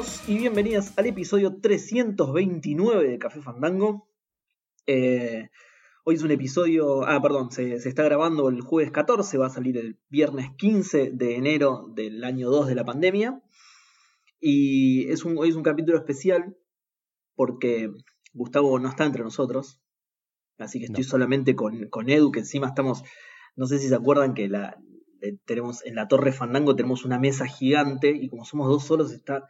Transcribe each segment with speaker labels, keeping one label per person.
Speaker 1: Bienvenidos y bienvenidas al episodio 329 de Café Fandango. Eh, hoy es un episodio, ah, perdón, se, se, está grabando el jueves 14, va a salir el viernes 15 de enero del año 2 de la pandemia. Y es un, hoy es un capítulo especial porque Gustavo no está entre nosotros. Así que estoy
Speaker 2: No.
Speaker 1: solamente con, con Edu, que encima estamos, no sé si se acuerdan que la, eh, tenemos en la Torre Fandango tenemos una mesa gigante y como somos dos solos está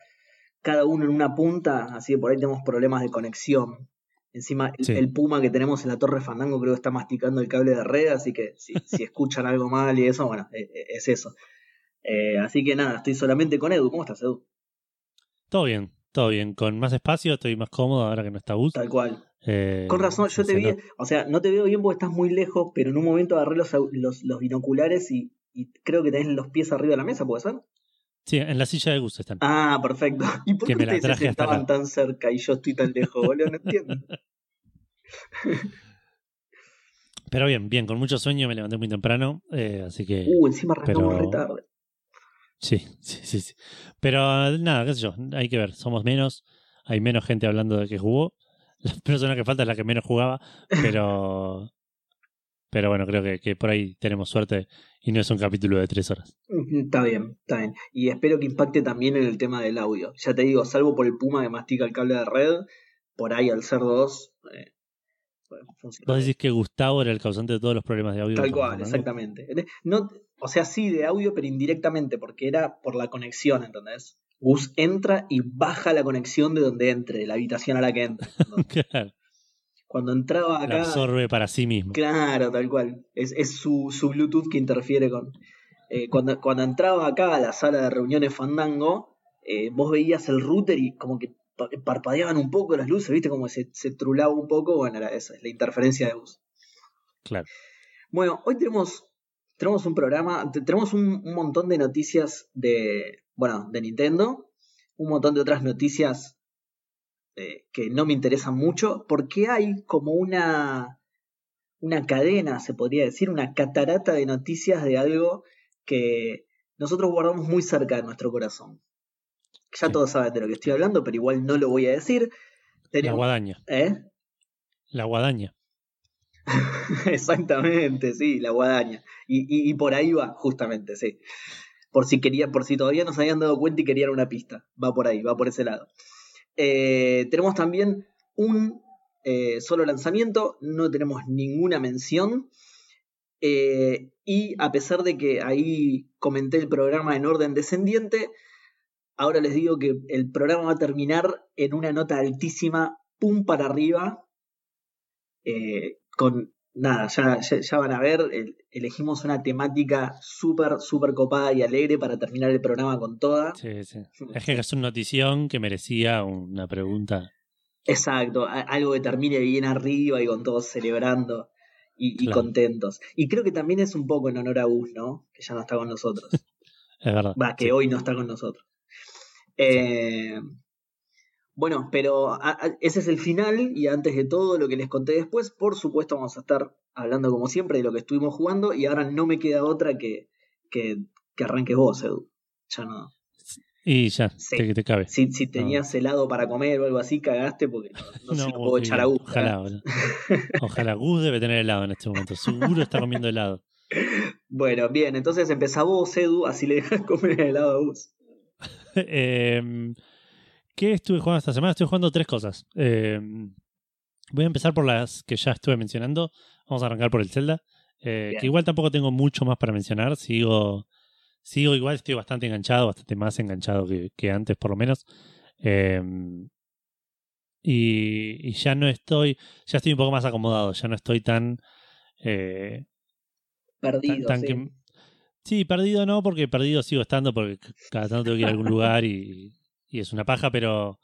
Speaker 1: cada uno en una punta, así que por ahí tenemos problemas de conexión. Encima el,
Speaker 2: Sí.
Speaker 1: el Puma que tenemos en la Torre Fandango creo que está masticando el cable de red, así que si, si escuchan algo mal y eso, bueno, eh, eh, es eso. Eh, así que nada, estoy solamente con Edu. ¿Cómo estás, Edu?
Speaker 2: Todo bien, todo bien. Con más espacio, estoy más cómodo ahora que no está Gus.
Speaker 1: Tal cual.
Speaker 2: Eh,
Speaker 1: Con razón, yo te vi, o sea, no te veo bien porque estás muy lejos, pero en un momento agarré los, los, los binoculares y, y creo que tenés los pies arriba de la mesa, ¿puede ser?
Speaker 2: Sí, en la silla de Gus están.
Speaker 1: Ah, perfecto. ¿Y por
Speaker 2: Que
Speaker 1: qué
Speaker 2: me la
Speaker 1: ustedes
Speaker 2: traje hasta
Speaker 1: estaban
Speaker 2: acá.
Speaker 1: tan cerca y yo estoy tan lejos, boludo? No entiendo.
Speaker 2: Pero bien, bien, con mucho sueño me levanté muy temprano, eh, así que
Speaker 1: Uh, encima arrancamos
Speaker 2: pero-
Speaker 1: re tarde.
Speaker 2: sí, sí, sí, sí. Pero nada, qué sé yo, hay que ver, somos menos, hay menos gente hablando de que jugó. La persona que falta es la que menos jugaba, pero pero bueno, creo que, que por ahí tenemos suerte y no es un capítulo de tres horas.
Speaker 1: Está bien, está bien. Y espero que impacte también en el tema del audio. Ya te digo, salvo por el Puma que mastica el cable de red, por ahí al ser dos, eh, bueno, funciona.
Speaker 2: Vos decís que Gustavo era el causante de todos los problemas de audio.
Speaker 1: Tal cual,
Speaker 2: hablando?
Speaker 1: exactamente. No, o sea, sí de audio, pero indirectamente, porque era por la conexión, ¿entendés? Gus entra y baja la conexión de donde entre, de la habitación a la que entra.
Speaker 2: Claro,
Speaker 1: Cuando entraba acá.
Speaker 2: absorbe para sí mismo.
Speaker 1: Claro, tal cual. Es, es su, su Bluetooth que interfiere con. eh, cuando, cuando entraba acá a la sala de reuniones Fandango, eh, vos veías el router y como que pa- parpadeaban un poco las luces, ¿viste? Como se, se trulaba un poco. Bueno, era esa, es la interferencia de Gus.
Speaker 2: Claro.
Speaker 1: Bueno, hoy tenemos, tenemos un programa, te- tenemos un, un montón de noticias de, bueno, de Nintendo, un montón de otras noticias eh, que no me interesan mucho, porque hay como una, una cadena, se podría decir, una catarata de noticias de algo que nosotros guardamos muy cerca de nuestro corazón. Ya
Speaker 2: Sí.
Speaker 1: todos saben de lo que estoy hablando, pero igual no lo voy a decir.
Speaker 2: La guadaña.
Speaker 1: ¿Eh?
Speaker 2: La guadaña.
Speaker 1: Exactamente, sí, la guadaña. Y, y- y por ahí va, justamente, sí. Por si quería, por si todavía no se habían dado cuenta y querían una pista. Va por ahí, va por ese lado. Eh, tenemos también un eh, solo lanzamiento, no tenemos ninguna mención. Eh, y a pesar de que ahí comenté el programa en orden descendiente, ahora les digo que el programa va a terminar en una nota altísima, pum para arriba, con nada, ya, ya, ya van a ver, el- elegimos una temática súper, súper copada y alegre para terminar el programa con toda.
Speaker 2: Sí, sí. Es que es una notición que merecía una pregunta.
Speaker 1: Exacto, algo que termine bien arriba y con todos celebrando y, contentos. Y creo que también es un poco en honor a Gus, ¿no? Que ya no está con nosotros.
Speaker 2: Es verdad.
Speaker 1: Va, que
Speaker 2: Sí.
Speaker 1: hoy no está con nosotros. Eh, bueno, pero a- a- ese es el final y antes de todo lo que les conté después, por supuesto vamos a estar hablando como siempre de lo que estuvimos jugando y ahora no me queda otra que, que, que arranques vos, Edu. Ya no.
Speaker 2: Y ya,
Speaker 1: Sí.
Speaker 2: te, te cabe.
Speaker 1: Si, si tenías helado para comer o algo así, cagaste porque no, no se lo puedo echar a. Gus.
Speaker 2: Ojalá. Ojalá. Gus debe tener helado en este momento. Seguro está comiendo helado.
Speaker 1: Bueno, bien, entonces empezá vos, Edu, así le dejas comer el helado a Gus.
Speaker 2: Eh, ¿Qué estuve jugando esta semana? Estuve jugando tres cosas. Eh, voy a empezar por las que ya estuve mencionando. Vamos a arrancar por el Zelda. eh, que igual tampoco tengo mucho más para mencionar. Sigo, sigo igual, estoy bastante enganchado, bastante más enganchado que, que antes, por lo menos. Eh, y, y ya no estoy, ya estoy un poco más acomodado, ya no estoy tan... eh,
Speaker 1: Perdido.
Speaker 2: tan
Speaker 1: sí.
Speaker 2: que- sí, perdido no, porque perdido sigo estando, porque cada tanto tengo que ir a algún lugar y, y es una paja, pero,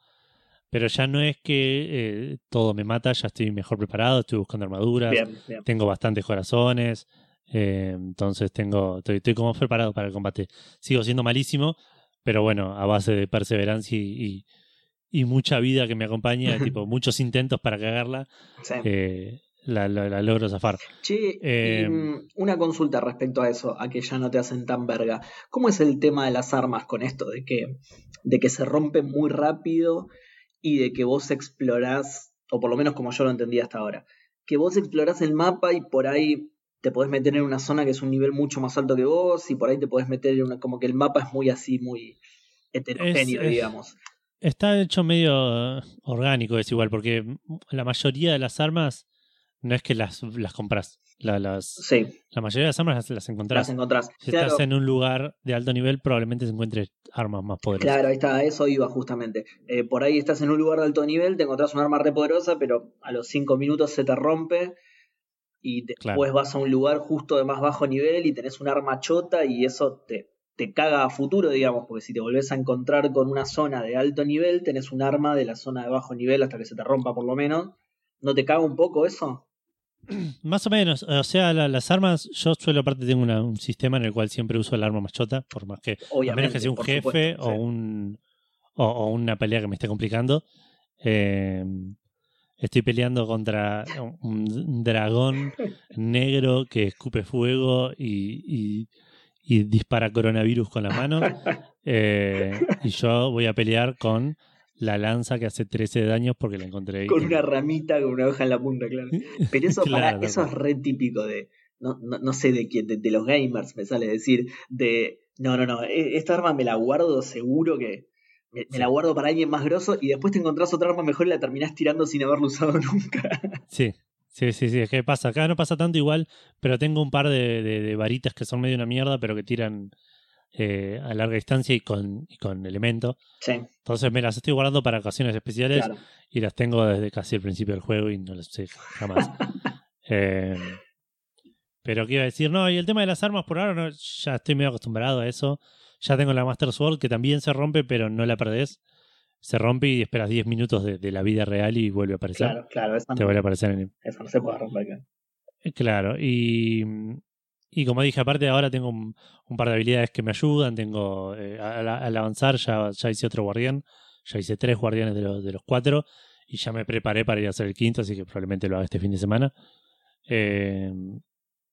Speaker 2: pero ya no es que eh, todo me mata, ya estoy mejor preparado, estoy buscando armaduras,
Speaker 1: Bien, bien.
Speaker 2: tengo bastantes corazones, eh, entonces tengo, estoy, estoy como preparado para el combate. Sigo siendo malísimo, pero bueno, a base de perseverancia y, y, y mucha vida que me acompaña, tipo muchos intentos para cagarla,
Speaker 1: Sí.
Speaker 2: eh, la, la- la logro zafar.
Speaker 1: Che,
Speaker 2: Eh,
Speaker 1: y, mm, una consulta respecto a eso, a que ya no te hacen tan verga. ¿Cómo es el tema de las armas con esto? De que, de que se rompen muy rápido y de que vos explorás, o por lo menos como yo lo entendí hasta ahora, que vos explorás el mapa y por ahí te podés meter en una zona que es un nivel mucho más alto que vos y por ahí te podés meter en una, como que el mapa es muy así, muy heterogéneo,
Speaker 2: es-
Speaker 1: digamos.
Speaker 2: Está hecho medio orgánico, es igual, porque la mayoría de las armas no es que las, las compras. La, las,
Speaker 1: Sí,
Speaker 2: la mayoría de las armas las, las encontrás.
Speaker 1: las encontrás.
Speaker 2: si
Speaker 1: Claro.
Speaker 2: estás en un lugar de alto nivel, probablemente se encuentre armas más poderosas.
Speaker 1: Claro, ahí está, a eso iba justamente. Eh, por ahí estás en un lugar de alto nivel, te encontrás un arma re poderosa, pero a los 5 minutos se te rompe y después
Speaker 2: Claro.
Speaker 1: vas a un lugar justo de más bajo nivel y tenés un arma chota y eso te, te caga a futuro, digamos, porque si te volvés a encontrar con una zona de alto nivel, tenés un arma de la zona de bajo nivel hasta que se te rompa por lo menos. ¿No te caga un poco eso?
Speaker 2: Más o menos, o sea, la- las armas, yo suelo aparte tengo una- un sistema en el cual siempre uso el arma más chota, por más que, a menos que sea un jefe
Speaker 1: supuesto,
Speaker 2: o
Speaker 1: sí.
Speaker 2: un o, o una pelea que me esté complicando. Eh, estoy peleando contra un, dragón negro que escupe fuego y, y- y dispara coronavirus con las manos. Eh, y yo voy a pelear con la lanza que hace 13 de daños porque la encontré ahí.
Speaker 1: Con una ramita, con una hoja en la punta, claro. Pero eso,
Speaker 2: Claro, tal
Speaker 1: eso es re típico de, no, no, no sé de quién, de, de los gamers me sale decir, de, no, no, no, e- esta arma me la guardo seguro que, me, me
Speaker 2: Sí.
Speaker 1: la guardo para alguien más grosso y después te encontrás otra arma mejor y la terminás tirando sin haberla usado nunca.
Speaker 2: Sí, sí, sí, sí, es que pasa. Acá no pasa tanto igual, pero tengo un par de, de- de varitas que son medio una mierda, pero que tiran eh, a larga distancia y con, y con elemento.
Speaker 1: Sí,
Speaker 2: Entonces me las estoy guardando para ocasiones especiales
Speaker 1: claro.
Speaker 2: y las tengo desde casi el principio del juego y no las sé jamás. Eh, pero qué iba a decir, no, y el tema de las armas por ahora no, ya estoy medio acostumbrado a eso. Ya tengo la Master Sword que también se rompe, pero no la perdés. Se rompe y esperas 10 minutos de, de la vida real y vuelve a aparecer.
Speaker 1: Claro, claro, esa
Speaker 2: Te
Speaker 1: no,
Speaker 2: vuelve a aparecer en,
Speaker 1: esa no se puede romper acá.
Speaker 2: eh, Claro, y, y como dije, aparte ahora tengo un, un par de habilidades que me ayudan. Tengo eh, al, al avanzar ya, ya hice otro guardián, ya hice tres guardianes de los, de los cuatro y ya me preparé para ir a hacer el quinto, así que probablemente lo haga este fin de semana. Eh,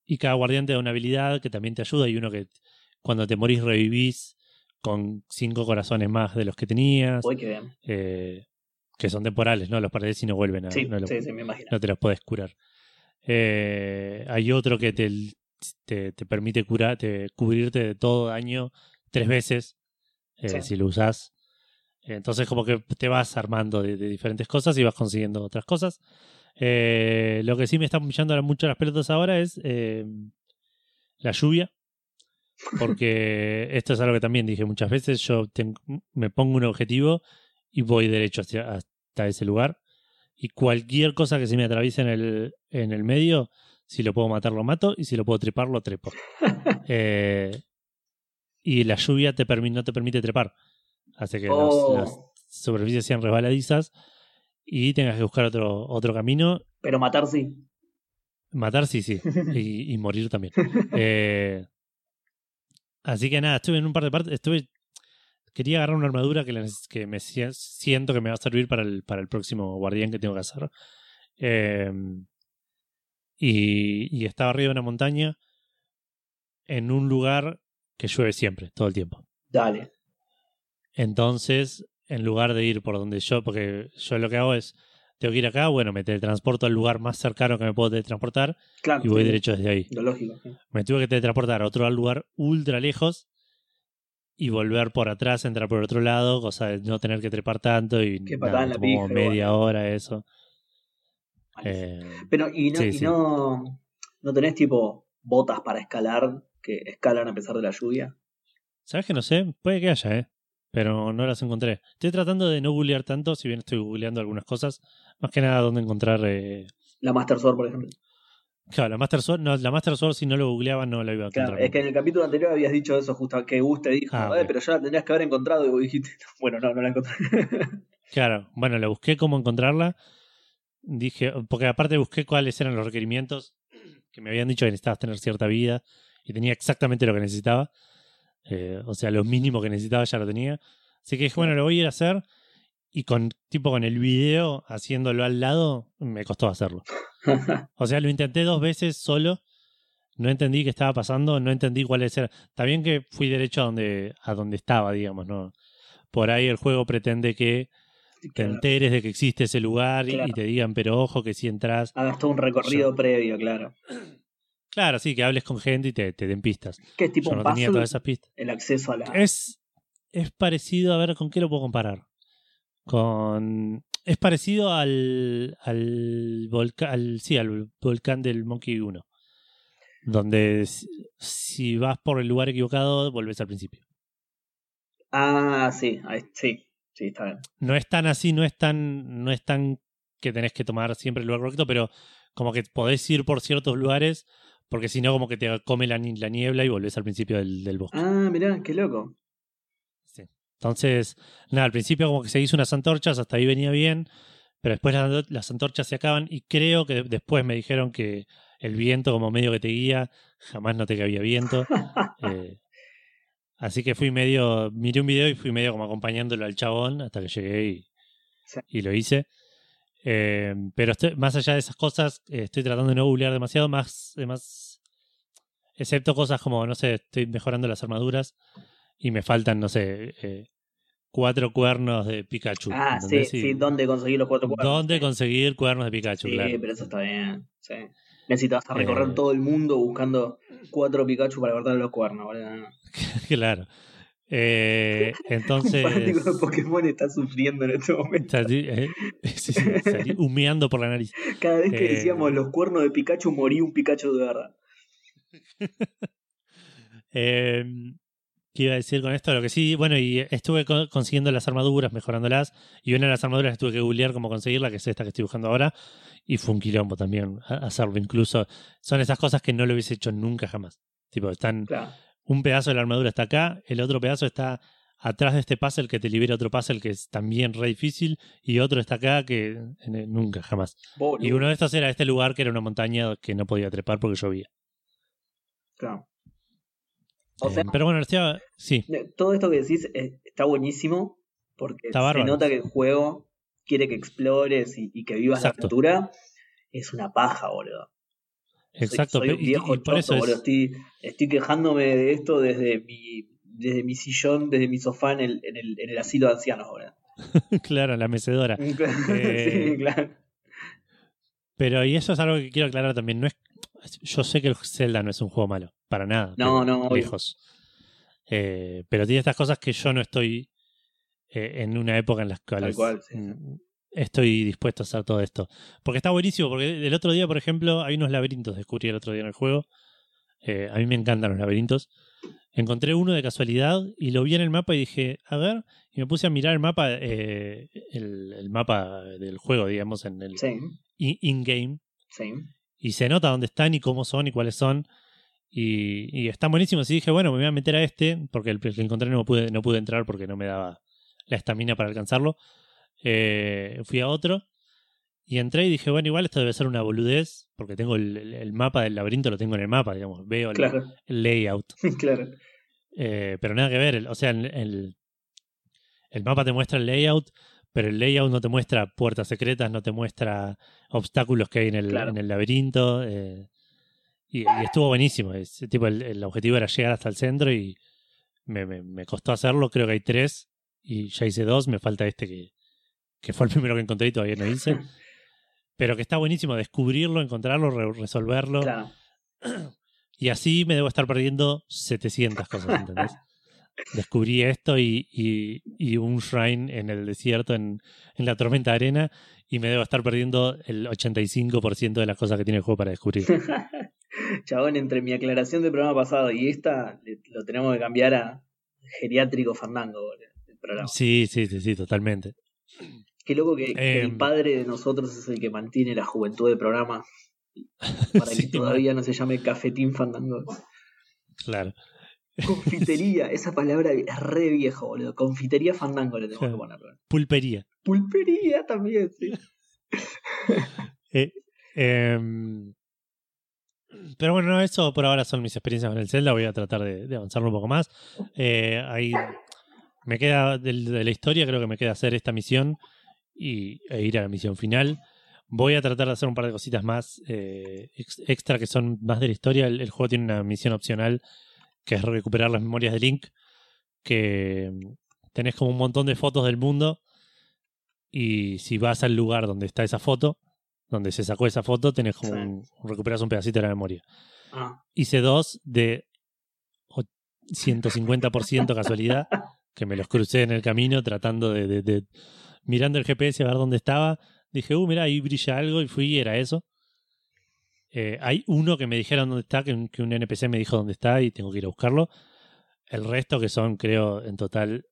Speaker 2: y cada guardián te da una habilidad que también te ayuda. Y uno que cuando te morís revivís con cinco corazones más de los que tenías,
Speaker 1: Uy, qué bien.
Speaker 2: eh, que son temporales, ¿no? Los perdés y no vuelven a...
Speaker 1: Sí,
Speaker 2: no lo-
Speaker 1: sí, sí, me imagino.
Speaker 2: no te los puedes curar. Eh, hay otro que te, te, te permite curar, te, cubrirte de todo daño tres veces eh,
Speaker 1: Sí.
Speaker 2: si lo usas. Entonces como que te vas armando de, de diferentes cosas y vas consiguiendo otras cosas. Eh, lo que sí me está pillando mucho las pelotas ahora es eh, la lluvia. Porque esto es algo que también dije muchas veces. Yo me pongo un objetivo y voy derecho hacia, hasta ese lugar. Y cualquier cosa que se me atraviese en el, en el medio, si lo puedo matar, lo mato. Y si lo puedo trepar, lo trepo. Eh, y la lluvia te no te permite trepar. Hace que
Speaker 1: Oh.
Speaker 2: las superficies sean resbaladizas y tengas que buscar otro, otro camino.
Speaker 1: Pero matar sí.
Speaker 2: Matar, sí, sí. Y, y morir también. Eh, así que nada, estuve en un par de partes. Estuve. Quería agarrar una armadura que, que me si- siento que me va a servir para el, para el próximo guardián que tengo que hacer. Eh, y, y estaba arriba de una montaña en un lugar que llueve siempre, todo el tiempo.
Speaker 1: Dale.
Speaker 2: Entonces, en lugar de ir por donde yo, porque yo lo que hago es, tengo que ir acá, bueno, me teletransporto al lugar más cercano que me puedo teletransportar
Speaker 1: Claro.
Speaker 2: y voy
Speaker 1: sí,
Speaker 2: derecho desde ahí.
Speaker 1: Lo lógico. sí.
Speaker 2: Me tuve que teletransportar a otro lugar ultra lejos y volver por atrás, entrar por otro lado, cosa de no tener que trepar tanto y nada, como
Speaker 1: pija,
Speaker 2: media hora eso. Eh,
Speaker 1: Pero, ¿y no,
Speaker 2: sí,
Speaker 1: y
Speaker 2: sí.
Speaker 1: no, no tenés tipo botas para escalar que escalan a pesar de la lluvia?
Speaker 2: ¿Sabes que no sé? Puede que haya, ¿eh? Pero no las encontré. Estoy tratando de no googlear tanto, si bien estoy googleando algunas cosas. Más que nada dónde encontrar eh,
Speaker 1: La Master Sword, por ejemplo.
Speaker 2: Claro, la Master Sword, no, la Master Sword si no lo googleaba no la iba a encontrar.
Speaker 1: Claro, es que en el capítulo anterior habías dicho eso, justo que Gus te dijo,
Speaker 2: Ah,
Speaker 1: "Eh, pero ya la tendrías que haber encontrado y vos dijiste, bueno, no, no la encontré.
Speaker 2: Claro, bueno, la busqué cómo encontrarla. Dije, porque aparte busqué cuáles eran los requerimientos que me habían dicho que necesitabas tener cierta vida y tenía exactamente lo que necesitaba. Eh, o sea, lo mínimo que necesitaba ya lo tenía. Así que dije, bueno, lo voy a ir a hacer. y con tipo con el video haciéndolo al lado, me costó hacerlo. o sea, lo intenté dos veces solo. No entendí qué estaba pasando, no entendí cuál era. Está bien que fui derecho a donde, a donde estaba, digamos, ¿no? Por ahí el juego pretende que te enteres de que existe ese lugar y te digan, pero ojo que si entras.
Speaker 1: Hagas todo un recorrido previo, claro.
Speaker 2: Claro, sí, que hables con gente y te, te den pistas.
Speaker 1: ¿Qué tipo
Speaker 2: Yo no tenía todas esas pistas.
Speaker 1: El acceso a la.
Speaker 2: Es, es parecido, a ver, ¿con qué lo puedo comparar? Con. Es parecido al. al volcán. sí, al volcán del Monkey 1. Donde si vas por el lugar equivocado, volvés al principio.
Speaker 1: Ah, sí, sí, sí, está bien.
Speaker 2: No es tan así, no es tan, no es tan que tenés que tomar siempre el lugar correcto, pero como que podés ir por ciertos lugares, porque si no, como que te come la, niebla y volvés al principio del, del bosque.
Speaker 1: Ah, mirá, qué loco.
Speaker 2: Sí. Entonces, nada, al principio como que se hizo unas antorchas, hasta ahí venía bien, pero después las, antorchas se acaban y creo que después me dijeron que el viento como medio que te guía, jamás noté que había viento. eh, Así que fui medio, miré un video y fui medio como acompañándolo al chabón hasta que llegué y, y lo hice. Eh, pero más allá de esas cosas, eh, estoy tratando de no googlear demasiado, más, más, excepto cosas como, no sé, estoy mejorando las armaduras y me faltan, no sé, eh, cuatro cuernos de Pikachu.
Speaker 1: Ah, sí, sí, ¿dónde conseguir los cuatro cuernos?
Speaker 2: ¿Dónde conseguir cuernos de Pikachu?
Speaker 1: Sí, pero eso está bien, sí. Necesitas recorrer todo el mundo buscando cuatro Pikachu para cortar los cuernos, ¿verdad?
Speaker 2: claro. Eh, entonces.
Speaker 1: Un de Pokémon está sufriendo en este momento.
Speaker 2: Está, eh, humeando por la nariz.
Speaker 1: Cada vez que decíamos eh, los cuernos de Pikachu, moría un Pikachu de verdad.
Speaker 2: ¿Qué iba a decir con esto? Lo que sí, bueno, y estuve consiguiendo las armaduras, mejorándolas. Y una de las armaduras tuve que googlear cómo conseguirla, que es esta que estoy buscando ahora. Y fue un quilombo también hacerlo. Incluso son esas cosas que no lo hubiese hecho nunca jamás. Tipo, están. Un pedazo de la armadura está acá, el otro pedazo está atrás de este puzzle que te libera otro puzzle que es también re difícil. Y otro está acá que nunca, jamás. Y uno de estos era este lugar que era una montaña que no podía trepar porque llovía.
Speaker 1: Claro.
Speaker 2: Eh, pero bueno, sí.
Speaker 1: Todo esto que decís eh, está buenísimo porque se nota que el juego quiere que explores y, que vivas la aventura. Es una paja, boludo.
Speaker 2: Exacto.
Speaker 1: Soy, un viejo por eso estoy, estoy, quejándome de esto desde mi, desde mi sillón, desde mi sofá en el, en el, en el asilo de ancianos, boludo.
Speaker 2: claro, la mecedora. sí,
Speaker 1: eh, claro.
Speaker 2: Pero, y eso es algo que quiero aclarar también, no es yo sé que el Zelda no es un juego malo, para nada.
Speaker 1: No, no,
Speaker 2: lejos. Eh, pero tiene estas cosas que yo no estoy eh, en una época en la cuales mm, estoy dispuesto a hacer todo esto. Porque está buenísimo, porque el otro día, por ejemplo, hay unos laberintos, descubrí el otro día en el juego. Eh, a mí me encantan los laberintos. Encontré uno de casualidad y lo vi en el mapa y dije, a ver, y me puse a mirar el mapa, el, el, mapa del juego, digamos, en el in-game.
Speaker 1: Sí
Speaker 2: y se nota dónde están y cómo son y cuáles son. Y, y están buenísimos. Y dije, bueno, me voy a meter a este, porque el, que encontré no pude, no pude entrar porque no me daba la estamina para alcanzarlo. Eh, fui a otro y entré y dije, bueno, igual esto debe ser una boludez, porque tengo el, mapa del laberinto, lo tengo en el mapa, digamos, veo el, layout.
Speaker 1: claro.
Speaker 2: Eh, pero nada que ver, o sea, el, el mapa te muestra el layout, pero el layout no te muestra puertas secretas, no te muestra obstáculos que hay en el, en el laberinto. Eh, y, estuvo buenísimo. Es, tipo, el, objetivo era llegar hasta el centro y me, me, costó hacerlo. Creo que hay tres y ya hice dos. Me falta este que, que fue el primero que encontré y todavía no hice. Pero que está buenísimo descubrirlo, encontrarlo, resolverlo. Y así me debo estar perdiendo 700 cosas, ¿entendés? descubrí esto y, y, un shrine en el desierto, en, en, la tormenta de arena, y me debo estar perdiendo el 85% de las cosas que tiene el juego para descubrir.
Speaker 1: Chabón, entre mi aclaración del programa pasado y esta, lo tenemos que cambiar a geriátrico Fandango, el programa.
Speaker 2: Sí, sí, sí, sí, totalmente.
Speaker 1: Qué loco que, el em. padre de nosotros es el que mantiene la juventud del programa. Para que todavía no se llame Cafetín Fandango.
Speaker 2: Claro.
Speaker 1: Confitería, esa palabra es re vieja, boludo. Confitería fandango le tengo que poner.
Speaker 2: Pulpería.
Speaker 1: Pulpería también, sí.
Speaker 2: Eh, em, pero bueno, eso por ahora son mis experiencias con el Zelda. Voy a tratar de, avanzarlo un poco más. Eh, hay me queda de, de la historia, creo que me queda hacer esta misión y, e ir a la misión final. Voy a tratar de hacer un par de cositas más eh, ex- extra que son más de la historia. El, el juego tiene una misión opcional que es recuperar las memorias de Link, que mm, tenés como un montón de fotos del mundo y si vas al lugar donde está esa foto, donde se sacó esa foto, tenés como
Speaker 1: Sí.
Speaker 2: un, recuperas un pedacito de la memoria.
Speaker 1: Ah,
Speaker 2: Hice dos de o- 150% casualidad, que me los crucé en el camino tratando de, de- de- mirando el GPS a ver dónde estaba. Dije, uh, mira, ahí brilla algo y fui y era eso. Eh, hay uno que me dijeron dónde está, que un, que un NPC me dijo dónde está y tengo que ir a buscarlo. El resto, que son, creo, en total,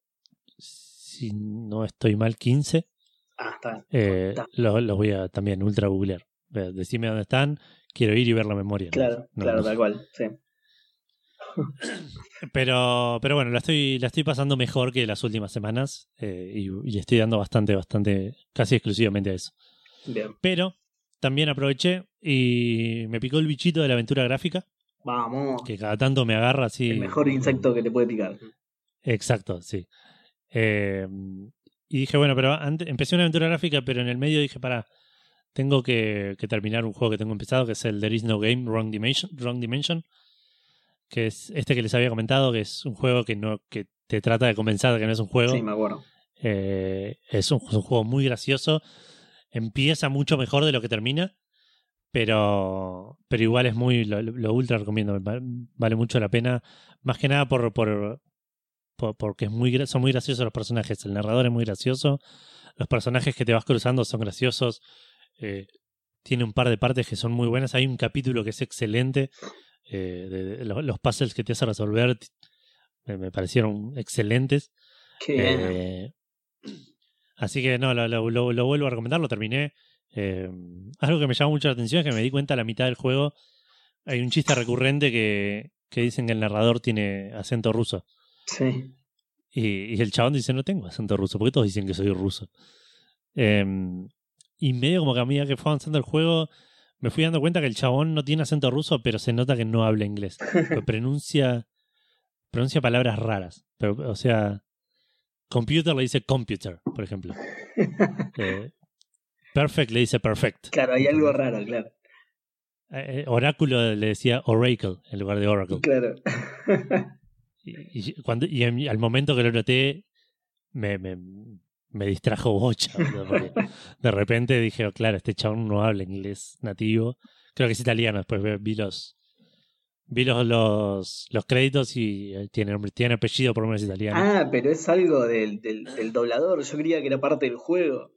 Speaker 2: si no estoy mal, 15,
Speaker 1: ah, está bien.
Speaker 2: eh,
Speaker 1: Está.
Speaker 2: los, los voy a también ultra googlear. Decime dónde están, quiero ir y ver la memoria. ¿no?
Speaker 1: Claro,
Speaker 2: No,
Speaker 1: claro,
Speaker 2: no.
Speaker 1: tal cual. Sí.
Speaker 2: Pero, pero bueno, la estoy, la estoy pasando mejor que las últimas semanas eh, y, y estoy dando bastante, bastante, casi exclusivamente a eso.
Speaker 1: Bien.
Speaker 2: Pero también aproveché y me picó el bichito de la aventura gráfica,
Speaker 1: Vamos.
Speaker 2: que cada tanto me agarra así.
Speaker 1: El mejor insecto que te puede picar.
Speaker 2: Exacto, sí. Eh, y dije, bueno, pero antes, empecé una aventura gráfica, pero en el medio dije, para, tengo que, que terminar un juego que tengo empezado, que es el There Is No Game, Wrong Dimension, Wrong Dimension, que es este que les había comentado, que es un juego que no que te trata de convencer de que no es un juego.
Speaker 1: Sí, me acuerdo.
Speaker 2: Eh, es, un, es un juego muy gracioso. Empieza mucho mejor de lo que termina. Pero, pero igual es muy. Lo, lo ultra recomiendo. va- Vale mucho la pena. Más que nada por- porque es muy, son muy graciosos los personajes. El narrador es muy gracioso. Los personajes que te vas cruzando son graciosos. Eh, tiene un par de partes que son muy buenas. Hay un capítulo que es excelente. eh, de, de los, los puzzles que te hace resolver me- me parecieron excelentes.
Speaker 1: Qué.
Speaker 2: Eh, así que no, lo, lo- lo- lo vuelvo a recomendar, lo terminé. Eh, algo que me llamó mucho la atención es que me di cuenta a la mitad del juego hay un chiste recurrente que, que dicen que el narrador tiene acento ruso.
Speaker 1: Sí.
Speaker 2: Y, y el chabón dice, no tengo acento ruso, porque todos dicen que soy ruso. Eh, y medio como que a medida que fue avanzando el juego, me fui dando cuenta que el chabón no tiene acento ruso, pero se nota que no habla inglés. Pero pronuncia, pronuncia palabras raras. Pero, o sea, computer le dice computer, por ejemplo. Eh, perfect le dice perfect.
Speaker 1: Claro, hay algo raro, claro.
Speaker 2: Eh, eh, oráculo le decía oracle en lugar de oracle.
Speaker 1: Claro.
Speaker 2: Y, y cuando, y en- al momento que lo noté, me, me, me distrajo bocha. de repente dije, oh, claro, este chabón no habla inglés nativo. Creo que es italiano. Después vi los vi los, los, los créditos y eh, tiene, tiene apellido por lo menos italiano.
Speaker 1: Ah, pero es algo del, del, del doblador. Yo creía que era parte del juego.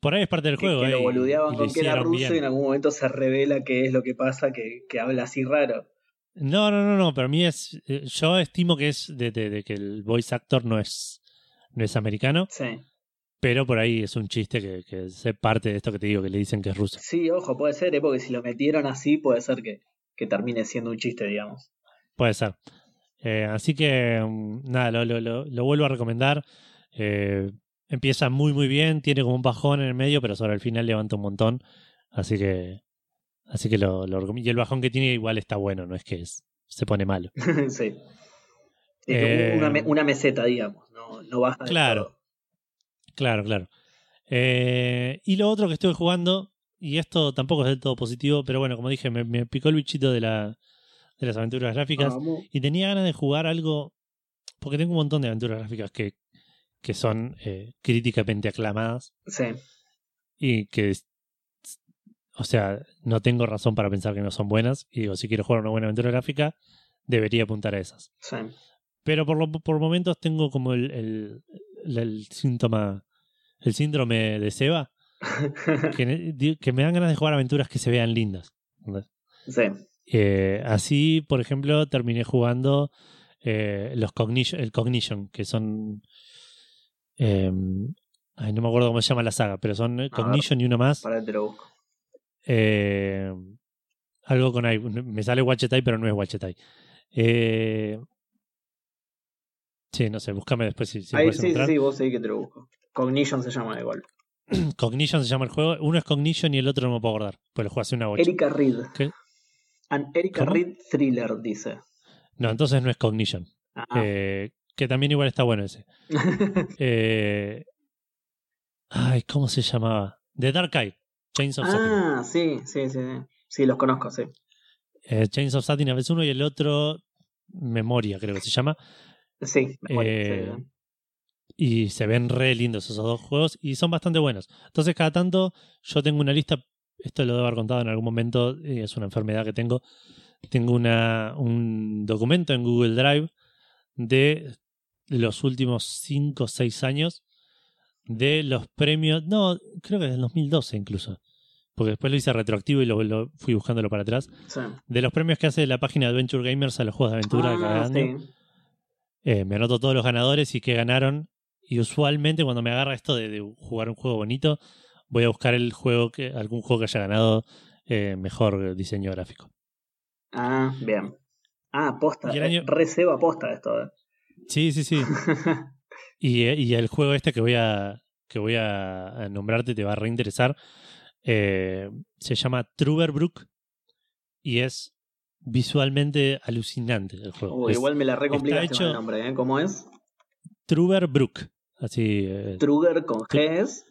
Speaker 2: por ahí es parte del
Speaker 1: Que,
Speaker 2: juego.
Speaker 1: que
Speaker 2: eh,
Speaker 1: lo
Speaker 2: y-
Speaker 1: boludeaban con que era ruso
Speaker 2: bien.
Speaker 1: y en algún momento se revela qué es lo que pasa, que, que habla así raro.
Speaker 2: No, no, no, no, pero a mí es. eh, Yo estimo que es de, de- de que el voice actor no es, no es americano,
Speaker 1: Sí.
Speaker 2: pero por ahí es un chiste que, que es parte de esto que te digo, que le dicen que es ruso.
Speaker 1: Sí, ojo, puede ser, ¿eh? porque si lo metieron así, puede ser que, que termine siendo un chiste, digamos.
Speaker 2: Puede ser. Eh, así que, mm, nada, lo, lo, lo, lo vuelvo a recomendar. Eh, empieza muy, muy bien, tiene como un bajón en el medio, pero sobre el final levanta un montón. Así que, así que lo, lo recomiendo. Y el bajón que tiene igual está bueno, no es que es- se pone malo.
Speaker 1: sí.
Speaker 2: Eh,
Speaker 1: una, una meseta, digamos, no, no baja
Speaker 2: Claro.
Speaker 1: todo.
Speaker 2: Claro, claro. Eh, y lo otro que estuve jugando, y esto tampoco es del todo positivo, pero bueno, como dije, me, me picó el bichito de, la, de las aventuras gráficas.
Speaker 1: Vamos.
Speaker 2: Y tenía ganas de jugar algo, porque tengo un montón de aventuras gráficas que, que son eh, críticamente aclamadas
Speaker 1: Sí,
Speaker 2: y que, o sea, no tengo razón para pensar que no son buenas. Y digo, si quiero jugar una buena aventura gráfica, debería apuntar a esas.
Speaker 1: sí.
Speaker 2: Pero por, lo- por momentos tengo como el, el, el- el síntoma, el síndrome de Seba, que, que me dan ganas de jugar aventuras que se vean lindas.
Speaker 1: sí.
Speaker 2: Eh, así, por ejemplo, terminé jugando eh, los Cognition, el Cognition, que son. eh, ay, no me acuerdo cómo se llama la saga, pero son eh,
Speaker 1: ver.
Speaker 2: Cognition y uno más.
Speaker 1: Para te lo busco.
Speaker 2: Eh, algo con. Me sale Wachetai, pero no es Wachetai. Eh, sí, no sé, búscame después si, si
Speaker 1: Ahí, sí, sí,
Speaker 2: encontrar.
Speaker 1: sí, vos seguí que te lo busco. Cognition se llama igual.
Speaker 2: Cognition se llama el juego. Uno es Cognition y el otro no me puedo acordar. Pues lo jugué hace una bocha.
Speaker 1: Erika Reed.
Speaker 2: ¿Qué?
Speaker 1: An Erika
Speaker 2: ¿Cómo?
Speaker 1: Reed Thriller, dice.
Speaker 2: No, entonces no es Cognition.
Speaker 1: Ah,
Speaker 2: Eh, que también igual está bueno ese. Eh, ay, ¿cómo se llamaba? The Dark Eye. Chains of Satin.
Speaker 1: ah, sí, sí, sí. Sí, los conozco, sí.
Speaker 2: Eh, Chains of Satin es uno y el otro Memoria, creo que se llama.
Speaker 1: Sí, memoria,
Speaker 2: Eh,
Speaker 1: sí.
Speaker 2: Y se ven re lindos esos dos juegos y son bastante buenos. Entonces, cada tanto yo tengo una lista, esto lo debo haber contado en algún momento, y es una enfermedad que tengo. Tengo una, un documento en Google Drive de los últimos 5 o 6 años de los premios, no, creo que del 2012 incluso, porque después lo hice retroactivo y lo, lo fui buscándolo para atrás,
Speaker 1: Sí.
Speaker 2: de los premios que hace la página Adventure Gamers a los juegos de aventura de cada
Speaker 1: Ah,
Speaker 2: año.
Speaker 1: sí.
Speaker 2: Eh, me anoto todos los ganadores y qué ganaron. Y usualmente cuando me agarra esto de, de jugar un juego bonito, voy a buscar el juego que, algún juego que haya ganado eh, mejor diseño gráfico.
Speaker 1: Ah, bien. Ah, posta.
Speaker 2: Año-
Speaker 1: Receba posta esto. eh.
Speaker 2: Sí, sí, sí. Y, eh, y el juego este que voy a, que voy a, nombrarte te va a reinteresar. Eh, se llama Truberbrook y es visualmente alucinante el juego.
Speaker 1: Uy,
Speaker 2: Es
Speaker 1: igual me la recomplicaste el nombre, ¿eh? ¿Cómo es?
Speaker 2: Truberbrook. Así. eh,
Speaker 1: Truger con G es.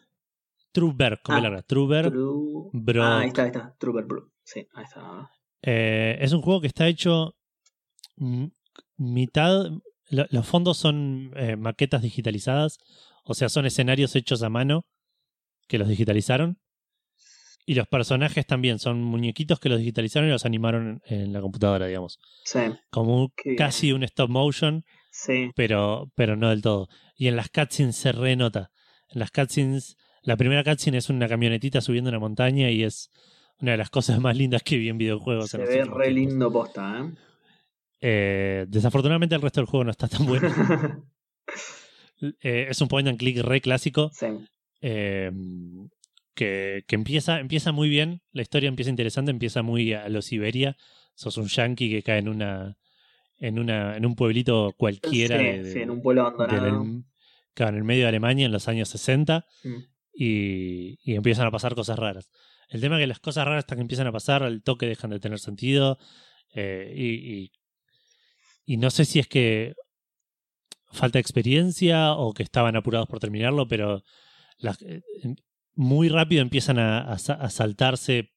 Speaker 2: Truber, con
Speaker 1: Ah,
Speaker 2: larga. Truber.
Speaker 1: Tru...
Speaker 2: Brook.
Speaker 1: Ah, ahí está, ahí está. Truger Brook. Sí, ahí está.
Speaker 2: Eh, es un juego que está hecho mitad. Lo- los fondos son eh, maquetas digitalizadas, o sea, son escenarios hechos a mano que los digitalizaron. Y los personajes también son muñequitos que los digitalizaron y los animaron en, la computadora, digamos.
Speaker 1: Sí,
Speaker 2: Como un- casi un stop motion,
Speaker 1: sí.
Speaker 2: pero, pero no del todo. Y en las cutscenes se renota. En las cutscenes, la primera cutscene es una camionetita subiendo una montaña y es una de las cosas más lindas que vi en videojuegos.
Speaker 1: Se
Speaker 2: en
Speaker 1: ve re
Speaker 2: tiempos.
Speaker 1: lindo posta, ¿eh?
Speaker 2: Eh, desafortunadamente el resto del juego no está tan bueno. Eh, es un point and click re clásico
Speaker 1: sí.
Speaker 2: eh, que, que empieza, empieza muy bien, la historia empieza interesante, empieza muy a lo Siberia. Sos un yankee que cae en una en una en un pueblito cualquiera
Speaker 1: sí,
Speaker 2: de- de-
Speaker 1: sí, en un pueblo
Speaker 2: del-
Speaker 1: abandonado.
Speaker 2: claro, en el medio de Alemania en los años 60
Speaker 1: Mm.
Speaker 2: y, y empiezan a pasar cosas raras. El tema es que las cosas raras hasta que empiezan a pasar, al toque dejan de tener sentido. eh, y, y, y no sé si es que falta experiencia o que estaban apurados por terminarlo, pero eh, em- muy rápido empiezan a, a sa- a saltarse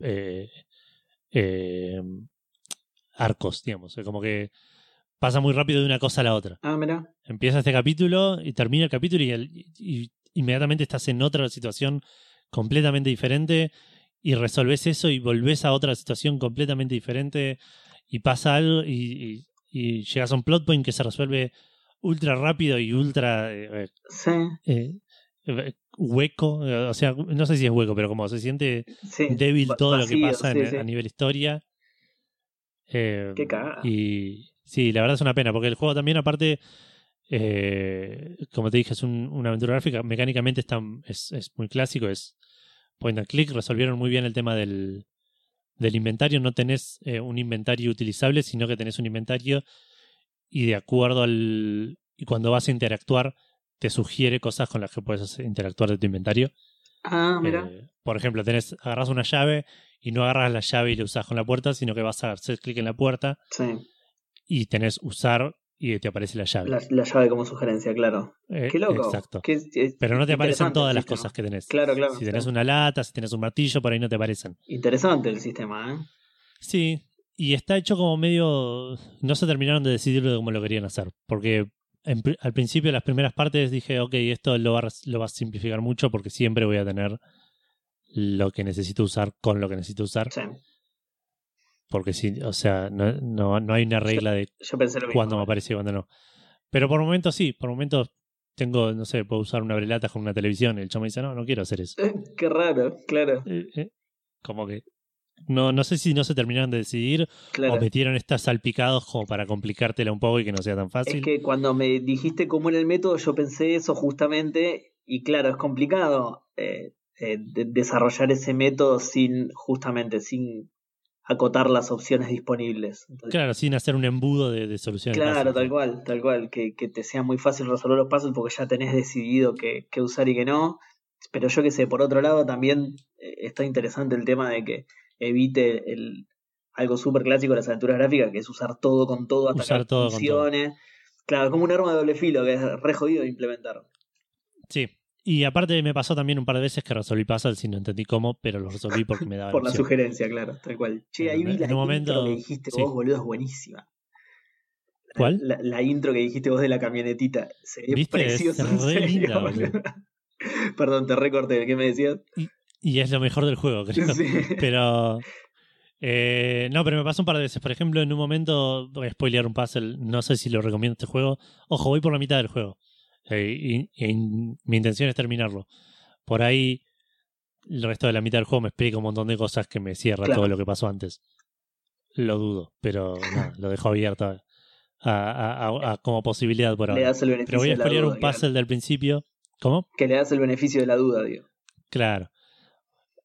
Speaker 2: eh, eh, arcos, digamos. Como que pasa muy rápido de una cosa a la otra
Speaker 1: Ah, mira.
Speaker 2: empieza este capítulo y termina el capítulo y, el- y- y inmediatamente estás en otra situación completamente diferente y resolves eso y volvés a otra situación completamente diferente y pasa algo y, y- y llegas a un plot point que se resuelve ultra rápido y ultra eh,
Speaker 1: Sí,
Speaker 2: eh, eh, hueco, eh, o sea, no sé si es hueco, pero como se siente
Speaker 1: sí.
Speaker 2: débil todo lo que pasa
Speaker 1: sí,
Speaker 2: en-
Speaker 1: sí.
Speaker 2: a nivel historia. Eh,
Speaker 1: Qué cagada.
Speaker 2: y sí, la verdad es una pena, porque el juego también, aparte, eh, como te dije, es un- una aventura gráfica. Mecánicamente está, es, es muy clásico, es point and click. Resolvieron muy bien el tema del, del inventario. No tenés eh, un inventario utilizable, sino que tenés un inventario y de acuerdo al. Y cuando vas a interactuar, te sugiere cosas con las que puedes interactuar de tu inventario.
Speaker 1: Ah, mira.
Speaker 2: Eh, por ejemplo, tenés, agarras una llave y no agarras la llave y la usas con la puerta, sino que vas a hacer clic en la puerta
Speaker 1: sí.
Speaker 2: y tenés usar y te aparece la llave.
Speaker 1: La, la llave como sugerencia, claro.
Speaker 2: Eh,
Speaker 1: Qué loco.
Speaker 2: Exacto.
Speaker 1: Qué- es-
Speaker 2: Pero no te aparecen todas las cosas que tenés.
Speaker 1: Claro, claro.
Speaker 2: Si tenés una lata, si tenés un martillo, por ahí no te aparecen.
Speaker 1: Interesante el sistema, ¿eh?
Speaker 2: Sí, y está hecho como medio... No se terminaron de decidir de cómo lo querían hacer. Porque en al principio, las primeras partes, dije, ok, esto lo va, lo va a simplificar mucho porque siempre voy a tener lo que necesito usar con lo que necesito usar.
Speaker 1: Sí.
Speaker 2: Porque si, o sea, no, no, no hay una regla de
Speaker 1: Yo
Speaker 2: cuándo me aparece y cuándo no. Pero por momentos sí, por momentos tengo, no sé, puedo usar una brelata con una televisión. Y el chamo dice, no, no quiero hacer eso.
Speaker 1: Eh, Qué raro, claro.
Speaker 2: Eh, eh, como que. No, no sé si no se terminaron de decidir
Speaker 1: claro.
Speaker 2: o metieron estas salpicados como para complicártela un poco y que no sea tan fácil.
Speaker 1: Es que cuando me dijiste cómo era el método, yo pensé eso justamente, y claro, es complicado eh, eh, de- desarrollar ese método sin, justamente, sin acotar las opciones disponibles. Entonces,
Speaker 2: Claro, sin hacer un embudo de, de soluciones.
Speaker 1: claro,
Speaker 2: básicas.
Speaker 1: tal cual, tal cual, que, que te sea muy fácil resolver los pasos porque ya tenés decidido qué, qué usar y qué no. Pero yo que sé, por otro lado también eh, está interesante el tema de que evite el, algo súper clásico de las aventuras gráficas, que es usar todo con todo hasta
Speaker 2: Usar
Speaker 1: que
Speaker 2: todo con todo.
Speaker 1: funcione. Claro, como un arma de doble filo que es re jodido de implementar.
Speaker 2: Sí. Y aparte me pasó también un par de veces que resolví puzzles y no entendí cómo, pero lo resolví porque me daba
Speaker 1: Por la sugerencia, claro, tal cual. Che, ahí vi la intro
Speaker 2: momento-
Speaker 1: que dijiste
Speaker 2: sí.
Speaker 1: vos, boludo, es buenísima.
Speaker 2: ¿Cuál?
Speaker 1: La, la intro que dijiste vos de la camionetita. Se ve
Speaker 2: ¿Viste? Es
Speaker 1: preciosa. en
Speaker 2: re linda.
Speaker 1: Perdón, te recorté. ¿Qué me decías?
Speaker 2: Y es lo mejor del juego, creo.
Speaker 1: Sí.
Speaker 2: Pero. eh, no, pero me pasó un par de veces. Por ejemplo, en un momento, voy a spoilear un puzzle. No sé si lo recomiendo este juego. Ojo, voy por la mitad del juego. Eh, y, y mi intención es terminarlo. Por ahí, el resto de la mitad del juego me explica un montón de cosas que me cierra
Speaker 1: Claro.
Speaker 2: todo lo que pasó antes. Lo dudo, pero nada, lo dejo abierto a, a- a- a- como posibilidad por ahora. Pero voy a spoilear un puzzle del principio. ¿Cómo?
Speaker 1: Que le das el beneficio de la duda, digo.
Speaker 2: Claro.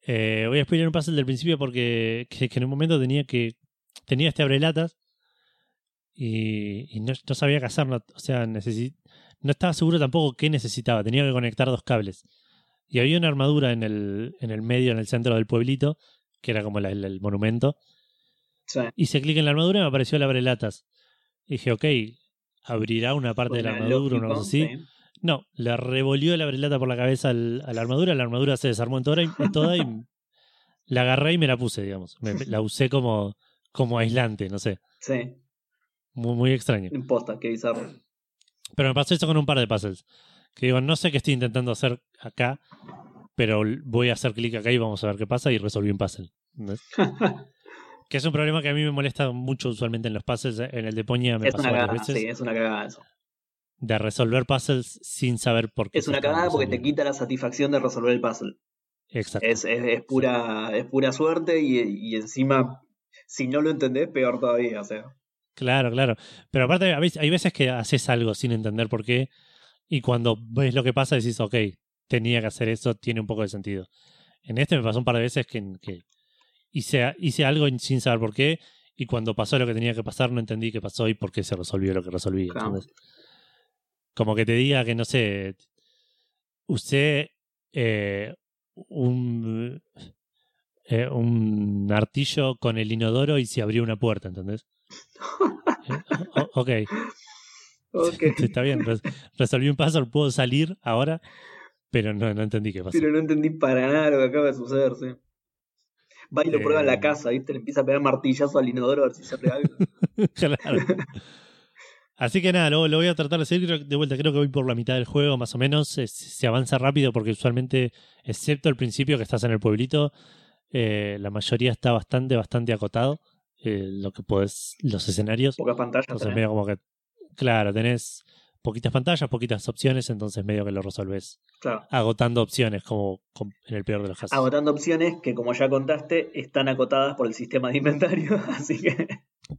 Speaker 2: Eh, voy a spoiler un puzzle del principio porque que, que en un momento tenía que. Tenía este abrelatas y, y no, no sabía qué hacer. no- o sea, necesi- no estaba seguro tampoco qué necesitaba. Tenía que conectar dos cables. Y había una armadura en el, en el medio, en el centro del pueblito, que era como la- el, el monumento.
Speaker 1: Sí.
Speaker 2: Hice clic en la armadura y me apareció el abrelatas. Y dije, ok, abrirá una parte de la armadura, una
Speaker 1: lógico,
Speaker 2: cosa así.
Speaker 1: sí.
Speaker 2: No, le revolvió el abrelata por la cabeza al- a la armadura, la armadura se desarmó en toda y, toda y la agarré y me la puse, digamos. Me- la usé como, como aislante, no sé.
Speaker 1: Sí,
Speaker 2: Muy, muy extraño.
Speaker 1: imposta, qué bizarro.
Speaker 2: Pero me pasó eso con un par de puzzles. Que digo, no sé qué estoy intentando hacer acá, pero voy a hacer clic acá y vamos a ver qué pasa y resolví un puzzle. que es un problema que a mí me molesta mucho usualmente en los puzzles. En el de Poña me
Speaker 1: es
Speaker 2: pasó
Speaker 1: una
Speaker 2: varias
Speaker 1: cagada,
Speaker 2: veces.
Speaker 1: sí, es una cagada eso.
Speaker 2: De resolver puzzles sin saber por qué.
Speaker 1: Es una cagada porque te quita la satisfacción de resolver el puzzle.
Speaker 2: Exacto.
Speaker 1: Es, es, es pura, es pura suerte y, y encima, si no lo entendés, peor todavía. O sea,
Speaker 2: Claro, claro. Pero aparte, hay veces que haces algo sin entender por qué. Y cuando ves lo que pasa, decís, ok, tenía que hacer eso, tiene un poco de sentido. En este me pasó un par de veces que, que hice, hice algo sin saber por qué. Y cuando pasó lo que tenía que pasar, no entendí qué pasó y por qué se resolvió lo que resolví.
Speaker 1: Claro.
Speaker 2: Entonces, como que te diga que, no sé, usé eh, un, eh, un artillo con el inodoro y se abrió una puerta, ¿entendés? Eh, ok,
Speaker 1: ok.
Speaker 2: está bien. res- resolví un puzzle, puedo salir ahora, pero no, no entendí qué pasó.
Speaker 1: Pero no entendí para nada lo que acaba de suceder, sí. Va y lo prueba en
Speaker 2: Eh.
Speaker 1: la casa, ¿viste? Le empieza a pegar martillazo al inodoro a ver si se algo.
Speaker 2: Claro. Así que nada, lo, lo voy a tratar de seguir. De vuelta, creo que voy por la mitad del juego, más o menos. Se, se avanza rápido porque usualmente, excepto al principio que estás en el pueblito, eh, la mayoría está bastante, bastante acotado. Eh, lo que podés, los escenarios.
Speaker 1: Pocas pantallas.
Speaker 2: Entonces
Speaker 1: tenés.
Speaker 2: medio como que, claro, tenés poquitas pantallas, poquitas opciones, entonces medio que lo resolves
Speaker 1: Claro.
Speaker 2: agotando opciones, como com- en el peor de los casos.
Speaker 1: Agotando opciones que, como ya contaste, están acotadas por el sistema de inventario. Así que.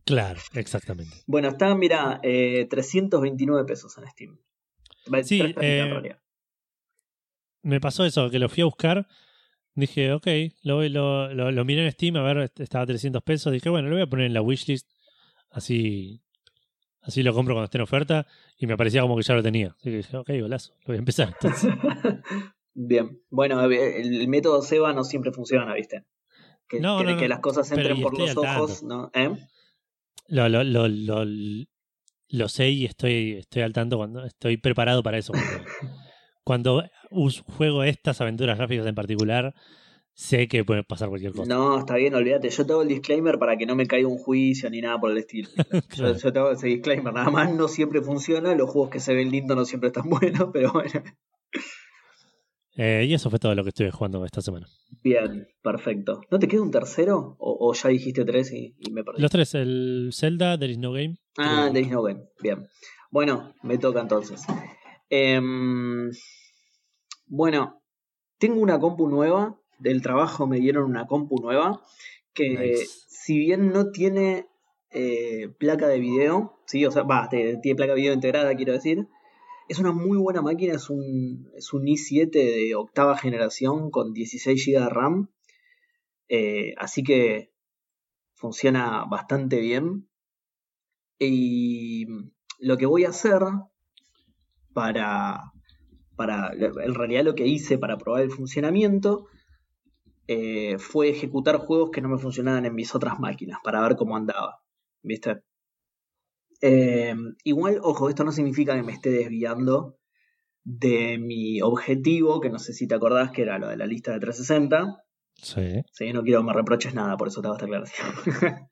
Speaker 2: Claro, exactamente.
Speaker 1: Bueno, está, mira, eh, 329 pesos en Steam.
Speaker 2: Sí,
Speaker 1: 330
Speaker 2: eh,
Speaker 1: en
Speaker 2: me pasó eso, que lo fui a buscar. Dije, ok, lo, lo, lo, lo miré en Steam, a ver, estaba a 300 pesos. Dije, bueno, lo voy a poner en la wishlist. Así, así lo compro cuando esté en oferta. Y me parecía como que ya lo tenía. Así que dije, ok, golazo, lo voy a empezar. Entonces,
Speaker 1: Bien. Bueno, eh, el método Seba no siempre funciona, ¿viste? Que,
Speaker 2: No, no, no.
Speaker 1: que las cosas entren por los
Speaker 2: tanto.
Speaker 1: ojos, ¿no? ¿Eh?
Speaker 2: lo, lo, lo, lo, lo sé y estoy, estoy al tanto cuando estoy preparado para eso. Cuando, juego estas aventuras gráficas en particular, sé que puede pasar cualquier cosa.
Speaker 1: No, está bien, olvídate. Yo te hago el disclaimer para que no me caiga un juicio ni nada por el estilo. Yo,
Speaker 2: Claro.
Speaker 1: yo te hago ese disclaimer. Nada más no siempre funciona. Los juegos que se ven lindos no siempre están buenos, pero bueno.
Speaker 2: Eh, y eso fue todo lo que estuve jugando esta semana.
Speaker 1: Bien, perfecto. ¿No te queda un tercero? ¿O, o ya dijiste tres y, y me perdí?
Speaker 2: Los tres, el Zelda, There is no game.
Speaker 1: Ah, There is no game. Bien. Bueno, me toca entonces. Em, bueno, tengo una compu nueva. Del trabajo me dieron una compu nueva. Que
Speaker 2: Nice.
Speaker 1: si bien no tiene eh, placa de video, sí, o sea, va, tiene placa de video integrada, quiero decir. Es una muy buena máquina, es un, es un i7 de octava generación con 16 GB de RAM. Eh, así que funciona bastante bien. Y lo que voy a hacer para, para en realidad lo que hice para probar el funcionamiento eh, fue ejecutar juegos que no me funcionaban en mis otras máquinas para ver cómo andaba. ¿Viste? Eh, igual, ojo, esto no significa que me esté desviando de mi objetivo, que no sé si te acordás que era lo de la lista de 360.
Speaker 2: Sí.
Speaker 1: Sí, no quiero que me reproches nada, por eso te hago esta aclaración.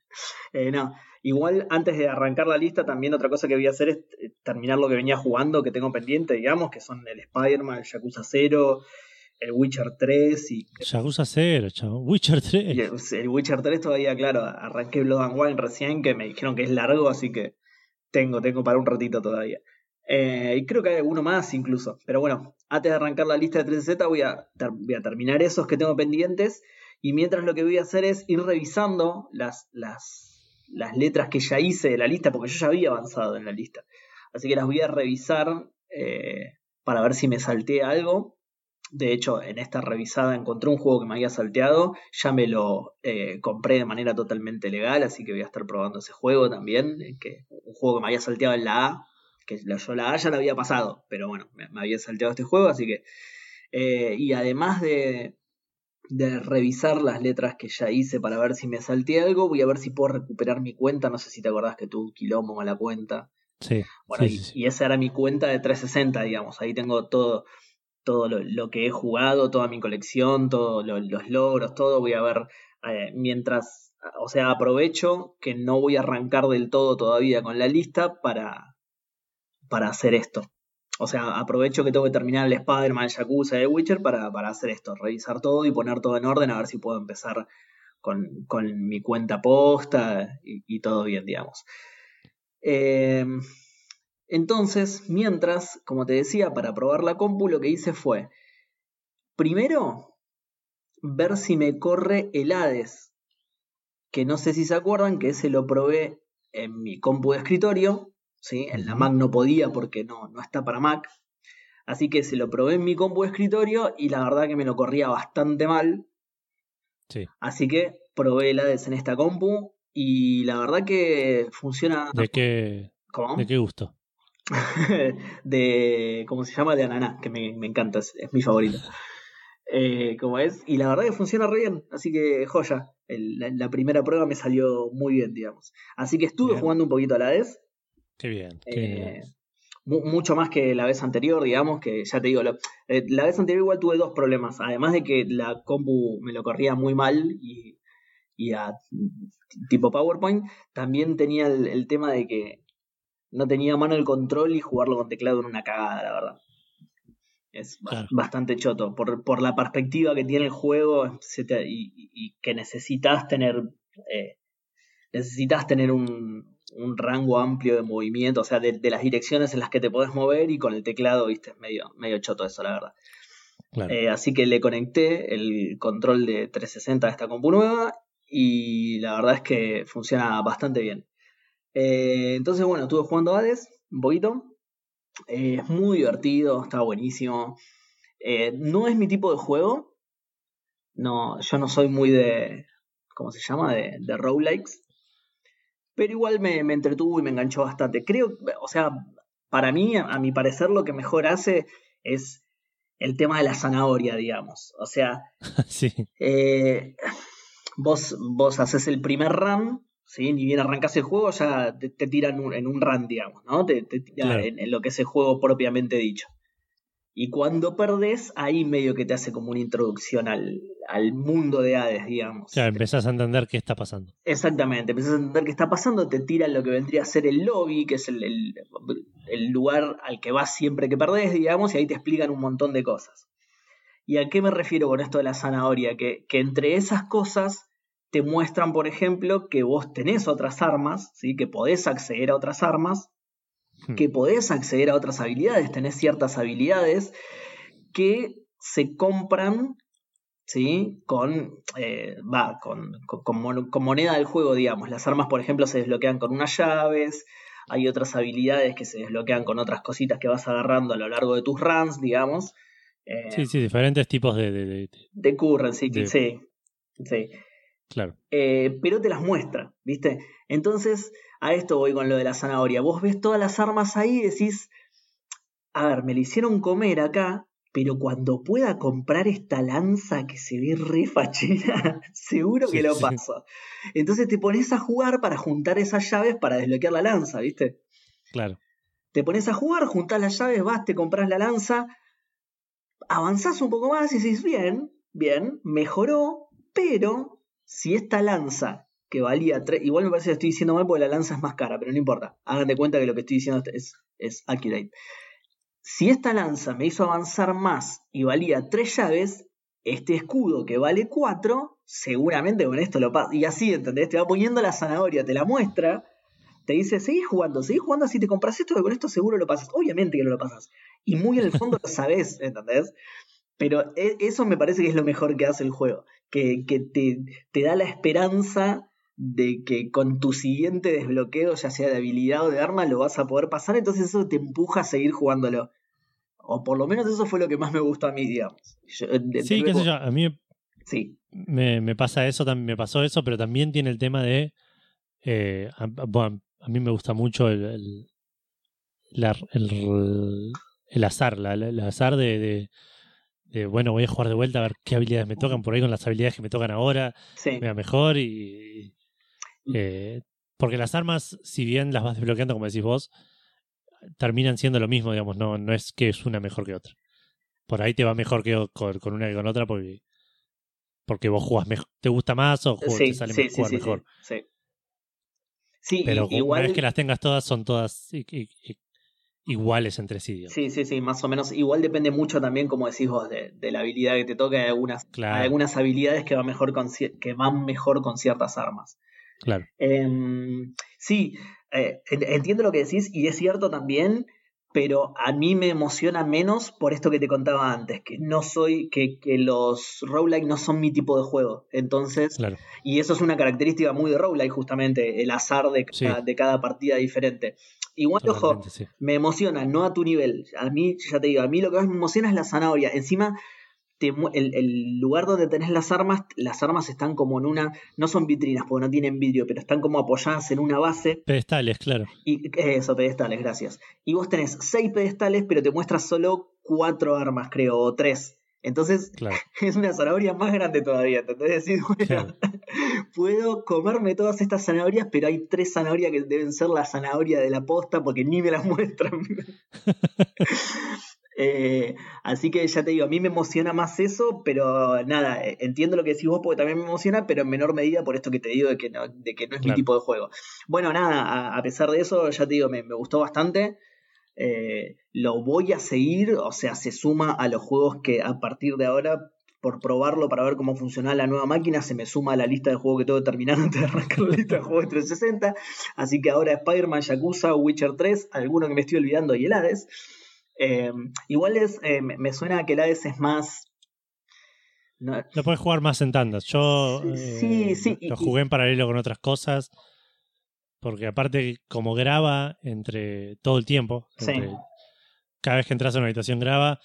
Speaker 1: eh, no, igual antes de arrancar la lista, también otra cosa que voy a hacer es eh, terminar lo que venía jugando, que tengo pendiente, digamos, que son el Spider-Man, el Yakuza 0, el Witcher 3 y...
Speaker 2: Yakuza 0, chavo. Witcher 3.
Speaker 1: y el, el Witcher 3 todavía, claro, arranqué Blood and Wine recién, que me dijeron que es largo, así que tengo, tengo para un ratito todavía. Eh, y creo que hay alguno más incluso. Pero bueno, antes de arrancar la lista de 3Z voy a, voy a terminar esos que tengo pendientes. Y mientras lo que voy a hacer es ir revisando las, las, las letras que ya hice de la lista, porque yo ya había avanzado en la lista. Así que las voy a revisar eh, para ver si me salté algo. De hecho, en esta revisada encontré un juego que me había salteado. Ya me lo eh, compré de manera totalmente legal, así que voy a estar probando ese juego también. Que, un juego que me había salteado en la A, que yo la A ya la había pasado, pero bueno, me, me había salteado este juego, así que... Eh, y además de, de revisar las letras que ya hice para ver si me salté algo, voy a ver si puedo recuperar mi cuenta, no sé si te acordás que tuve un quilombo con la cuenta.
Speaker 2: Sí.
Speaker 1: Bueno,
Speaker 2: sí,
Speaker 1: y,
Speaker 2: sí, sí.
Speaker 1: y esa era mi cuenta de 360, digamos, ahí tengo todo, todo lo, lo que he jugado, toda mi colección, todos lo, los logros, todo, voy a ver eh, mientras, o sea, aprovecho que no voy a arrancar del todo todavía con la lista para, para hacer esto. O sea, aprovecho que tengo que terminar el Spider-Man, el Yakuza y el Witcher para, para hacer esto, revisar todo y poner todo en orden, a ver si puedo empezar con, con mi cuenta posta y, todo bien, digamos. Eh, entonces, mientras, como te decía, para probar la compu, lo que hice fue, primero, ver si me corre el Hades, que no sé si se acuerdan, que ese lo probé en mi compu de escritorio, ¿sí? en la Mac no podía porque no, no está para Mac, así que se lo probé en mi compu de escritorio y la verdad que me lo corría bastante mal,
Speaker 2: Sí.
Speaker 1: así que probé el Hades en esta compu y la verdad que funciona...
Speaker 2: ¿De qué,
Speaker 1: ¿Cómo?
Speaker 2: ¿De qué gusto?
Speaker 1: de. ¿Cómo se llama? De ananá, que me, me encanta, es, es mi favorito. Eh, como es, y la verdad que funciona re bien, así que joya. El- la, la primera prueba me salió muy bien, digamos. Así que estuve
Speaker 2: Bien.
Speaker 1: jugando un poquito a la vez,
Speaker 2: Qué bien. qué bien.
Speaker 1: eh, mu- mucho más que la vez anterior, digamos, que ya te digo, lo- eh, la vez anterior igual tuve dos problemas, además de que la compu me lo corría muy mal y, y a tipo PowerPoint, también tenía el, el tema de que no tenía mano el control y jugarlo con teclado en una cagada, la verdad. Es
Speaker 2: Claro.
Speaker 1: bastante choto. Por, por la perspectiva que tiene el juego te- y que necesitas tener. eh, necesitas tener un, un rango amplio de movimiento, o sea, de, de las direcciones en las que te podés mover y con el teclado, viste, es medio, medio choto eso, la verdad.
Speaker 2: Claro.
Speaker 1: Eh, así que le conecté el control de 360 a esta compu nueva y la verdad es que funciona bastante bien. Eh, entonces, bueno, estuve jugando Hades un poquito. Eh, es muy divertido, está buenísimo. No es mi tipo de juego. No, yo no soy muy de. ¿Cómo se llama? De, de roguelikes. Pero igual me, me entretuvo y me enganchó bastante. Creo, o sea, para mí, a, mi parecer, lo que mejor hace es el tema de la zanahoria, digamos. O sea,
Speaker 2: sí.
Speaker 1: eh, vos, vos haces el primer run, ¿sí? ni bien arrancas el juego, ya te, te tiran un- en un run, digamos, ¿no? Te, te tira
Speaker 2: Claro.
Speaker 1: en, en lo que es el juego propiamente dicho. Y cuando perdés, ahí medio que te hace como una introducción al, al mundo de Hades, digamos.
Speaker 2: Claro, empezás a entender qué está pasando.
Speaker 1: Exactamente, empezás a entender qué está pasando, te tiran lo que vendría a ser el lobby, que es el, el- el lugar al que vas siempre que perdés, digamos, y ahí te explican un montón de cosas. ¿Y a qué me refiero con esto de la zanahoria? Que, que entre esas cosas te muestran, por ejemplo, que vos tenés otras armas, ¿sí? que podés acceder a otras armas,
Speaker 2: Hmm.
Speaker 1: que podés acceder a otras habilidades, tenés ciertas habilidades que se compran ¿sí? Con, eh, va, con, con, con mon- con moneda del juego, digamos. Las armas, por ejemplo, se desbloquean con unas llaves. Hay otras habilidades que se desbloquean con otras cositas que vas agarrando a lo largo de tus runs, digamos. Eh,
Speaker 2: Sí, sí, diferentes tipos de. de- de- de-
Speaker 1: De currency,
Speaker 2: de-
Speaker 1: sí. Sí.
Speaker 2: claro.
Speaker 1: Eh, pero te las muestra, ¿viste? Entonces, a esto voy con lo de la zanahoria. Vos ves todas las armas ahí y decís, a ver, me la hicieron comer acá, pero cuando pueda comprar esta lanza que se ve re fachera, seguro que lo
Speaker 2: sí.
Speaker 1: paso. Entonces te pones a jugar para juntar esas llaves para desbloquear la lanza, ¿viste?
Speaker 2: Claro.
Speaker 1: Te pones a jugar, juntás las llaves, vas, te compras la lanza, avanzás un poco más y decís, bien, bien, mejoró, pero si esta lanza que valía 3, igual me parece que estoy diciendo mal porque la lanza es más cara, pero no importa, hagan de cuenta que lo que estoy diciendo es, es accurate. Si esta lanza me hizo avanzar más y valía 3 llaves, este escudo que vale 4, seguramente con esto lo pasa. Y así, ¿entendés? Te va poniendo la zanahoria, te la muestra, te dice, seguís jugando, seguís jugando, si te compras esto, que con esto seguro lo pasas. Obviamente que no lo pasas. Y muy en el fondo lo sabes, ¿entendés? Pero e, eso me parece que es lo mejor que hace el juego. Que, que te, te da la esperanza de que con tu siguiente desbloqueo, ya sea de habilidad o de arma, lo vas a poder pasar, entonces eso te empuja a seguir jugándolo. O por lo menos eso fue lo que más me gustó a mí, digamos.
Speaker 2: Eh, sí, qué sé yo, a mí
Speaker 1: sí.
Speaker 2: me, me, pasa eso, me pasó eso, pero también tiene el tema de... Eh, a, bueno, a mí me gusta mucho el, el, el, el azar, el azar de, de, bueno, voy a jugar de vuelta a ver qué habilidades me tocan por ahí con las habilidades que me tocan ahora,
Speaker 1: sí.
Speaker 2: me va mejor y, eh, porque las armas, si bien las vas desbloqueando, como decís vos, terminan siendo lo mismo, digamos, no, no es que es una mejor que otra. Por ahí te va mejor que con, una que con otra porque, porque vos jugás mejor, te gusta más o te sale mejor.
Speaker 1: Sí,
Speaker 2: Pero
Speaker 1: igual...
Speaker 2: una vez que las tengas todas, son todas iguales entre sí.
Speaker 1: Sí, sí, sí, más o menos. Igual depende mucho también, como decís vos, de, la habilidad que te toca. Hay algunas, algunas habilidades que van, mejor con, que van mejor con ciertas armas.
Speaker 2: Claro.
Speaker 1: Em, sí, eh, entiendo lo que decís y es cierto también, pero a mí me emociona menos por esto que te contaba antes, que no soy, que, que los roguelike no son mi tipo de juego. Entonces, y eso es una característica muy de roguelike justamente, el azar de cada, de cada partida diferente. Igual, ojo, me emociona, no a tu nivel. A mí, ya te digo, a mí lo que más me emociona es la zanahoria. Encima, el, lugar donde tenés las armas, las armas están como en una, no son vitrinas porque no tienen vidrio, pero están como apoyadas en una base.
Speaker 2: Pedestales, claro.
Speaker 1: Y eso, pedestales, gracias. Y vos tenés seis pedestales, pero te muestras solo cuatro armas, creo, o tres. Entonces es una zanahoria más grande todavía. ¿Entendés? Bueno, puedo comerme todas estas zanahorias, pero hay tres zanahorias que deben ser la zanahoria de la posta porque ni me las muestran. Eh, así que ya te digo, a mí me emociona más eso, pero nada, eh, entiendo lo que decís vos porque también me emociona, pero en menor medida por esto que te digo de que no, de que no es mi tipo de juego. Bueno, nada, a, pesar de eso, ya te digo, me, gustó bastante. Eh, lo voy a seguir, o sea, se suma a los juegos que a partir de ahora, por probarlo para ver cómo funciona la nueva máquina, se me suma a la lista de juegos que tengo que terminar antes de arrancar la lista de juegos de 360. Así que ahora Spider-Man, Yakuza, Witcher 3, alguno que me estoy olvidando y el Hades. Eh, igual es, eh, me suena que el Hades es más.
Speaker 2: Lo puedes jugar más en tandas. Yo
Speaker 1: sí, eh, sí,
Speaker 2: lo jugué en paralelo con otras cosas. Porque aparte, como graba entre todo el tiempo, cada vez que entras a una habitación graba,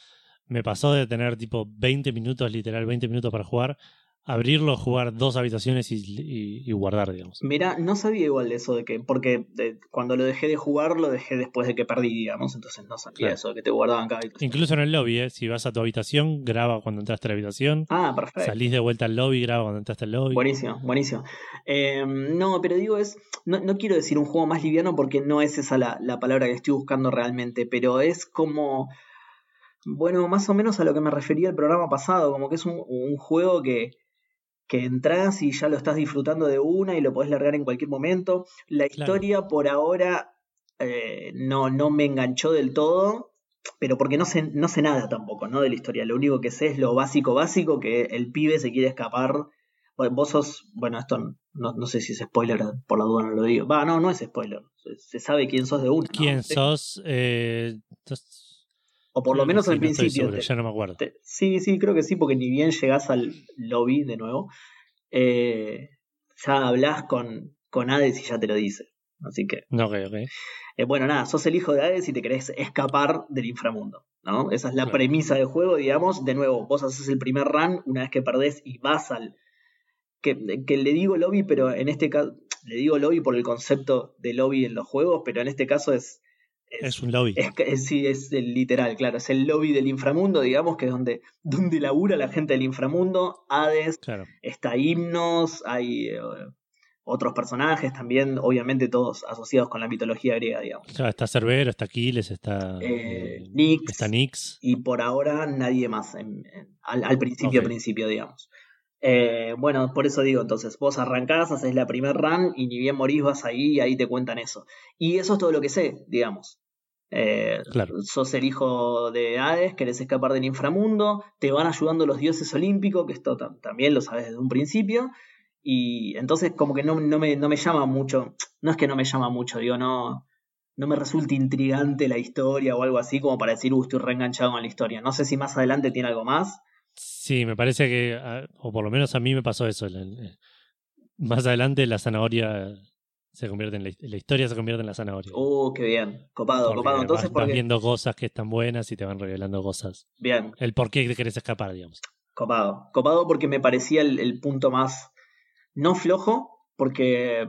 Speaker 2: me pasó de tener tipo 20 minutos, literal 20 minutos para jugar, abrirlo, jugar dos habitaciones y, guardar, digamos.
Speaker 1: Mira, no sabía igual de eso de que, porque cuando lo dejé de jugar, lo dejé después de que perdí, digamos, entonces no sabía eso de que te guardaban cada habitación.
Speaker 2: Incluso en el lobby, ¿eh? si vas a tu habitación, graba cuando entraste a la habitación.
Speaker 1: Ah, perfecto.
Speaker 2: Salís de vuelta al lobby, graba cuando entraste al lobby.
Speaker 1: Buenísimo, buenísimo. Em, no, pero digo, es, no, no, quiero decir un juego más liviano porque no es esa la, la palabra que estoy buscando realmente, pero es como... Bueno, más o menos a lo que me refería el programa pasado, como que es un, un juego que, que entras y ya lo estás disfrutando de una y lo podés largar en cualquier momento. La historia por ahora eh, no, no me enganchó del todo, pero porque no sé, no sé nada tampoco, ¿no? De la historia. Lo único que sé es lo básico, básico, que el pibe se quiere escapar. Vos sos, bueno, esto no, no sé si es spoiler, por la duda no lo digo. Va, no, no es spoiler. Se, sabe quién sos de una.
Speaker 2: ¿Quién sos? Eh,
Speaker 1: o por lo menos al principio.
Speaker 2: ya no me acuerdo.
Speaker 1: sí, sí, creo que sí, porque ni bien llegás al lobby de nuevo, eh, ya hablas con, con Hades y ya te lo dice. Así que.
Speaker 2: No, ok, ok.
Speaker 1: Eh, bueno, nada, sos el hijo de Hades y te querés escapar del inframundo. ¿no? Esa es la premisa del juego, digamos. De nuevo, vos haces el primer run, una vez que perdés y vas al. Que, que le digo lobby, pero en este caso. Le digo lobby por el concepto de lobby en los juegos, pero en este caso es
Speaker 2: es, un lobby.
Speaker 1: Es, sí, es el literal, claro. Es el lobby del inframundo, digamos, que es donde, donde labura la gente del inframundo. Hades, está himnos, hay. otros personajes también, obviamente todos asociados con la mitología griega, digamos.
Speaker 2: Claro, está Cerbero, está Aquiles, está
Speaker 1: Eh,
Speaker 2: eh,
Speaker 1: Nix.
Speaker 2: está Nix.
Speaker 1: y por ahora nadie más en- en- al, al principio,
Speaker 2: Ok.
Speaker 1: principio, digamos. Eh, bueno, por eso digo, entonces, vos arrancás, haces la primer run y ni bien morís vas ahí y ahí te cuentan eso. Y eso es todo lo que sé, digamos. Eh,
Speaker 2: Claro.
Speaker 1: Sos el hijo de Hades, querés escapar del inframundo, te van ayudando los dioses olímpicos, que esto tam- también lo sabes desde un principio. Y entonces como que no, no, me, no me llama mucho, no es que no me llama mucho, digo, no, no me resulta intrigante la historia o algo así como para decir, uh, estoy reenganchado con la historia. No sé si más adelante tiene algo más.
Speaker 2: Sí, me parece que, ah, o por lo menos a mí me pasó eso. Más adelante la zanahoria se convierte en la, la historia se convierte en la zanahoria.
Speaker 1: Uh, qué bien, copado,
Speaker 2: Porque
Speaker 1: copado. Entonces,
Speaker 2: vas, viendo cosas que están buenas y te van revelando cosas.
Speaker 1: Bien,
Speaker 2: El por qué querés escapar, digamos.
Speaker 1: copado. Copado porque me parecía el, el punto más, no flojo, porque,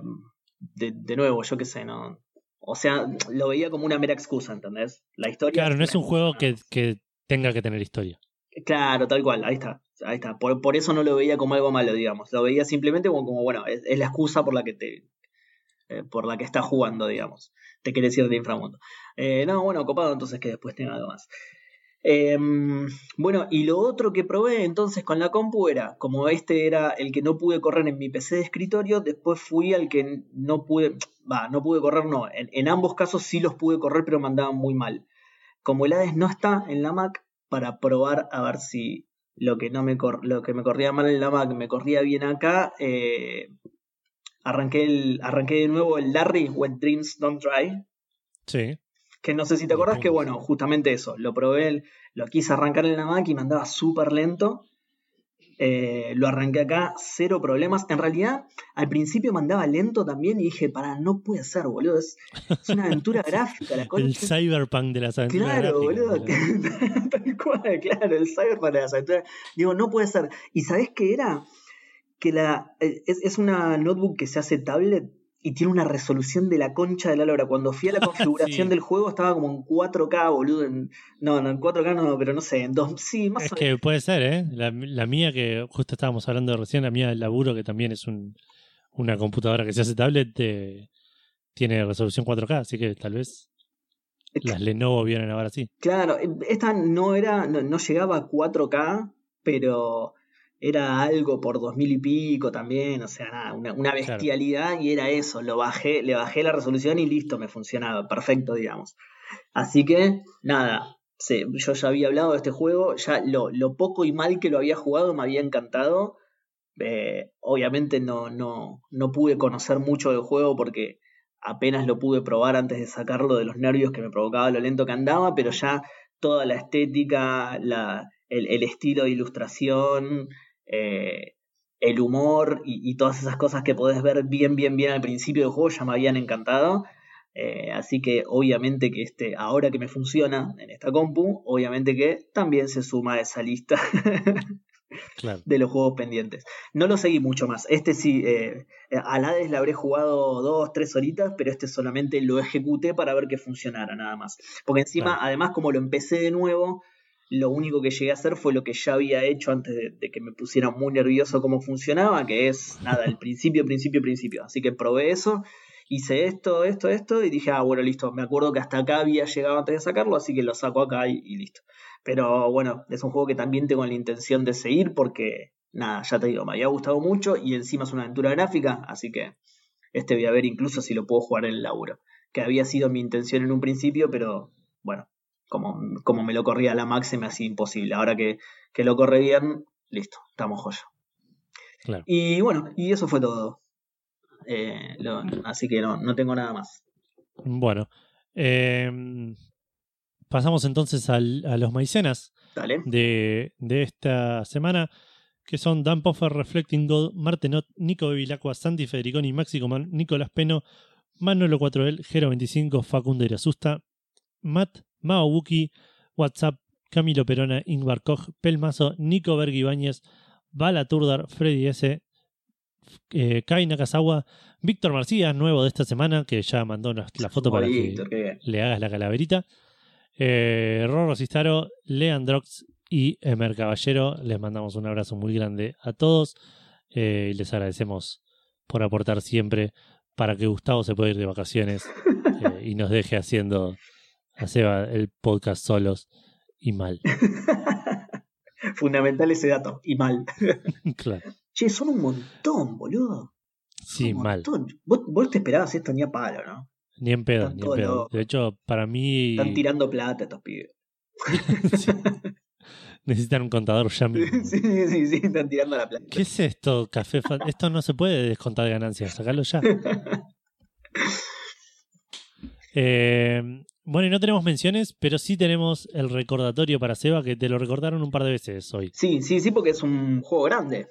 Speaker 1: de, de nuevo, yo qué sé, no... O sea, lo veía como una mera excusa, ¿entendés? La historia...
Speaker 2: Claro, no es un juego que, que tenga que tener historia.
Speaker 1: Claro, tal cual, ahí está, ahí está. Por, por eso no lo veía como algo malo, digamos. Lo veía simplemente como, como bueno, es, es la excusa por la que te. Eh, por la que estás jugando, digamos. Te querés ir de inframundo. Eh, no, bueno, copado, entonces que después tenga algo más. Em, bueno, y lo otro que probé entonces con la compu era, como este era el que no pude correr en mi PC de escritorio, después fui al que no pude, va, no pude correr, no, en, ambos casos sí los pude correr, pero me muy mal. Como el Hades no está en la Mac, para probar a ver si lo que no me cor- lo que me corría mal en la Mac me corría bien acá, eh, arranqué el, arranqué de nuevo el Larry When Dreams Don't Dry,
Speaker 2: Sí.
Speaker 1: que no sé si te acordás que bueno, justamente eso, lo probé, el- lo quise arrancar en la Mac y me andaba súper lento. Eh, lo arranqué acá, cero problemas. En realidad, al principio me andaba lento también y dije, para, no puede ser, boludo. Es, es una aventura gráfica, la
Speaker 2: El
Speaker 1: concha.
Speaker 2: cyberpunk de las aventuras
Speaker 1: Claro, boludo. Tal cual, claro, el cyberpunk de las aventuras. Digo, no puede ser. ¿Y sabés qué era? Que la eh, es, es una notebook que se hace tablet y tiene una resolución de la concha de la lora. Cuando fui a la configuración
Speaker 2: Sí.
Speaker 1: del juego estaba como en 4K, boludo. en- no, no, en 4K no, pero no sé, en dos, sí, más
Speaker 2: Es
Speaker 1: o menos.
Speaker 2: que puede ser, ¿eh? La, la mía, que justo estábamos hablando recién, la mía del laburo, que también es un, una computadora que se hace tablet, eh, tiene resolución 4K, así que tal vez las Lenovo vienen ahora sí.
Speaker 1: Claro, eh, esta no era, no, no llegaba a 4K, pero era algo por 2000 y pico también, o sea, nada, una, una
Speaker 2: Claro.
Speaker 1: bestialidad y era eso, lo bajé, le bajé la resolución y listo, me funcionaba, perfecto, digamos. Así que, nada, sí, yo ya había hablado de este juego, ya lo, lo poco y mal que lo había jugado me había encantado. Eh, obviamente no, no, no pude conocer mucho del juego porque apenas lo pude probar antes de sacarlo de los nervios que me provocaba lo lento que andaba, pero ya toda la estética, la, el, el estilo de ilustración, eh, el humor y, y todas esas cosas que podés ver bien, bien, bien al principio del juego ya me habían encantado. Eh, así que obviamente que este, ahora que me funciona en esta compu, obviamente que también se suma a esa lista
Speaker 2: Claro.
Speaker 1: de los juegos pendientes. No lo seguí mucho más. Este sí, eh, al Hades le habré jugado dos, tres horitas, pero este solamente lo ejecuté para ver que funcionara nada más. Porque encima,
Speaker 2: Claro.
Speaker 1: además, como lo empecé de nuevo, lo único que llegué a hacer fue lo que ya había hecho antes de, que me pusiera muy nervioso cómo funcionaba, que es nada, el principio, principio, principio. Así que probé eso, hice esto, esto, esto, y dije, ah, bueno, listo. Me acuerdo que hasta acá había llegado antes de sacarlo, así que lo saco acá y, y listo. Pero bueno, es un juego que también tengo la intención de seguir porque, nada, ya te digo, me había gustado mucho y encima es una aventura gráfica, así que este voy a ver incluso si lo puedo jugar en el laburo. Que había sido mi intención en un principio, pero bueno, como, como me lo corría a la Max se me hacía imposible. Ahora que, que lo corre bien, listo, estamos joya.
Speaker 2: Claro.
Speaker 1: Y bueno, y eso fue todo. Eh, lo- así que no, no tengo nada más.
Speaker 2: Bueno. eh, pasamos entonces al- a los maicenas de, de esta semana, que son Dan Poffer, Reflecting God, Martenot, Nico Bevilacqua, Santi Federiconi, Maxi Coman, Nicolás Peno, Manolo 4L, Gero 25, Facundo Irasusta, Matt, Mao Buki, WhatsApp, Camilo Perona, Ingvar Koch, Pelmazo, Nico Berg Ibáñez, Bala Turdar, Freddy S., eh, Kai Nakazawa, Víctor Marcía, nuevo de esta semana, que ya mandó la, la foto para que
Speaker 1: Víctor,
Speaker 2: le hagas la calaverita. Eh, Rorro Cistaro, Leandrox y Emer Caballero. Les mandamos un abrazo muy grande a todos eh, y les agradecemos por aportar siempre para que Gustavo se pueda ir de vacaciones eh, y nos deje haciendo a Seba el podcast solos y mal.
Speaker 1: Fundamental ese dato, y mal.
Speaker 2: claro.
Speaker 1: Che, son un montón, boludo.
Speaker 2: Sí,
Speaker 1: Un
Speaker 2: mal.
Speaker 1: Vos, vos te esperabas esto ni a palo, ¿no?
Speaker 2: Ni en pedo,
Speaker 1: Están
Speaker 2: ni en pedo.
Speaker 1: locos.
Speaker 2: De hecho, para mí
Speaker 1: Están tirando plata estos pibes.
Speaker 2: Sí. necesitan un contador ya mismo.
Speaker 1: sí, sí, sí, están tirando la plata.
Speaker 2: ¿Qué es esto, café? Esto no se puede descontar ganancias, sacalo ya. Eh, bueno, y no tenemos menciones, pero sí tenemos el recordatorio para Seba, que te lo recordaron un par de veces hoy.
Speaker 1: Sí, sí, sí, porque es un juego grande.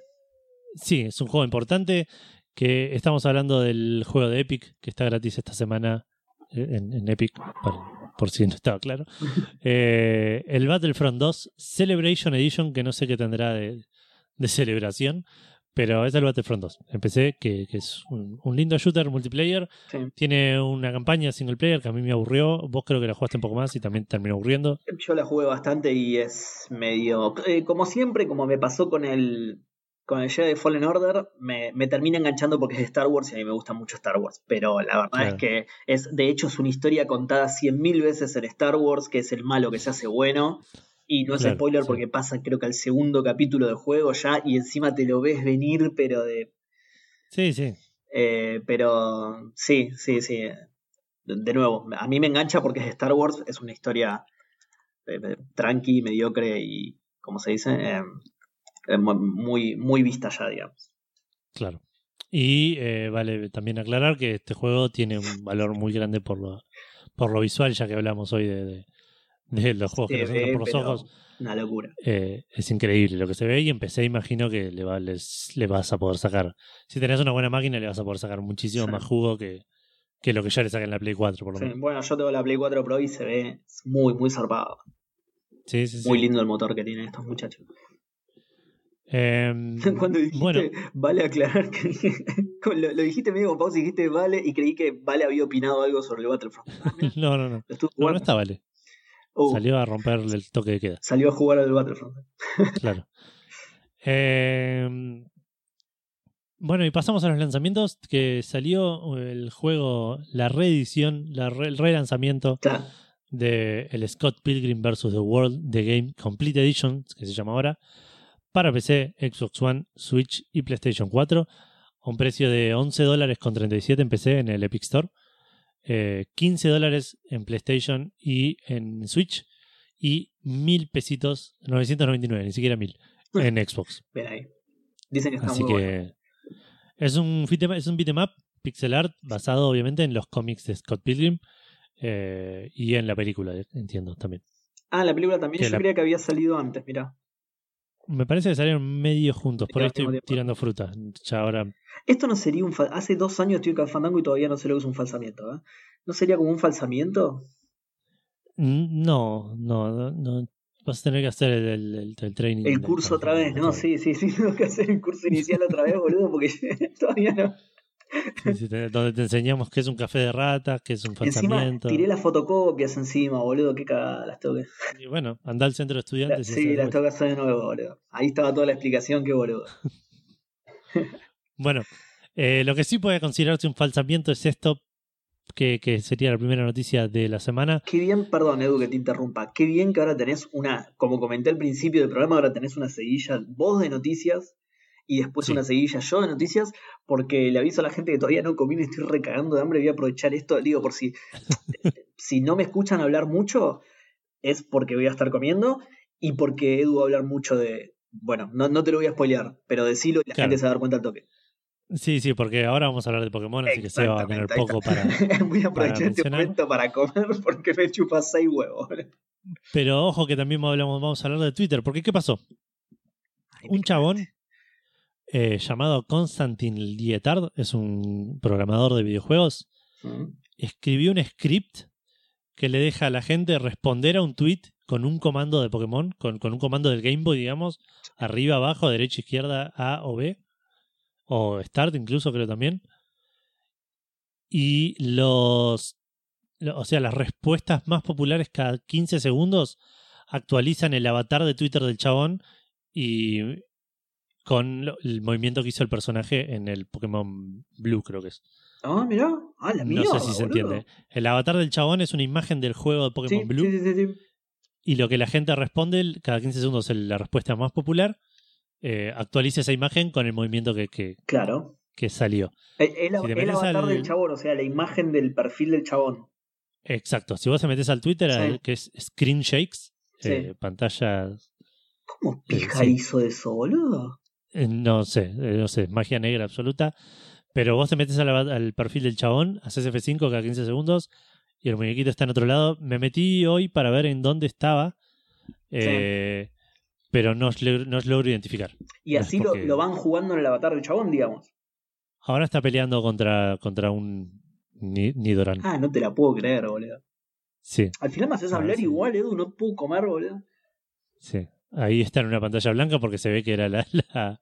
Speaker 2: Sí, es un juego importante, que estamos hablando del juego de Epic, que está gratis esta semana eh, en, en Epic, por, por si no estaba claro. Eh, el Battlefront 2 Celebration Edition, que no sé qué tendrá de, de celebración, pero es el Battlefront 2. Empecé, que, que es un, un lindo shooter multiplayer.
Speaker 1: Sí.
Speaker 2: Tiene una campaña single player que a mí me aburrió. Vos creo que la jugaste un poco más y también terminó aburriendo.
Speaker 1: Yo la jugué bastante y es medio. eh, como siempre, como me pasó con el. Con el Jedi Fallen Order, me, me termina enganchando porque es de Star Wars y a mí me gusta mucho Star Wars. Pero la verdad
Speaker 2: Claro.
Speaker 1: es que es, de hecho, es una historia contada cien mil veces en Star Wars, que es el malo que se hace bueno. Y no es
Speaker 2: Claro,
Speaker 1: spoiler
Speaker 2: sí.
Speaker 1: porque pasa, creo que al segundo capítulo del juego ya, y encima te lo ves venir, pero de
Speaker 2: Sí, sí.
Speaker 1: Eh, pero sí, sí, sí. De, de nuevo, a mí me engancha porque es de Star Wars, es una historia eh, eh, tranqui, mediocre y, ¿cómo se dice? Eh, mu- muy, muy vista ya, digamos.
Speaker 2: Claro. Y vale también aclarar que este juego tiene un valor muy grande por lo, por lo visual, ya que hablamos hoy de, de- de los juegos que nos entran por los ojos.
Speaker 1: Una locura.
Speaker 2: Eh, es increíble lo que se ve y empecé, imagino que le, va- les- le vas a poder sacar. Si tenés una buena máquina, le vas a poder sacar muchísimo
Speaker 1: Sí.
Speaker 2: más jugo que, que lo que ya le saca en la Play 4, por lo
Speaker 1: Sí,
Speaker 2: menos.
Speaker 1: bueno, yo tengo la Play 4 Pro y se ve muy, muy zarpado.
Speaker 2: Sí, sí, sí.
Speaker 1: Muy lindo el motor que tienen estos muchachos. Cuando dijiste,
Speaker 2: bueno,
Speaker 1: vale aclarar que lo, lo dijiste medio con pausa dijiste vale y creí que vale había opinado algo sobre el Battlefront.
Speaker 2: No, no, no. No, no está vale.
Speaker 1: Uh,
Speaker 2: Salió a romperle el toque de queda.
Speaker 1: salió a jugar al Battlefront.
Speaker 2: Claro. Eh, bueno, y pasamos a los lanzamientos. Que salió el juego, la reedición, la re- el relanzamiento
Speaker 1: Claro.
Speaker 2: de el Scott Pilgrim vs. The World The Game Complete Edition, que se llama ahora, para PC, Xbox One, Switch y PlayStation 4, a un precio de 11 dólares con 37 en PC en el Epic Store, eh, 15 dólares en PlayStation y en Switch, y 1000 pesitos, 999, ni siquiera 1000, en Xbox.
Speaker 1: Ven ahí. Dicen que está
Speaker 2: Así
Speaker 1: muy
Speaker 2: que
Speaker 1: bueno.
Speaker 2: es un beat'em- es un beat'em up pixel art basado obviamente en los cómics de Scott Pilgrim eh, y en la película, entiendo también.
Speaker 1: Ah, la película también.
Speaker 2: que
Speaker 1: Yo
Speaker 2: la-
Speaker 1: creía que había salido antes, mira.
Speaker 2: Me parece que salieron medio juntos, por ahí estoy
Speaker 1: tiempo.
Speaker 2: tirando fruta. Ya ahora.
Speaker 1: Esto no sería un. fa- Hace dos años estoy con Fandango y todavía no sé lo que es un falsamiento. ¿eh? ¿No sería como un falsamiento?
Speaker 2: No, no, no. Vas a tener que hacer el, el- el- training.
Speaker 1: El curso otra vez, ¿no? Sí, sí, sí. Tengo que hacer el curso inicial otra vez, boludo, porque todavía no.
Speaker 2: Sí, sí, te- donde te enseñamos qué es un café de ratas, qué es un
Speaker 1: Encima
Speaker 2: falsamiento.
Speaker 1: tiré las fotocopias encima, boludo. Qué cagada. Las tengo que.
Speaker 2: Y bueno, anda al centro de estudiantes. y
Speaker 1: sí, las hacer de nuevo, boludo. Ahí estaba toda la explicación, qué boludo.
Speaker 2: Bueno, eh, lo que sí puede considerarse un falsamiento es esto, que, que sería la primera noticia de la semana.
Speaker 1: Qué bien, perdón Edu que te interrumpa, qué bien que ahora tenés una, como comenté al principio del programa, ahora tenés una seguilla vos de noticias y después
Speaker 2: Sí.
Speaker 1: una seguilla yo de noticias, porque le aviso a la gente que todavía no comí y estoy recagando de hambre, voy a aprovechar esto, digo, por si, si no me escuchan hablar mucho, es porque voy a estar comiendo y porque Edu va a hablar mucho de, bueno, no, no te lo voy a spoilear, pero decilo y la
Speaker 2: Claro.
Speaker 1: gente se va a dar cuenta al toque.
Speaker 2: Sí, sí, porque ahora vamos a hablar de Pokémon, así que se va a tener poco para.
Speaker 1: voy a aprovechar este momento para comer porque me chupa seis huevos.
Speaker 2: Pero ojo que también hablamos, vamos a hablar de Twitter, porque ¿qué pasó? Un chabón eh, llamado Constantin Lietard, es un programador de videojuegos, escribió un script que le deja a la gente responder a un tweet con un comando de Pokémon, con, con un comando del Game Boy, digamos, arriba, abajo, derecha, izquierda, A o B, o Start incluso creo también. Y los, lo- o sea, las respuestas más populares cada 15 segundos actualizan el avatar de Twitter del chabón y, con lo- el movimiento que hizo el personaje en el Pokémon Blue, creo que es.
Speaker 1: Ah, mirá. Ah, la
Speaker 2: No
Speaker 1: mierda,
Speaker 2: sé si se entiende. El avatar del chabón es una imagen del juego de Pokémon Blue
Speaker 1: sí, sí, sí, sí.
Speaker 2: y lo que la gente responde, cada 15 segundos es la respuesta más popular, eh, actualiza esa imagen con el movimiento que, que,
Speaker 1: Claro.
Speaker 2: que salió.
Speaker 1: El, el-
Speaker 2: Si te
Speaker 1: el
Speaker 2: metes
Speaker 1: avatar
Speaker 2: al-
Speaker 1: del chabón, o sea, la imagen del perfil del chabón.
Speaker 2: Exacto. Si vos te metes al Twitter, al- que es Screen Shakes, eh, pantalla,
Speaker 1: ¿Cómo
Speaker 2: Eh,
Speaker 1: pija hizo eso, boludo?
Speaker 2: Eh, no sé, eh, no sé, magia negra absoluta. Pero vos te metes al, perfil del chabón, haces F5 cada 15 segundos y el muñequito está en otro lado. Me metí hoy para ver en dónde estaba, eh, pero no os, logro, no os logro identificar.
Speaker 1: Y así lo,
Speaker 2: porque-
Speaker 1: lo van jugando en el avatar del chabón, digamos.
Speaker 2: Ahora está peleando contra, contra un Ni- Nidoran.
Speaker 1: Ah, no te la puedo creer, boludo.
Speaker 2: Sí,
Speaker 1: Al final me haces
Speaker 2: Ah,
Speaker 1: hablar
Speaker 2: sí.
Speaker 1: igual, Edu, no puedo comer, boludo.
Speaker 2: sí. Ahí está en una pantalla blanca porque se ve que era la, la,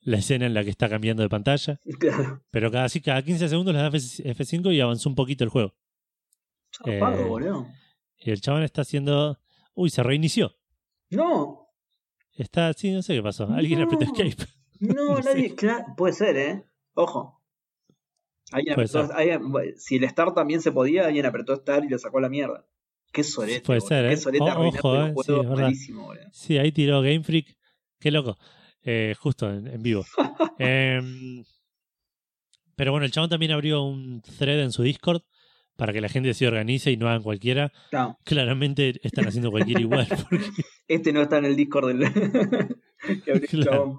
Speaker 2: la escena en la que está cambiando de pantalla.
Speaker 1: Claro.
Speaker 2: Pero cada, sí, cada 15 segundos le da F- F5 y avanzó un poquito el juego. Eh,
Speaker 1: boludo.
Speaker 2: Y el chabón está haciendo. Uy, se reinició.
Speaker 1: No,
Speaker 2: Está, sí, no sé qué pasó. Alguien
Speaker 1: No.
Speaker 2: apretó escape.
Speaker 1: no,
Speaker 2: No sé.
Speaker 1: nadie. Claro, puede ser, ¿eh? Ojo. Alguien apretó- alguien- si el Star también se podía, alguien apretó Star y lo sacó a la mierda. Qué sorete.
Speaker 2: Puede ser,
Speaker 1: Qué
Speaker 2: ¿eh?
Speaker 1: sorete
Speaker 2: O-
Speaker 1: arruinarte
Speaker 2: ojo, eh, sí,
Speaker 1: malísimo.
Speaker 2: Sí, ahí tiró Game Freak. Qué loco. Eh, justo en, en vivo. Em, pero bueno, el chabón también abrió un thread en su Discord para que la gente se organice y no hagan cualquiera.
Speaker 1: No,
Speaker 2: Claramente están haciendo cualquiera igual. porque-
Speaker 1: este no está en el Discord del. que abrió el chabón.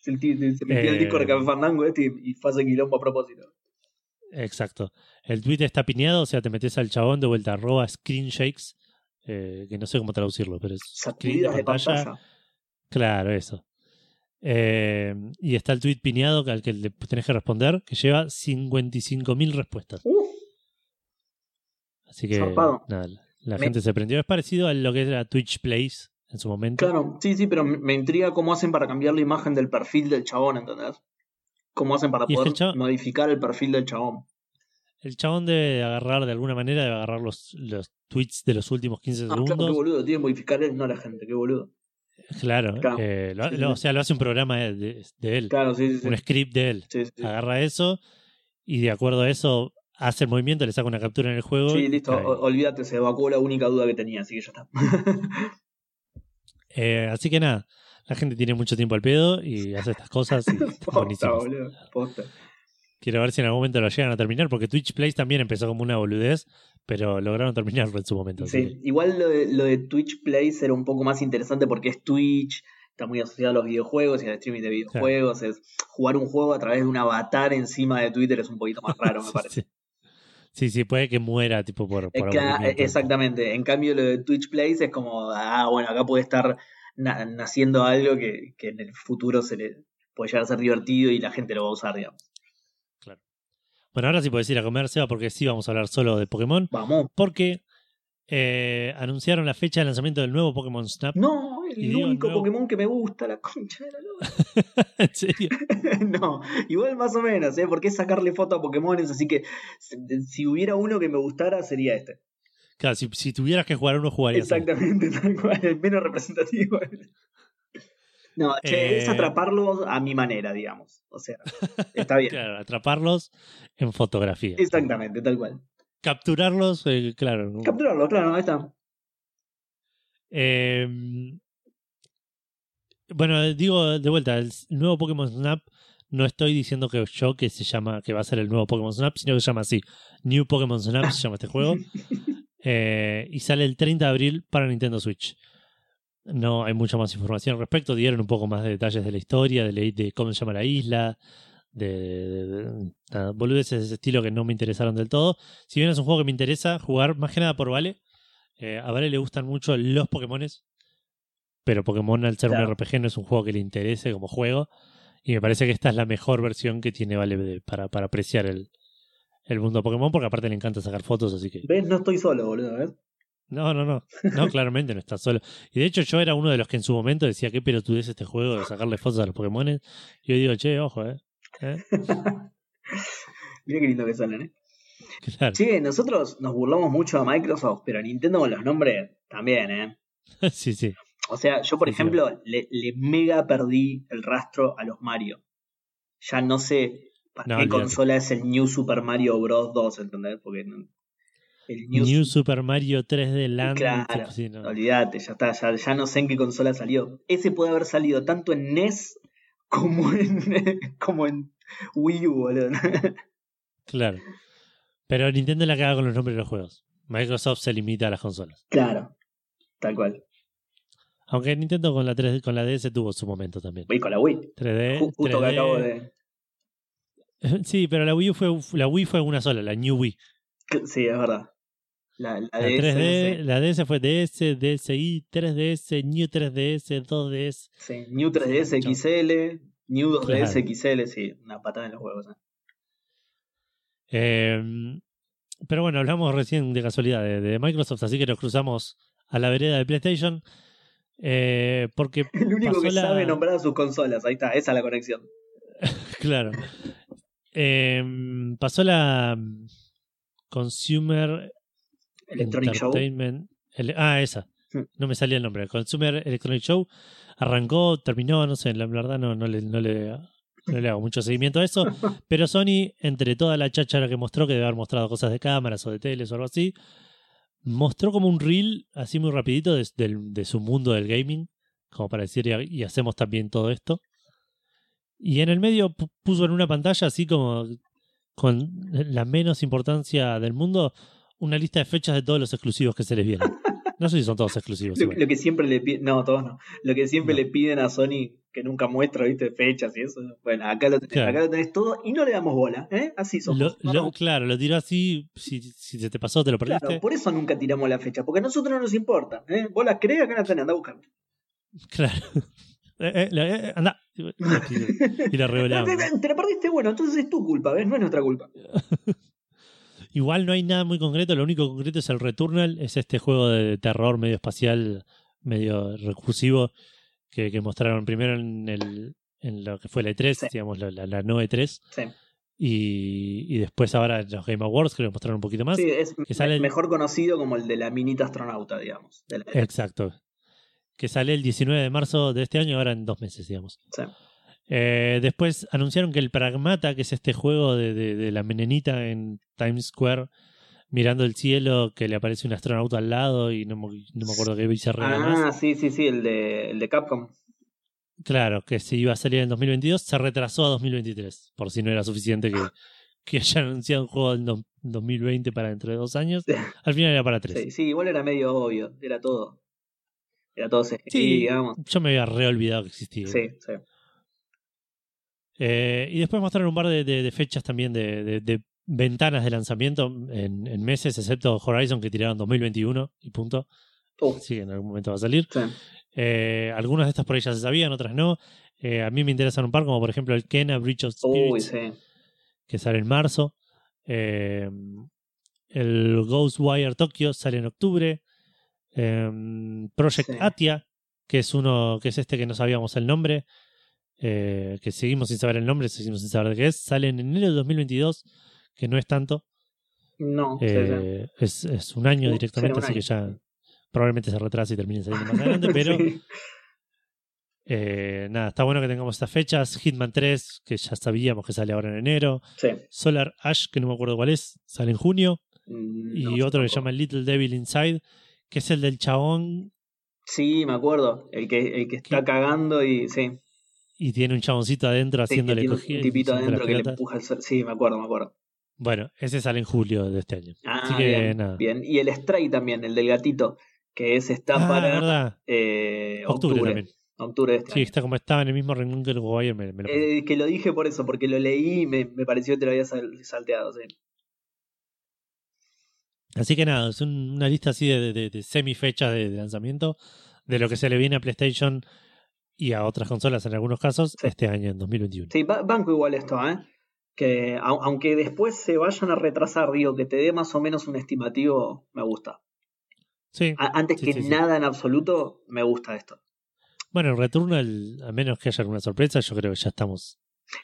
Speaker 1: Se, metió en el
Speaker 2: Eh,
Speaker 1: Discord de Café Fandango este y, y fue a hacer quilombo a propósito.
Speaker 2: Exacto. El tweet está pineado, o sea, te metes al chabón de vuelta, arroba screenshakes, eh, que no sé cómo traducirlo, pero es screen
Speaker 1: de pantalla.
Speaker 2: Claro, eso. Eh, y está el tweet pineado al que le tenés que responder, que lleva 55.000 respuestas.
Speaker 1: Uf,
Speaker 2: Así que,
Speaker 1: Zarpado.
Speaker 2: nada, la
Speaker 1: Me-
Speaker 2: gente se prendió. Es parecido a lo que era Twitch Plays en su momento.
Speaker 1: claro, sí, sí, pero me intriga cómo hacen para cambiar la imagen del perfil del chabón, ¿entendés? Cómo hacen para poder
Speaker 2: chabón-
Speaker 1: modificar el perfil del chabón.
Speaker 2: El chabón debe agarrar de alguna manera, debe agarrar los, los tweets de los últimos 15
Speaker 1: Ah, claro, qué
Speaker 2: segundos.
Speaker 1: boludo, tiene que modificar él, no la gente, qué boludo.
Speaker 2: Claro,
Speaker 1: Claro.
Speaker 2: eh, lo-
Speaker 1: Sí,
Speaker 2: lo-
Speaker 1: sí.
Speaker 2: o sea, lo hace un programa de, de- de él,
Speaker 1: Claro, sí, sí, sí.
Speaker 2: un script de él. Agarra eso y de acuerdo a eso hace el movimiento, le saca una captura en el juego.
Speaker 1: Sí, listo, o- olvídate, se evacuó la única duda que tenía, así que ya está.
Speaker 2: Eh, así que nada, la gente tiene mucho tiempo al pedo y hace estas cosas y
Speaker 1: posta, boludo, posta.
Speaker 2: Quiero ver si en algún momento lo llegan a terminar, porque Twitch Plays también empezó como una boludez, pero lograron terminarlo en su momento. así
Speaker 1: Sí, igual lo de, lo de Twitch Plays era un poco más interesante porque es Twitch, está muy asociado a los videojuegos y al streaming de videojuegos. Es jugar un juego a través de un avatar encima de Twitter es un poquito más raro, me parece.
Speaker 2: sí. sí, sí, puede que muera tipo por, por aburrimiento.
Speaker 1: exactamente. En cambio, lo de Twitch Plays es como, ah, bueno, acá puede estar na- naciendo algo que, que en el futuro se le puede llegar a ser divertido y la gente lo va a usar, digamos.
Speaker 2: Bueno, ahora sí puedes ir a comer, Seba, porque sí vamos a hablar solo de Pokémon.
Speaker 1: Vamos.
Speaker 2: Porque eh, anunciaron la fecha de lanzamiento del nuevo Pokémon Snap.
Speaker 1: No, el único
Speaker 2: nuevo-
Speaker 1: Pokémon que me gusta, la concha de la lora.
Speaker 2: ¿En serio?
Speaker 1: no, igual más o menos, ¿eh? Porque es sacarle foto a Pokémones, así que si hubiera uno que me gustara sería este.
Speaker 2: Claro, si, si tuvieras que jugar uno, jugarías.
Speaker 1: Exactamente, tal cual, el menos representativo. No, che, es
Speaker 2: Eh.
Speaker 1: atraparlos a mi manera, digamos. O sea, está bien.
Speaker 2: Claro, atraparlos en fotografía.
Speaker 1: Exactamente, tal cual.
Speaker 2: Capturarlos, eh, claro.
Speaker 1: Capturarlo, claro, ahí está.
Speaker 2: Eh, bueno, digo de vuelta, el nuevo Pokémon Snap no estoy diciendo que yo que se llama, que va a ser el nuevo Pokémon Snap, sino que se llama así. New Pokémon Snap se llama este juego. Eh, y sale el 30 de abril para Nintendo Switch. No hay mucha más información al respecto. Dieron un poco más de detalles de la historia, de, la- de cómo se llama la isla, de, de- de- nada, boludeces de ese estilo que no me interesaron del todo. Si bien es un juego que me interesa jugar, más que nada por Vale. Eh, a Vale le gustan mucho los Pokémones, pero Pokémon al ser
Speaker 1: Claro.
Speaker 2: un RPG no es un juego que le interese como juego. Y me parece que esta es la mejor versión que tiene Vale para, para apreciar el, el mundo Pokémon, porque aparte le encanta sacar fotos, así que...
Speaker 1: ¿Ves? No estoy solo, boludo, ¿ves?
Speaker 2: No, no, no. No, claramente no estás solo. Y de hecho yo era uno de los que en su momento decía qué pelotudez este juego de sacarle fotos a los Pokémon. Y yo digo, che, ojo, eh. ¿Eh?
Speaker 1: Mira qué lindo que salen, ¿eh?
Speaker 2: Claro.
Speaker 1: Che, nosotros nos burlamos mucho a Microsoft, pero Nintendo con los nombres también, ¿eh?
Speaker 2: Sí, sí.
Speaker 1: O sea, yo por
Speaker 2: Sí, sí.
Speaker 1: ejemplo le, le mega perdí el rastro a los Mario. Ya no sé para
Speaker 2: No,
Speaker 1: qué consola es el New Super Mario Bros. 2, ¿entendés? Porque el New,
Speaker 2: New Super Mario 3D Land.
Speaker 1: Claro,
Speaker 2: sí, no.
Speaker 1: Olvídate, ya está, ya, ya no sé en qué consola salió. Ese puede haber salido tanto en NES como en, como en Wii U, boludo.
Speaker 2: Claro. Pero Nintendo la caga con los nombres de los juegos. Microsoft se limita a las consolas.
Speaker 1: claro, tal cual.
Speaker 2: Aunque Nintendo con la 3 con la DS tuvo su momento también.
Speaker 1: Voy con la Wii.
Speaker 2: 3D.
Speaker 1: Ju- Justo que
Speaker 2: 3D.
Speaker 1: acabo de.
Speaker 2: Sí, pero la Wii U fue la Wii fue una sola, la New Wii.
Speaker 1: Sí, es verdad. La, la
Speaker 2: La
Speaker 1: DS,
Speaker 2: 3D,
Speaker 1: sí.
Speaker 2: la DS fue DS, DSi, 3DS, New 3DS, 2DS.
Speaker 1: Sí, New 3DS
Speaker 2: Chao.
Speaker 1: XL, New 2DS
Speaker 2: Claro.
Speaker 1: XL, sí, una patada en los huevos. ¿eh?
Speaker 2: Eh, pero bueno, hablamos recién de casualidad de, de Microsoft, así que nos cruzamos a la vereda de PlayStation. eh, porque,
Speaker 1: El único que
Speaker 2: la-
Speaker 1: sabe nombrar a sus consolas, ahí está, esa es la conexión.
Speaker 2: claro, eh, pasó la mm, Consumer
Speaker 1: Electronic Show.
Speaker 2: Entertainment. ele- ah, esa. No me salía el nombre. Consumer Electronic Show. Arrancó, terminó, no sé, la verdad no, no, le, no, le, no le hago mucho seguimiento a eso. Pero Sony, entre toda la cháchara que mostró, que debe haber mostrado cosas de cámaras o de teles o algo así, mostró como un reel así muy rapidito de, su mundo del gaming, como para decir, y, y hacemos también todo esto. Y en el medio pu- puso en una pantalla así como con la menos importancia del mundo una lista de fechas de todos los exclusivos que se les vienen. No sé si son todos exclusivos.
Speaker 1: Lo, que siempre le piden, no, todos no. Lo que siempre
Speaker 2: No.
Speaker 1: le piden a Sony, que nunca muestra, viste, fechas y eso. Bueno, acá lo, tenés,
Speaker 2: Claro.
Speaker 1: acá lo tenés todo y no le damos bola, ¿eh? Así somos.
Speaker 2: Lo- claro, lo tiró así, si, si se te pasó te lo perdiste.
Speaker 1: claro, por eso nunca tiramos la fecha, porque a nosotros no nos importa, ¿eh? Vos las crees, acá la tenés, anda a buscar.
Speaker 2: Claro. Eh, eh, eh, anda. Y, la revelamos.
Speaker 1: Te la perdiste, bueno, entonces es tu culpa, ¿ves? No es nuestra culpa.
Speaker 2: Igual no hay nada muy concreto, lo único concreto es el Returnal, es este juego de terror medio espacial, medio recursivo, que, que mostraron primero en, el, en lo que fue la E3,
Speaker 1: Sí.
Speaker 2: digamos, la, la, la no E3,
Speaker 1: Sí,
Speaker 2: y, y después ahora en los Game Awards, creo que mostraron un poquito más.
Speaker 1: sí es
Speaker 2: que sale el-
Speaker 1: mejor conocido como el de la minita astronauta, digamos. de la-
Speaker 2: Exacto. Que sale el 19 de marzo de este año, ahora en dos meses, digamos.
Speaker 1: sí.
Speaker 2: Eh, después anunciaron que el Pragmata, que es este juego de, de- de la menenita en Times Square, mirando el cielo, que le aparece un astronauta al lado y no, me- no me acuerdo qué dice
Speaker 1: Ah,
Speaker 2: más.
Speaker 1: sí, sí, sí, el de, el de Capcom.
Speaker 2: Claro, que se iba a salir en 2022, se retrasó a 2023, por si no era suficiente que, que hayan anunciado un juego en do- 2020 para dentro de dos años. Al final era para tres.
Speaker 1: Sí, sí, igual era medio obvio, era todo. Era todo CGI,
Speaker 2: Sí,
Speaker 1: digamos.
Speaker 2: yo me había reolvidado que existía.
Speaker 1: Sí, sí.
Speaker 2: Eh, y después mostraron un par de, de- de fechas también de, ventanas de lanzamiento en, en meses, excepto Horizon que tiraron 2021 y punto.
Speaker 1: Uh,
Speaker 2: que en algún momento va a salir.
Speaker 1: sí.
Speaker 2: Eh, algunas de estas por ahí ya se sabían, otras no. Eh, a mí me interesan un par, como por ejemplo el Kena Breach of
Speaker 1: Uy,
Speaker 2: Spirits,
Speaker 1: sí.
Speaker 2: que sale en marzo. El Ghostwire Tokyo sale en octubre. Eh, Project
Speaker 1: Sí.
Speaker 2: Atia, que es uno, que es este que no sabíamos el nombre, eh, que seguimos sin saber el nombre, seguimos sin saber de qué es, sale en enero de 2022, que no es tanto,
Speaker 1: No, sí, sí.
Speaker 2: eh, es, es un año directamente,
Speaker 1: un
Speaker 2: así que ya probablemente se retrase y termine saliendo más adelante, pero eh, nada, está bueno que tengamos estas fechas, Hitman 3, que ya sabíamos que sale ahora en enero,
Speaker 1: Sí.
Speaker 2: Solar Ash, que no me acuerdo cuál es, sale en junio,
Speaker 1: Mm,
Speaker 2: y otro que se llama Little Devil Inside, que es el del chabón
Speaker 1: Sí, me acuerdo. El que, el que está cagando y. Sí.
Speaker 2: y tiene un chaboncito adentro
Speaker 1: Sí,
Speaker 2: haciéndole
Speaker 1: tiene un tipito adentro que le empuja el sol. Sí, me acuerdo, me acuerdo.
Speaker 2: Bueno, ese sale en julio de este año.
Speaker 1: Ah,
Speaker 2: Así que
Speaker 1: bien,
Speaker 2: nada.
Speaker 1: bien. Y el Stray también, el del gatito, que ese está
Speaker 2: Ah,
Speaker 1: para eh,
Speaker 2: Octubre,
Speaker 1: octubre.
Speaker 2: también.
Speaker 1: Octubre de este
Speaker 2: Sí,
Speaker 1: año.
Speaker 2: está como estaba en el mismo rincón que el Uruguay, me, me lo pasé.
Speaker 1: Eh, que lo dije por eso, porque lo leí y me, me pareció que te lo había sal- salteado. Sí.
Speaker 2: Así que nada, es un- una lista así de, de, de semifechas de, de lanzamiento de lo que se le viene a PlayStation y a otras consolas en algunos casos
Speaker 1: Sí.
Speaker 2: este año, en 2021.
Speaker 1: Sí, ba- banco igual esto, ¿eh? Que au- aunque después se vayan a retrasar, digo, que te dé más o menos un estimativo, me gusta.
Speaker 2: Sí.
Speaker 1: A- antes
Speaker 2: Sí,
Speaker 1: que
Speaker 2: sí,
Speaker 1: nada en absoluto, me gusta esto.
Speaker 2: Bueno, el Returnal, a menos que haya alguna sorpresa, yo creo que ya estamos.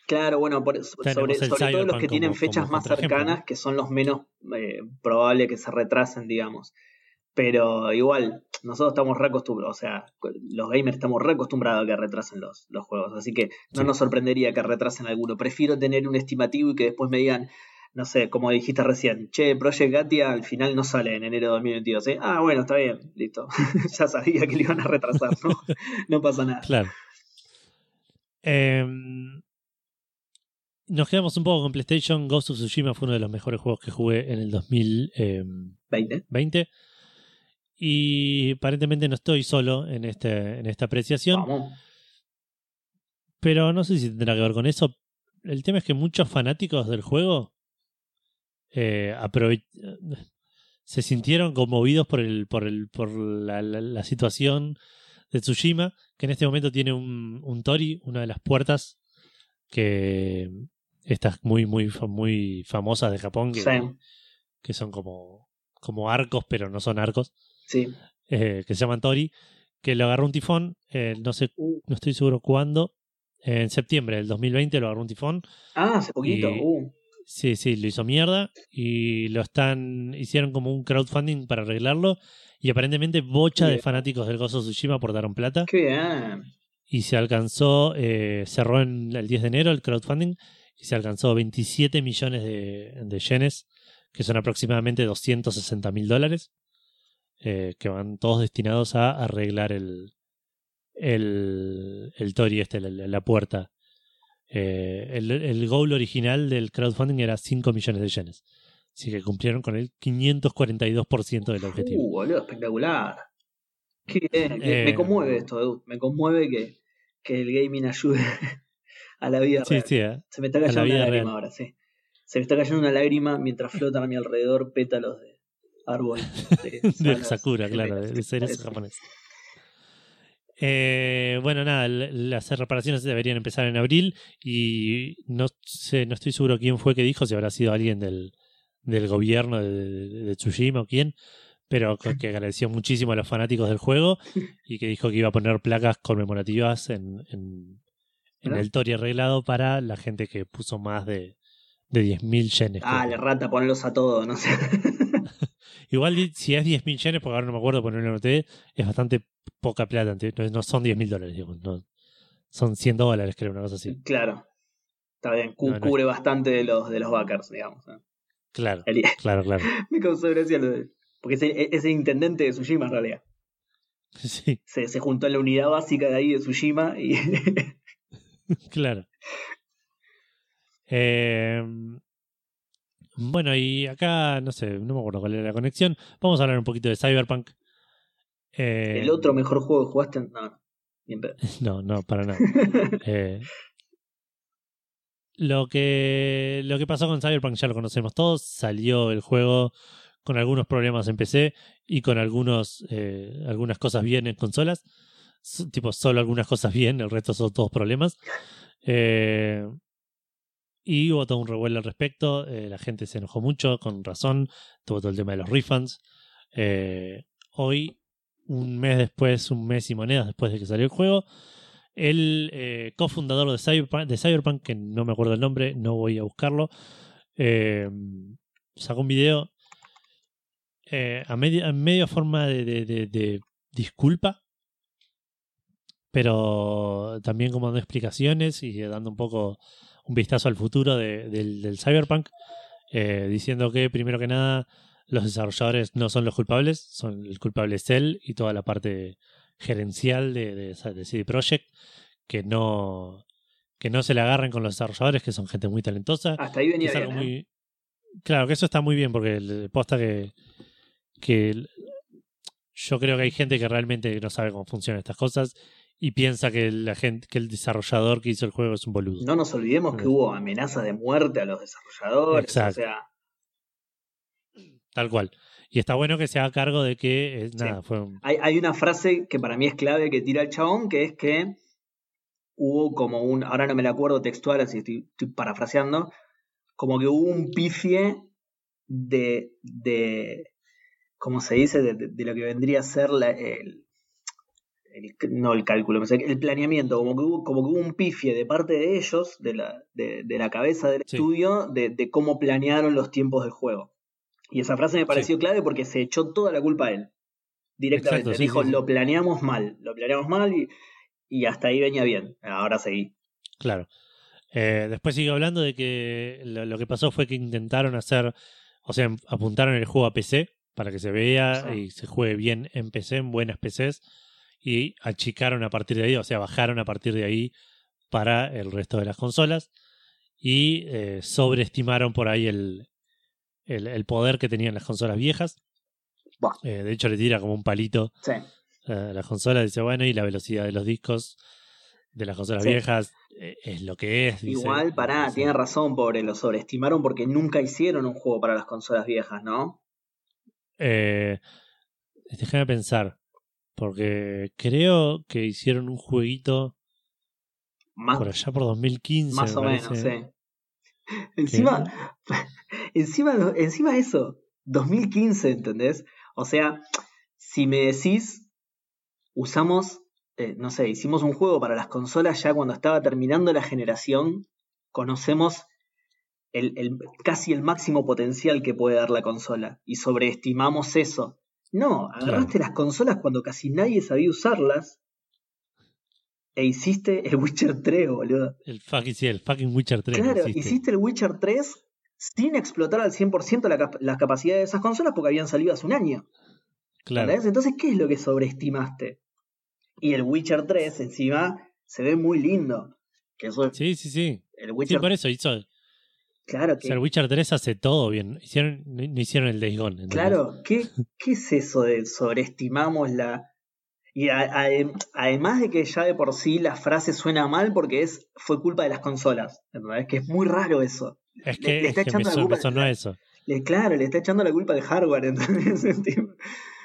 Speaker 1: Claro, bueno, por, sobre, sobre todo los que tienen
Speaker 2: como-
Speaker 1: fechas
Speaker 2: como
Speaker 1: más cercanas, que son los menos eh, probables que se retrasen, digamos. Pero igual, nosotros estamos re acostumbrados, o sea, los gamers estamos re acostumbrados a que retrasen los, los juegos, así que no nos sorprendería que retrasen alguno. Prefiero tener un estimativo y que después me digan, no sé, como dijiste recién, che, Project Gatia al final no sale en enero de 2022. ¿eh? Ah, bueno, está bien, listo. ya sabía que le iban a retrasar, ¿no? no pasa nada.
Speaker 2: Claro. Em, nos quedamos un poco con PlayStation. Ghost of Tsushima fue uno de los mejores juegos que jugué en el 2020. Em, y aparentemente no estoy solo en, este, en esta apreciación. Pero no sé si tendrá que ver con eso. El tema es que muchos fanáticos del juego eh, se sintieron conmovidos por, el, por, el, por la, situación de Tsushima, que en este momento tiene un, un Tori, una de las puertas que estas muy, muy, muy famosas de Japón, que, que son como, como arcos, pero no son arcos.
Speaker 1: Sí.
Speaker 2: Eh, que se llaman Tori, que lo agarró un tifón, eh, no sé, uh. no estoy seguro cuándo, en septiembre del 2020 lo agarró un tifón.
Speaker 1: Ah, hace poquito. Uh.
Speaker 2: Sí, sí, lo hizo mierda y lo están, hicieron como un crowdfunding para arreglarlo y aparentemente bocha de fanáticos del Gozo Tsushima aportaron plata.
Speaker 1: Qué bien.
Speaker 2: Y se alcanzó, eh, cerró en el 10 de enero el crowdfunding y se alcanzó 27 millones de, de yenes, que son aproximadamente 260 mil dólares. Eh, que van todos destinados a arreglar el, el, el Tori, este, la, puerta. Eh, el, el, goal original del crowdfunding era 5 millones de yenes. Así que cumplieron con el 542% del objetivo.
Speaker 1: Uh, boludo, espectacular. Qué bien. me eh, conmueve esto, Edu. Me conmueve que, que el gaming ayude a la vida
Speaker 2: sí,
Speaker 1: real.
Speaker 2: Sí, eh.
Speaker 1: Se me está cayendo una lágrima ahora, sí. Se me está cayendo una lágrima mientras flotan a mi alrededor pétalos de, árbol
Speaker 2: de, Sakura, claro, de, seres japoneses. Eh, bueno, nada, las reparaciones deberían empezar en abril y no sé, no estoy seguro quién fue que dijo, si habrá sido alguien del, del gobierno de, Tsushima o quién, pero que agradeció muchísimo a los fanáticos del juego y que dijo que iba a poner placas conmemorativas en, en, el Tori arreglado para la gente que puso más de, de 10.000 yenes.
Speaker 1: Ah, la rata, ponlos a todos, no sé.
Speaker 2: Igual si es 10.000 yenes, porque ahora no me acuerdo ponerlo en noté, es bastante poca plata. No son 10.000 dólares, digamos. No, son 100 dólares, creo, una cosa así.
Speaker 1: Claro. Está bien, cubre bastante de los, de los backers, digamos.
Speaker 2: Claro, claro, claro.
Speaker 1: me causó gracia lo de... Porque es el, intendente de Tsushima, en realidad.
Speaker 2: Sí.
Speaker 1: Se, se juntó en la unidad básica de ahí de Tsushima y...
Speaker 2: claro. Eh, bueno, y acá, no sé, no me acuerdo cuál era la conexión. Vamos a hablar un poquito de Cyberpunk.
Speaker 1: ¿El otro mejor juego que jugaste? No,
Speaker 2: no, no, para nada. Eh, lo, que, lo que pasó con Cyberpunk ya lo conocemos todos. Salió el juego con algunos problemas en PC y con algunos, eh, algunas cosas bien en consolas. Tipo, solo algunas cosas bien, el resto son todos problemas. Eh, y hubo todo un revuelo al respecto. Eh, la gente se enojó mucho, con razón. Tuvo todo el tema de los refunds. Eh, hoy, un mes después, un mes y monedas después de que salió el juego, el cofundador de Cyberpunk, que no me acuerdo el nombre, no voy a buscarlo, sacó un video a, media, medio forma de, de disculpa pero también como dando explicaciones y dando un poco un vistazo al futuro del, Cyberpunk, eh, diciendo que primero que nada los desarrolladores no son los culpables, son el culpable es él y toda la parte gerencial de, de, CD Projekt, que no, que no se le agarren con los desarrolladores, que son gente muy talentosa.
Speaker 1: Hasta ahí venía bien,
Speaker 2: ¿eh? Claro, que eso está muy bien, porque el, posta que, que yo creo que hay gente que realmente no sabe cómo funcionan estas cosas y piensa que la gente, que el desarrollador que hizo el juego es un boludo.
Speaker 1: No nos olvidemos que hubo amenazas de muerte a los desarrolladores. Exacto. O sea.
Speaker 2: Tal cual. Y está bueno que se haga cargo de que eh, nada, fue
Speaker 1: hay, hay, una frase que para mí es clave que tira el chabón, que es que hubo como un, ahora no me la acuerdo textual, así estoy, parafraseando, como que hubo un pifie de, de ¿cómo se dice? De, de, lo que vendría a ser la, el, no el cálculo, el planeamiento, como que hubo, como que hubo un pifie de parte de ellos, de la, de, la cabeza del estudio, de, cómo planearon los tiempos del juego. Y esa frase me pareció clave porque se echó toda la culpa a él. Directamente.
Speaker 2: Exacto, sí,
Speaker 1: Dijo, lo planeamos mal, lo planeamos mal y, y hasta ahí venía bien. Ahora seguí.
Speaker 2: Claro. Eh, después sigue hablando de que lo, lo que pasó fue que intentaron hacer, o sea, apuntaron el juego a PC para que se vea y se juegue bien en PC, en buenas PCs, y achicaron a partir de ahí, o sea, bajaron a partir de ahí para el resto de las consolas y eh, sobreestimaron por ahí el, el, el poder que tenían las consolas viejas. Eh, de hecho, le tira como un palito
Speaker 1: Sí.
Speaker 2: a la consola, dice, bueno, y la velocidad de los discos de las consolas
Speaker 1: Sí.
Speaker 2: viejas eh, es lo que es. dice.
Speaker 1: Igual, pará,
Speaker 2: Dice,
Speaker 1: tiene razón, pobre, lo sobreestimaron porque nunca hicieron un juego para las consolas viejas, ¿no?
Speaker 2: Eh, déjame pensar, porque creo que hicieron un jueguito
Speaker 1: Más,
Speaker 2: por allá por 2015.
Speaker 1: más o menos, sí. Encima, encima, encima eso, 2015, ¿entendés? O sea, si me decís, usamos, eh, no sé, hicimos un juego para las consolas ya cuando estaba terminando la generación, conocemos el, el- casi el máximo potencial que puede dar la consola y sobreestimamos eso. No, agarraste las consolas cuando casi nadie sabía usarlas e hiciste el Witcher 3, boludo.
Speaker 2: El fucking, sí, el fucking Witcher 3.
Speaker 1: Claro,
Speaker 2: hiciste.
Speaker 1: hiciste el Witcher 3 sin explotar al 100% la cap- las capacidades de esas consolas porque habían salido hace un año.
Speaker 2: Claro.
Speaker 1: ¿entendés? Entonces, ¿qué es lo que sobreestimaste? Y el Witcher 3 encima se ve muy lindo. Que eso,
Speaker 2: Sí, sí, sí.
Speaker 1: el
Speaker 2: Sí,
Speaker 1: Witcher,
Speaker 2: por eso hizo. O
Speaker 1: claro, que,
Speaker 2: sea, el Witcher 3 hace todo bien. Hicieron, no hicieron el Days Gone.
Speaker 1: claro, ¿qué, ¿qué es eso de sobreestimamos la... Y a- a- además de que ya de por sí la frase suena mal porque es fue culpa de las consolas, ¿entendés? Que es muy raro eso.
Speaker 2: Es
Speaker 1: le-
Speaker 2: que,
Speaker 1: le
Speaker 2: es
Speaker 1: está
Speaker 2: que me,
Speaker 1: echando la culpa
Speaker 2: me sonó
Speaker 1: a-
Speaker 2: a eso.
Speaker 1: Le- claro, le está echando la culpa al hardware, entonces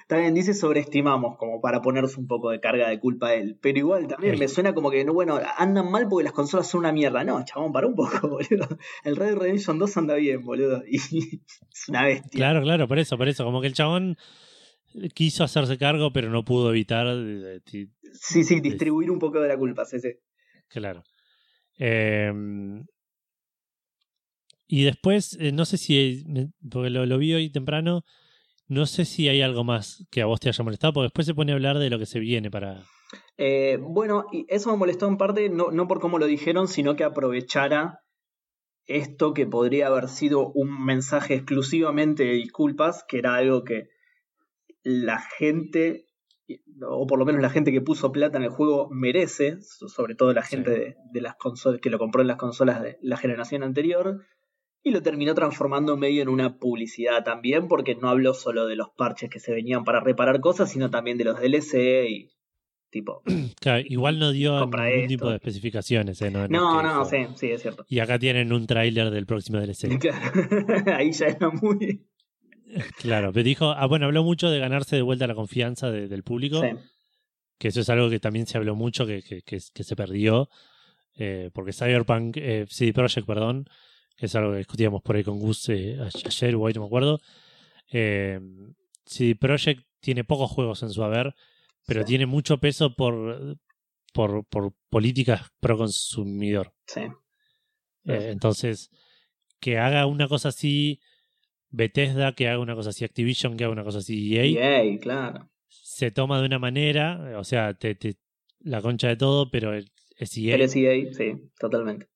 Speaker 1: también dice sobreestimamos, como para ponerse un poco de carga de culpa a él. Pero igual también me suena como que, no, bueno, andan mal porque las consolas son una mierda. No, chabón, para un poco, boludo. El Red Dead Redemption 2 anda bien, boludo. Y es una bestia.
Speaker 2: Claro, claro, por eso, por eso. Como que el chabón quiso hacerse cargo, pero no pudo evitar. de-
Speaker 1: Sí, sí, distribuir un poco de la culpa, sí, sí.
Speaker 2: Claro. Eh, y después, eh, no sé si, me- porque lo, lo vi hoy temprano, no sé si hay algo más que a vos te haya molestado, porque después se pone a hablar de lo que se viene para...
Speaker 1: Eh, bueno, y eso me molestó en parte, no, no por cómo lo dijeron, sino que aprovechara esto que podría haber sido un mensaje exclusivamente de disculpas, que era algo que la gente, o por lo menos la gente que puso plata en el juego, merece, so- sobre todo la gente
Speaker 2: Sí.
Speaker 1: de, de las consolas que lo compró en las consolas de la generación anterior, y lo terminó transformando medio en una publicidad también, porque no habló solo de los parches que se venían para reparar cosas, sino también de los DLC y tipo.
Speaker 2: Claro, igual no dio ningún
Speaker 1: esto.
Speaker 2: tipo de especificaciones. ¿eh? No,
Speaker 1: No, no,
Speaker 2: dijo-
Speaker 1: sí, sí, es cierto.
Speaker 2: Y acá tienen un tráiler del próximo DLC.
Speaker 1: Claro. Ahí ya era muy.
Speaker 2: Claro, pero dijo, ah, bueno, habló mucho de ganarse de vuelta la confianza de- del público.
Speaker 1: Sí,
Speaker 2: que eso es algo que también se habló mucho, que, que, que- que se perdió, eh, porque Cyberpunk, eh, CD Projekt, perdón, es algo que discutíamos por ahí con Gus eh, ayer o hoy, no me acuerdo, eh, CD Projekt tiene pocos juegos en su haber, pero
Speaker 1: Sí.
Speaker 2: tiene mucho peso por, por, por políticas pro consumidor.
Speaker 1: sí.
Speaker 2: Eh, entonces, que haga una cosa así Bethesda, que haga una cosa así Activision, que haga una cosa así EA,
Speaker 1: Yay, claro.
Speaker 2: se toma de una manera, o sea, te, te- la concha de todo, pero el- es EA,
Speaker 1: Eres EA, sí, totalmente.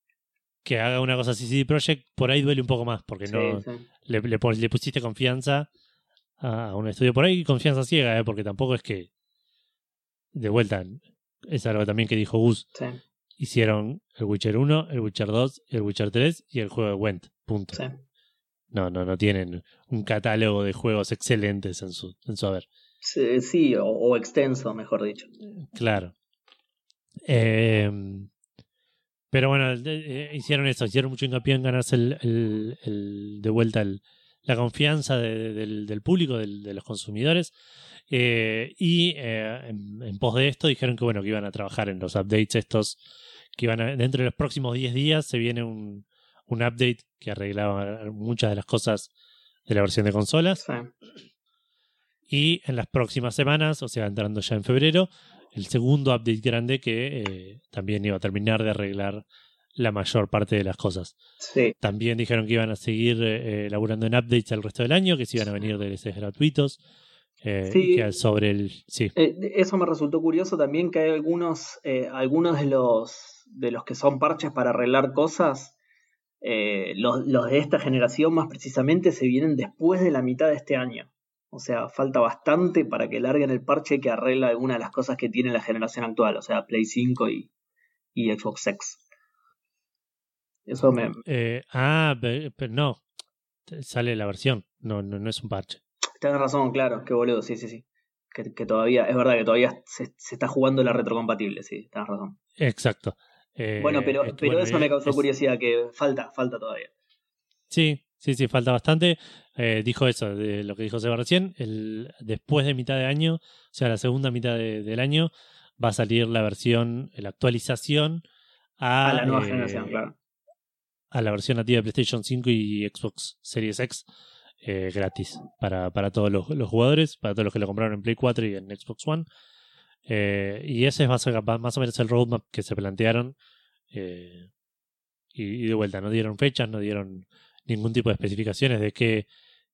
Speaker 2: Que haga una cosa así CD Projekt, por ahí duele un poco más, porque
Speaker 1: Sí,
Speaker 2: no
Speaker 1: sí.
Speaker 2: le, le pon- le pusiste confianza a un estudio por ahí, confianza ciega, eh, porque tampoco es que, de vuelta, es algo también que dijo Gus,
Speaker 1: Sí,
Speaker 2: hicieron el Witcher 1, el Witcher 2, el Witcher 3 y el juego de Went, punto. No, no, no tienen un catálogo de juegos excelentes en su, en su haber.
Speaker 1: Sí, sí, o, o extenso, mejor dicho.
Speaker 2: Claro. Eh, pero bueno, eh, hicieron eso, hicieron mucho hincapié en ganarse el, el- el- de vuelta el- la confianza de- de- del, del público, del- de los consumidores. Eh, y eh, en, en pos de esto dijeron que bueno, que iban a trabajar en los updates estos, que iban a, dentro de los próximos 10 días se viene un, un update que arreglaba muchas de las cosas de la versión de consolas.
Speaker 1: Sí.
Speaker 2: Y en las próximas semanas, o sea, entrando ya en febrero, el segundo update grande que eh, también iba a terminar de arreglar la mayor parte de las cosas.
Speaker 1: Sí,
Speaker 2: También dijeron que iban a seguir eh, laburando en updates el resto del año, que se iban a venir DLCs gratuitos, eh,
Speaker 1: Sí.
Speaker 2: y que sobre el. Sí,
Speaker 1: Eh, eso me resultó curioso también que hay algunos, eh, algunos de los de los que son parches para arreglar cosas, los, los de esta generación más precisamente se vienen después de la mitad de este año. O sea, falta bastante para que larguen el parche que arregla algunas de las cosas que tiene la generación actual, o sea, Play 5 y, y Xbox X. Eso me...
Speaker 2: Eh, ah, pe- pero no. Sale la versión. No, no, no es un parche.
Speaker 1: Tienes razón, claro, qué boludo, sí, sí, sí. Que, que todavía, es verdad que todavía se, se está jugando la retrocompatible, sí, tienes razón.
Speaker 2: Exacto. Eh,
Speaker 1: Bueno, pero,
Speaker 2: es
Speaker 1: pero
Speaker 2: bueno,
Speaker 1: eso me causó
Speaker 2: es-
Speaker 1: curiosidad, que falta, falta todavía.
Speaker 2: Sí, sí, sí, falta bastante. Eh, dijo eso, de lo que dijo Seba recién. El, después de mitad de año, o sea, la segunda mitad de- del año, va a salir la versión, la actualización a,
Speaker 1: A la nueva
Speaker 2: eh,
Speaker 1: generación, claro.
Speaker 2: a la versión nativa de PlayStation 5 y Xbox Series X eh, gratis para, para todos los, los jugadores, para todos los que lo compraron en Play 4 y en Xbox One. Y ese es más, o- más o menos el roadmap que se plantearon. y, y de vuelta, no dieron fechas, no dieron ningún tipo de especificaciones de qué,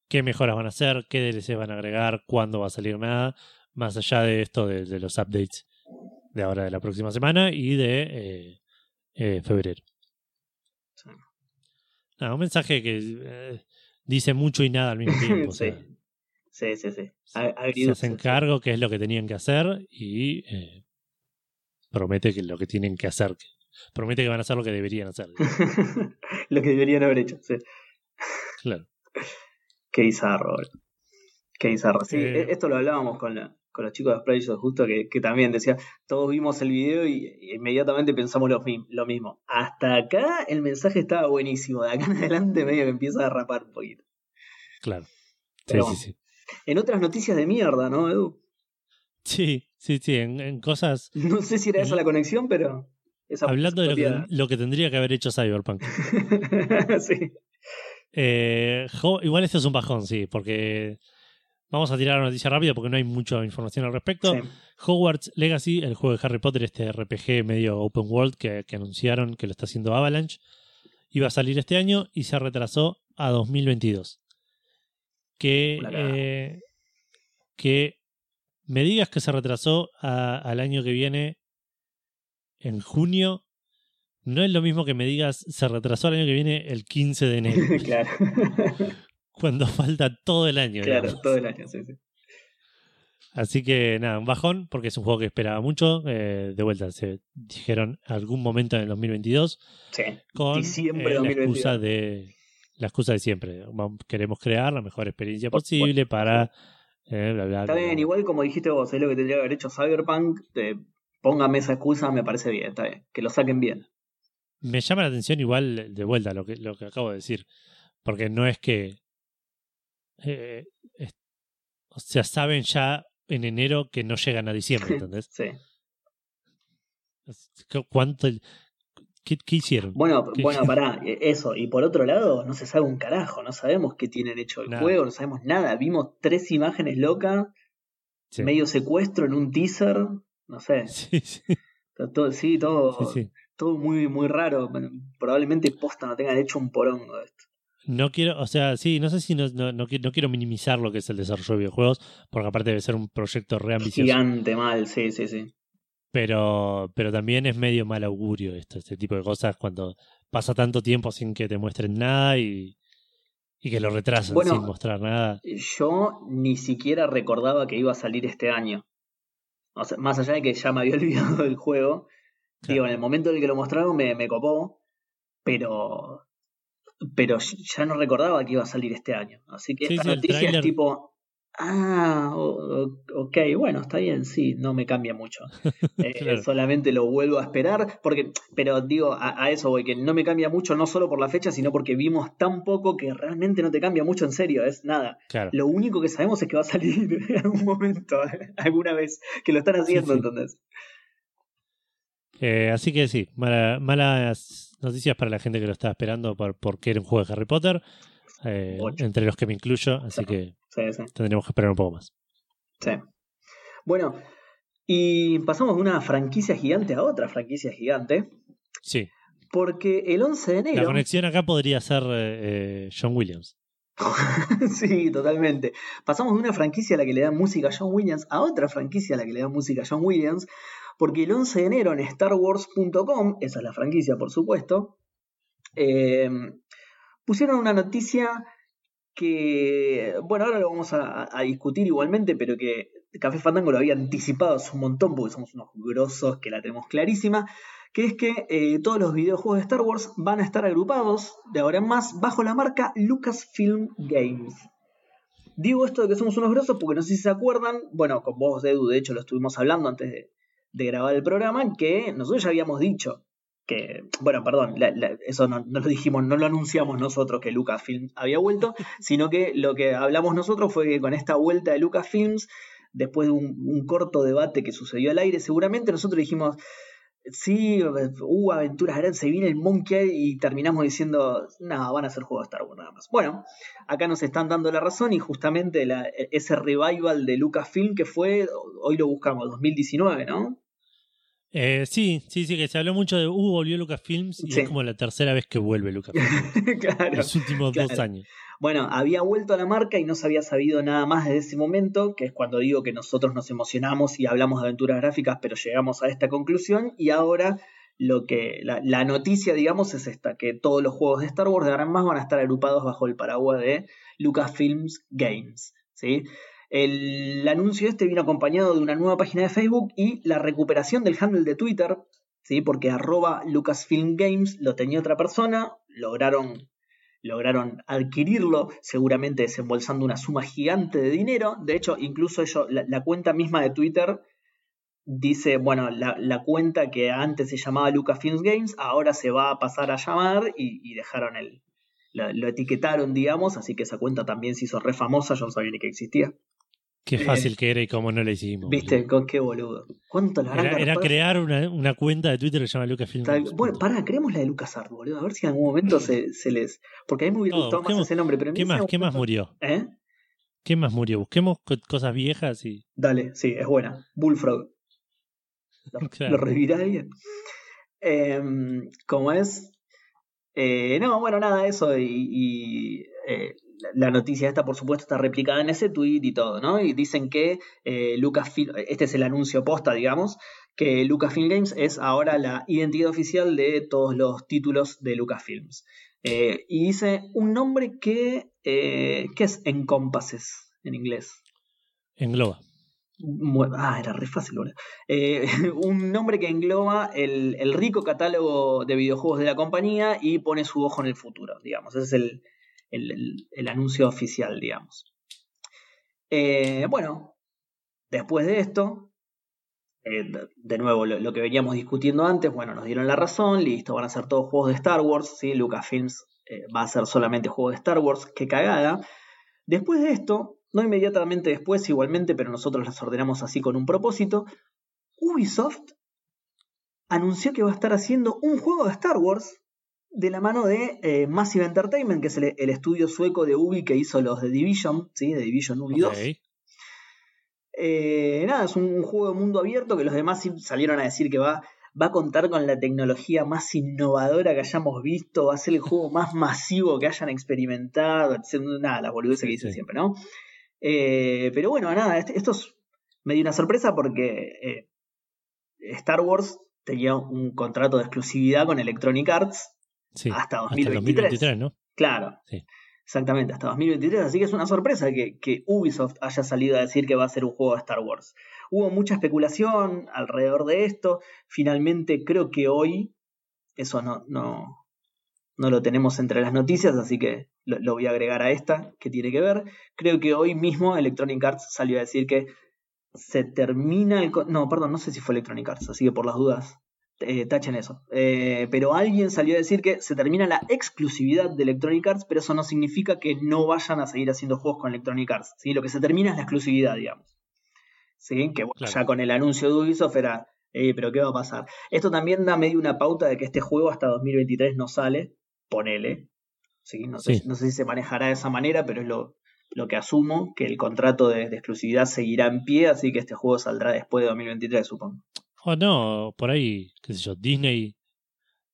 Speaker 2: qué mejoras van a hacer, qué DLC van a agregar, cuándo va a salir nada, más allá de esto de, de los updates de ahora de la próxima semana y de eh, eh, febrero.
Speaker 1: Sí.
Speaker 2: Nada, un mensaje que eh, dice mucho y nada al mismo tiempo. o
Speaker 1: Sí.
Speaker 2: sea,
Speaker 1: Sí, sí, sí.
Speaker 2: se- hacen cargo que es lo que tenían que hacer y eh, promete que lo que tienen que hacer, que- promete que van a hacer lo que deberían hacer.
Speaker 1: Lo que deberían haber hecho, sí.
Speaker 2: Claro.
Speaker 1: Qué bizarro, boludo. Qué bizarro. Sí,
Speaker 2: Eh.
Speaker 1: e- esto lo hablábamos con, la- con los chicos de Sprayshot justo que, que también decía, todos vimos el video y, y inmediatamente pensamos lo, mi- lo mismo. Hasta acá el mensaje estaba buenísimo, de acá en adelante medio que empieza a derrapar un poquito.
Speaker 2: Claro. Sí,
Speaker 1: Pero
Speaker 2: sí,
Speaker 1: bueno.
Speaker 2: sí.
Speaker 1: En otras noticias de mierda, ¿no, Edu?
Speaker 2: Sí, sí, sí, en, en cosas.
Speaker 1: No sé si era esa la conexión, pero... Esa
Speaker 2: Hablando de lo que, lo que tendría que haber hecho Cyberpunk.
Speaker 1: sí.
Speaker 2: Eh, igual este es un bajón, sí, porque vamos a tirar la noticia rápido porque no hay mucha información al respecto.
Speaker 1: sí.
Speaker 2: Hogwarts Legacy, el juego de Harry Potter, este RPG medio open world que, que anunciaron que lo está haciendo Avalanche, iba a salir este año y se retrasó a 2022. Que, eh, que me digas que se retrasó a- al año que viene en junio, no es lo mismo que me digas se retrasó al año que viene el 15 de enero,
Speaker 1: claro.
Speaker 2: cuando falta todo el año.
Speaker 1: claro,
Speaker 2: digamos.
Speaker 1: todo el año, sí, sí.
Speaker 2: Así que nada, un bajón, porque es un juego que esperaba mucho. eh, de vuelta, se dijeron algún momento en el 2022
Speaker 1: Sí.
Speaker 2: con
Speaker 1: Diciembre
Speaker 2: eh, la
Speaker 1: 2022.
Speaker 2: excusa de la excusa de siempre. Queremos crear la mejor experiencia posible para eh, bla, bla,
Speaker 1: Está
Speaker 2: bla,
Speaker 1: bien, igual como dijiste vos, es lo que tendría que haber hecho Cyberpunk. te- póngame esa excusa, me parece bien, está bien. Que lo saquen bien.
Speaker 2: Me llama la atención igual de vuelta lo que, lo que acabo de decir, porque no es que eh, es- o sea, saben ya en enero que no llegan a diciembre, ¿entendés?
Speaker 1: Sí.
Speaker 2: ¿Cuánto? ¿Qué, qué hicieron?
Speaker 1: Bueno,
Speaker 2: ¿Qué-
Speaker 1: bueno, pará, eh, eso. Y por otro lado, no se sabe un carajo, no sabemos qué tienen hecho el
Speaker 2: Nada.
Speaker 1: juego, no sabemos nada. Vimos tres imágenes locas,
Speaker 2: Sí.
Speaker 1: medio secuestro en un teaser, no sé.
Speaker 2: Sí, sí,
Speaker 1: todo- sí, todo,
Speaker 2: sí, sí.
Speaker 1: Todo muy, muy raro. Probablemente posta no tengan hecho un porongo de esto.
Speaker 2: No quiero, o sea, sí, no sé si no, no, no quiero minimizar lo que es el desarrollo de videojuegos, porque aparte debe ser un proyecto re ambicioso.
Speaker 1: Gigante mal, sí, sí, sí.
Speaker 2: Pero, pero también es medio mal augurio esto, este tipo de cosas cuando pasa tanto tiempo sin que te muestren nada y, y que lo retrasan
Speaker 1: Bueno,
Speaker 2: sin mostrar nada.
Speaker 1: Yo ni siquiera recordaba que iba a salir este año. O sea, más allá de que ya me había olvidado del juego,
Speaker 2: Claro.
Speaker 1: digo, en el momento en el que lo mostraron me, me copó, pero pero ya no recordaba que iba a salir este año. Así que
Speaker 2: Sí,
Speaker 1: esta
Speaker 2: sí,
Speaker 1: noticia es tipo, ah, ok, bueno, está bien, sí, no me cambia mucho. Eh,
Speaker 2: Claro.
Speaker 1: Solamente lo vuelvo a esperar, porque, pero digo, a, a eso voy, que no me cambia mucho, no solo por la fecha, sino porque vimos tan poco que realmente no te cambia mucho en serio, es nada.
Speaker 2: Claro.
Speaker 1: Lo único que sabemos es que va a salir en algún momento, alguna vez, que lo están haciendo,
Speaker 2: sí.
Speaker 1: ¿entendés?
Speaker 2: Eh, así que sí, mala- malas noticias para la gente que lo estaba esperando por, porque era un juego de Harry Potter, eh, entre los que me incluyo, así que
Speaker 1: Sí, sí,
Speaker 2: tendremos que esperar un poco más.
Speaker 1: sí. Bueno, y pasamos de una franquicia gigante a otra franquicia gigante,
Speaker 2: Sí,
Speaker 1: porque el 11 de
Speaker 2: la
Speaker 1: enero...
Speaker 2: conexión acá podría ser eh, John Williams.
Speaker 1: sí, totalmente. Pasamos de una franquicia a la que le da música a John Williams a otra franquicia a la que le da música a John Williams, porque el 11 de enero en StarWars.com, esa es la franquicia por supuesto, eh, pusieron una noticia que, bueno, ahora lo vamos a, discutir igualmente, pero que Café Fandango lo había anticipado hace un montón, porque somos unos grosos que la tenemos clarísima, que es que eh, todos los videojuegos de Star Wars van a estar agrupados de ahora en más bajo la marca Lucasfilm Games. Digo esto de que somos unos grosos porque no sé si se acuerdan, bueno, con vos, Edu, de hecho lo estuvimos hablando antes de, de grabar el programa, que nosotros ya habíamos dicho que, bueno, perdón, eso no, lo dijimos, no lo anunciamos nosotros que Lucasfilm había vuelto, sino que lo que hablamos nosotros fue que con esta vuelta de Lucasfilms, después de un, corto debate que sucedió al aire, seguramente nosotros dijimos, sí, hubo aventuras grandes, se viene el Monkey y terminamos diciendo, no, van a ser juegos de Star Wars nada más. Bueno, acá nos están dando la razón y justamente ese revival de Lucasfilm que fue, hoy lo buscamos, 2019, ¿no?
Speaker 2: Eh, sí, sí, sí, que se habló mucho de, uh, volvió Lucasfilms y es como la tercera vez que vuelve Lucasfilms. claro. Los últimos dos años.
Speaker 1: Bueno, había vuelto a la marca y no se había sabido nada más desde ese momento, que es cuando digo que nosotros nos emocionamos y hablamos de aventuras gráficas, pero llegamos a esta conclusión y ahora lo que la, noticia, digamos, es esta, que todos los juegos de Star Wars de ahora en más van a estar agrupados bajo el paraguas de Lucasfilms Games, ¿sí? El anuncio este vino acompañado de una nueva página de Facebook y la recuperación del handle de Twitter, ¿sí? porque arroba Lucasfilm Games lo tenía otra persona, lograron, lograron adquirirlo, seguramente desembolsando una suma gigante de dinero. De hecho, incluso ellos, la, cuenta misma de Twitter dice, bueno, la, cuenta que antes se llamaba Lucasfilm Games, ahora se va a pasar a llamar y, dejaron el... Lo, lo, etiquetaron, digamos, así que esa cuenta también se hizo re famosa, yo no sabía ni que existía.
Speaker 2: Qué eh, fácil que era y cómo no la hicimos.
Speaker 1: Viste, con qué boludo. ¿Cuánto la
Speaker 2: Era, era crear una, una, cuenta de Twitter que se llama Lucasfilm.
Speaker 1: Bueno, pará, creemos la de LucasArts, boludo. A ver si en algún momento se, se les. Porque a mí me hubiera gustado más ese nombre. Pero
Speaker 2: ¿Qué, más, ¿Qué más murió?
Speaker 1: ¿Eh?
Speaker 2: ¿Qué más murió? Busquemos cosas viejas y.
Speaker 1: Dale, sí, es buena. Bullfrog. Lo, revivirá alguien. Em, ¿Cómo es? Eh, no, bueno, nada, eso. Y, eh, la noticia esta, por supuesto, está replicada en ese tweet y todo, ¿no? Y dicen que eh, Lucasfilm, este es el anuncio posta, digamos, que Lucasfilm Games es ahora la identidad oficial de todos los títulos de Lucasfilms. Eh, y dice un nombre que, eh, ¿qué es Encompasses en inglés?
Speaker 2: Engloba.
Speaker 1: Ah, era re fácil, eh, un nombre que engloba el, el, rico catálogo de videojuegos de la compañía y pone su ojo en el futuro, digamos. Ese es el, el, anuncio oficial, digamos. Eh, bueno, después de esto, eh, de nuevo lo, que veníamos discutiendo antes, bueno, nos dieron la razón, listo, van a ser todos juegos de Star Wars, ¿sí? Lucasfilms eh, va a ser solamente juegos de Star Wars, qué cagada. Después de esto, no inmediatamente después igualmente, pero nosotros las ordenamos así con un propósito, Ubisoft anunció que va a estar haciendo un juego de Star Wars de la mano de eh, Massive Entertainment, que es el, estudio sueco de Ubi que hizo los de Division, ¿sí? de Division Ubi 2. Eh, nada, es un, juego de mundo abierto que los de Massive salieron a decir que va, va a contar con la tecnología más innovadora que hayamos visto, va a ser el juego más masivo que hayan experimentado, nada, la boludeces que dicen siempre, ¿no? Eh, pero bueno, nada, este, esto es medio una sorpresa porque Star Wars tenía un contrato de exclusividad con Electronic Arts hasta 2023. ¿no? Claro. Exactamente, hasta 2023. Así que es una sorpresa que, Ubisoft haya salido a decir que va a ser un juego de Star Wars. Hubo mucha especulación alrededor de esto. Finalmente creo que hoy, eso no, no, no lo tenemos entre las noticias, así que lo, voy a agregar a esta que tiene que ver. Creo que hoy mismo Electronic Arts salió a decir que se termina el... No, perdón, no sé si fue Electronic Arts, así que por las dudas eh, tachen eso. Eh, pero alguien salió a decir que se termina la exclusividad de Electronic Arts, pero eso no significa que no vayan a seguir haciendo juegos con Electronic Arts. ¿sí? Lo que se termina es la exclusividad, digamos. ¿Sí? Que ya con el anuncio de Ubisoft era, eh, pero ¿qué va a pasar? Esto también da medio una pauta de que este juego hasta 2023 no sale, ponele. ¿sí? No, Sé, no sé si se manejará de esa manera, pero es lo, lo que asumo, que el contrato de, de exclusividad seguirá en pie, así que este juego saldrá después de 2023, supongo.
Speaker 2: O no, por ahí, qué sé yo, Disney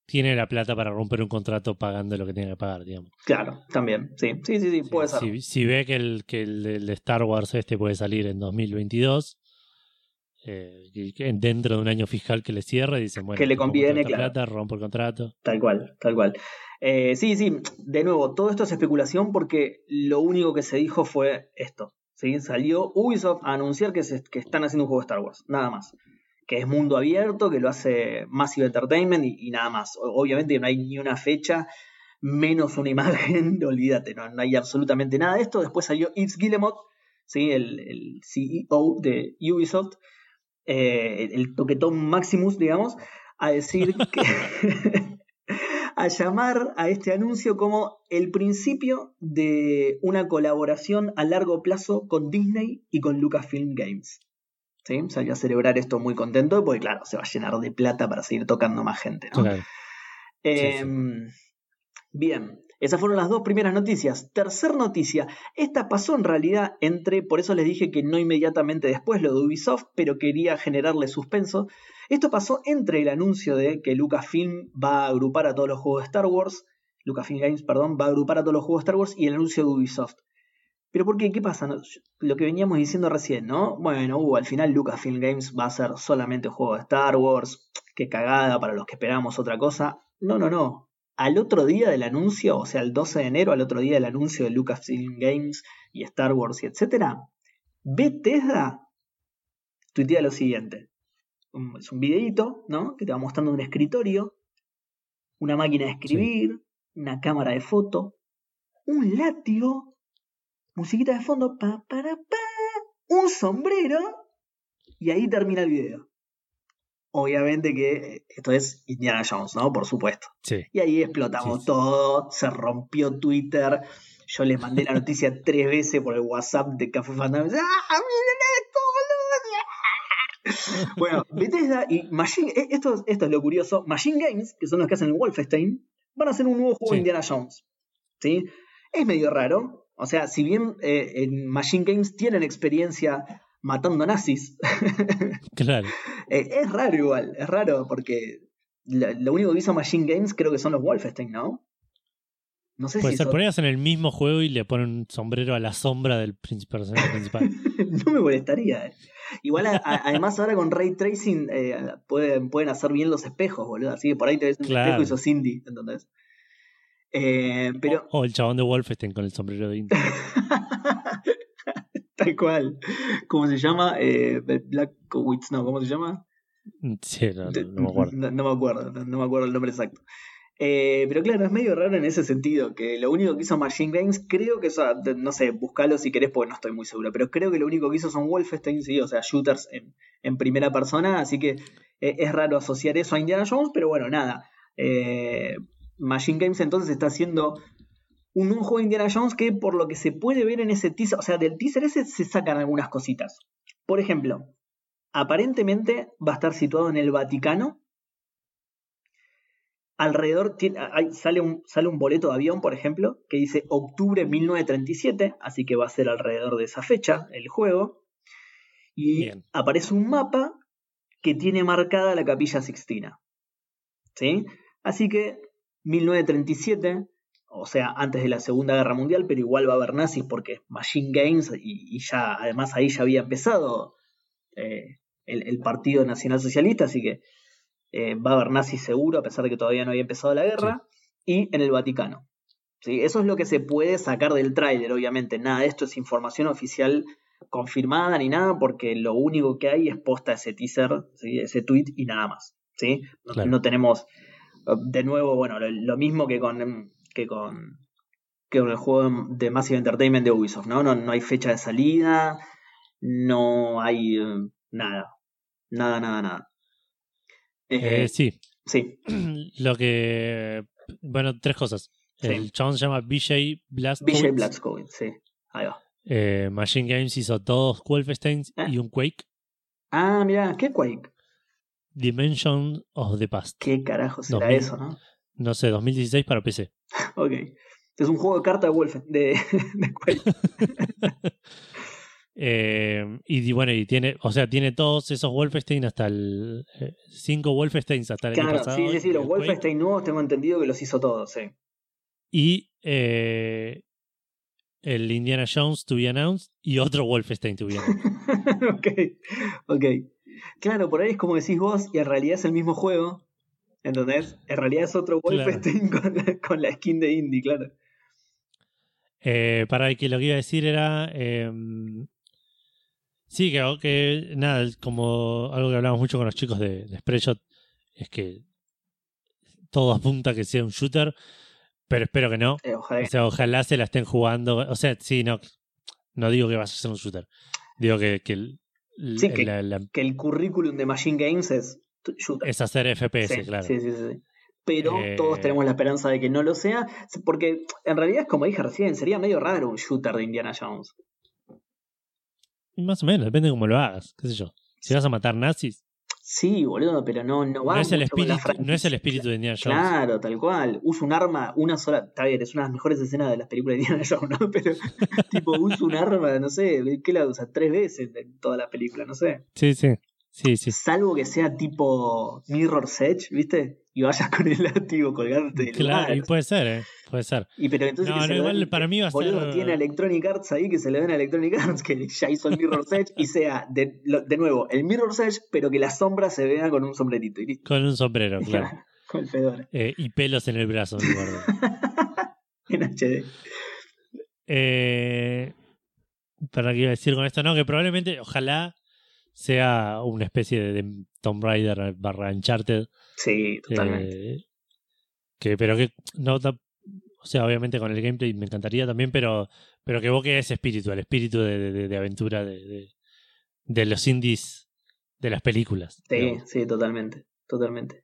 Speaker 2: tiene la plata para romper un contrato pagando lo que tiene que pagar, digamos.
Speaker 1: Claro, también, sí, sí, sí, sí puede ser.
Speaker 2: Si, si, ve que el, que el de Star Wars este puede salir en 2022, eh, dentro de un año fiscal que le cierre, dicen, bueno,
Speaker 1: que le conviene, claro.
Speaker 2: plata, rompo el contrato.
Speaker 1: Tal cual, tal cual. Eh, sí, sí, de nuevo, todo esto es especulación porque lo único que se dijo fue esto. ¿sí? Salió Ubisoft a anunciar que, se, que están haciendo un juego de Star Wars, nada más. Que es mundo abierto, que lo hace Massive Entertainment y, nada más. Obviamente no hay ni una fecha, menos una imagen, olvídate, no, no hay absolutamente nada de esto. Después salió Yves Guillemot, ¿sí? el, el CEO de Ubisoft, eh, el toquetón Maximus, digamos, a decir que. a llamar a este anuncio como el principio de una colaboración a largo plazo con Disney y con Lucasfilm Games. ¿Sí? Salió a celebrar esto muy contento porque, claro, se va a llenar de plata para seguir tocando más gente. Em, bien, esas fueron las dos primeras noticias. Tercer noticia, esta pasó en realidad entre, por eso les dije que no inmediatamente después lo de Ubisoft, pero quería generarle suspenso. Esto pasó entre el anuncio de que Lucasfilm va a agrupar a todos los juegos de Star Wars, Lucasfilm Games, perdón, va a agrupar a todos los juegos de Star Wars y el anuncio de Ubisoft. Pero ¿por qué? ¿Qué pasa? Lo que veníamos diciendo recién, ¿no? Bueno, uh, al final Lucasfilm Games va a ser solamente juego de Star Wars, qué cagada para los que esperamos otra cosa. No, no, no al otro día del anuncio, o sea, el 12 de enero, al otro día del anuncio de Lucasfilm Games y Star Wars y etcétera, Bethesda tuitea lo siguiente. Es un videito, ¿no? Que te va mostrando un escritorio, una máquina de escribir, una cámara de foto, un látigo, musiquita de fondo, pa, para, pa, un sombrero, y ahí termina el video obviamente que esto es Indiana Jones, ¿no? Por supuesto.
Speaker 2: Sí.
Speaker 1: Y ahí explotamos todo, se rompió Twitter. Yo les mandé la noticia tres veces por el WhatsApp de Café Fantasma. ¡Ah, miren esto, boludo! bueno, Bethesda y Machine... Eh, esto, esto es lo curioso. Machine Games, que son los que hacen el Wolfenstein, van a hacer un nuevo juego de Indiana Jones. ¿Sí? Es medio raro. O sea, si bien eh, en Machine Games tienen experiencia matando nazis.
Speaker 2: Claro.
Speaker 1: Eh, es raro igual, es raro porque lo, único que hizo Machine Games creo que son los Wolfenstein, ¿no?
Speaker 2: No sé Puede si ser, son... en el mismo juego y le ponen un sombrero a la sombra del personaje principal.
Speaker 1: no me molestaría. Eh. Igual, además, ahora con ray tracing eh, pueden, pueden hacer bien los espejos, boludo. Así que por ahí te ves un espejo y sos Cindy, ¿entendés? Pero...
Speaker 2: O, el chabón de Wolfenstein con el sombrero de Indy.
Speaker 1: Tal cual. ¿Cómo se llama? Eh, Blackowitz, no, ¿cómo se llama?
Speaker 2: Mm, sí, no, me acuerdo.
Speaker 1: No, me acuerdo, no, me acuerdo el nombre exacto. Eh, pero claro, es medio raro en ese sentido, que lo único que hizo Machine Games, creo que eso, no sé, buscalo si querés porque no estoy muy seguro, pero creo que lo único que hizo son Wolfenstein, sí, o sea, shooters en, en primera persona, así que eh, es raro asociar eso a Indiana Jones, pero bueno, nada. Eh, Machine Games entonces está haciendo un nuevo juego de Indiana Jones que por lo que se puede ver en ese teaser, o sea, del teaser ese se sacan algunas cositas. Por ejemplo, aparentemente va a estar situado en el Vaticano. Alrededor sale, un, sale un boleto de avión, por ejemplo, que dice octubre 1937, así que va a ser alrededor de esa fecha el juego. Y aparece un mapa que tiene marcada la capilla Sixtina. ¿Sí? Así que 1937 o sea, antes de la Segunda Guerra Mundial, pero igual va a haber nazis porque Machine Games y, ya, además ahí ya había empezado eh, el, Partido Nacional Socialista, así que eh, va a haber nazis seguro, a pesar de que todavía no había empezado la guerra, y en el Vaticano. ¿sí? Eso es lo que se puede sacar del tráiler, obviamente. Nada de esto es información oficial confirmada ni nada, porque lo único que hay es posta ese teaser, ese tweet y nada más. ¿sí? No, tenemos, de nuevo, bueno, lo mismo que con que con, que con el juego de Massive Entertainment de Ubisoft, ¿no? No, no hay fecha de salida, no hay eh, nada, nada, nada, nada.
Speaker 2: Eh, sí.
Speaker 1: Sí.
Speaker 2: Lo que. Bueno, tres cosas. El chabón se llama BJ Blazkowicz.
Speaker 1: BJ Blazkowicz, sí. Ahí va.
Speaker 2: Eh, Machine Games hizo dos Wolfenstein y un Quake.
Speaker 1: Ah, mira, ¿qué Quake?
Speaker 2: Dimension of the Past.
Speaker 1: ¿Qué carajo será eso, no?
Speaker 2: No sé, 2016 para PC.
Speaker 1: ok. Es un juego de cartas de Wolf, de, de
Speaker 2: Eh, y bueno, y tiene, o sea, tiene todos esos Wolfenstein hasta el. eh, cinco Wolfensteins hasta el año
Speaker 1: Claro,
Speaker 2: pasado.
Speaker 1: sí, sí, sí, los. Wolfenstein nuevos tengo entendido que los hizo todos, sí.
Speaker 2: Y eh, el Indiana Jones to be announced y otro Wolfenstein to be announced.
Speaker 1: ok, ok. Claro, por ahí es como decís vos, y en realidad es el mismo juego. ¿Entendés? En realidad es otro
Speaker 2: Claro.
Speaker 1: Wolfenstein con, la, con la skin de Indie, claro.
Speaker 2: Eh, para que lo que iba a decir era. eh, sí, que, que nada, como algo que hablamos mucho con los chicos de, de Spreadshot, es que todo apunta a que sea un shooter, pero espero que no.
Speaker 1: Eh, ojalá
Speaker 2: O sea, ojalá se la estén jugando. O sea, sí, no. No digo que vas a ser un shooter. Digo que, que
Speaker 1: que-
Speaker 2: la- la-
Speaker 1: que el currículum de Machine Games es shooter.
Speaker 2: es hacer FPS,
Speaker 1: sí,
Speaker 2: claro.
Speaker 1: sí, sí, sí. Pero
Speaker 2: Eh,
Speaker 1: todos tenemos la esperanza de que no lo sea, porque en realidad, como dije recién, sería medio raro un shooter de Indiana Jones.
Speaker 2: Más o menos, depende de cómo lo hagas, qué sé yo. Si vas a matar nazis,
Speaker 1: Sí, boludo, pero no, no va
Speaker 2: no es, el espíritu, no es el espíritu de Indiana Jones.
Speaker 1: Claro, tal cual. Usa un arma, una sola. Está bien, es una de las mejores escenas de las películas de Indiana Jones, ¿no? Pero, tipo, usa un arma, no sé, ¿qué la usa? Tres veces en toda la película, no sé.
Speaker 2: Sí, sí. Sí, sí.
Speaker 1: Salvo que sea tipo Mirror's Edge, ¿viste? Y vayas con el látigo colgante del
Speaker 2: Claro, y puede ser, ¿eh? Puede ser.
Speaker 1: Y pero entonces
Speaker 2: No,
Speaker 1: que
Speaker 2: igual
Speaker 1: den-
Speaker 2: para mí va a ser-
Speaker 1: tiene Electronic Arts ahí que se le den a Electronic Arts que ya hizo el Mirror's Edge y sea de, lo- de nuevo el Mirror's Edge pero que la sombra se vea con un sombrerito y listo.
Speaker 2: Con un sombrero, claro.
Speaker 1: con el fedora
Speaker 2: Eh, y pelos en el brazo, en lugar de-
Speaker 1: en HD.
Speaker 2: Eh, para qué iba a decir con esto, no, que probablemente, ojalá sea una especie de, de Tomb Raider barra Uncharted.
Speaker 1: Sí, totalmente.
Speaker 2: eh, que, pero que no o sea, obviamente con el gameplay me encantaría también, pero, pero que evoque ese espíritu, el espíritu de, de- de aventura de, de, de los indies de las películas.
Speaker 1: sí,
Speaker 2: digamos.
Speaker 1: sí, totalmente. Totalmente.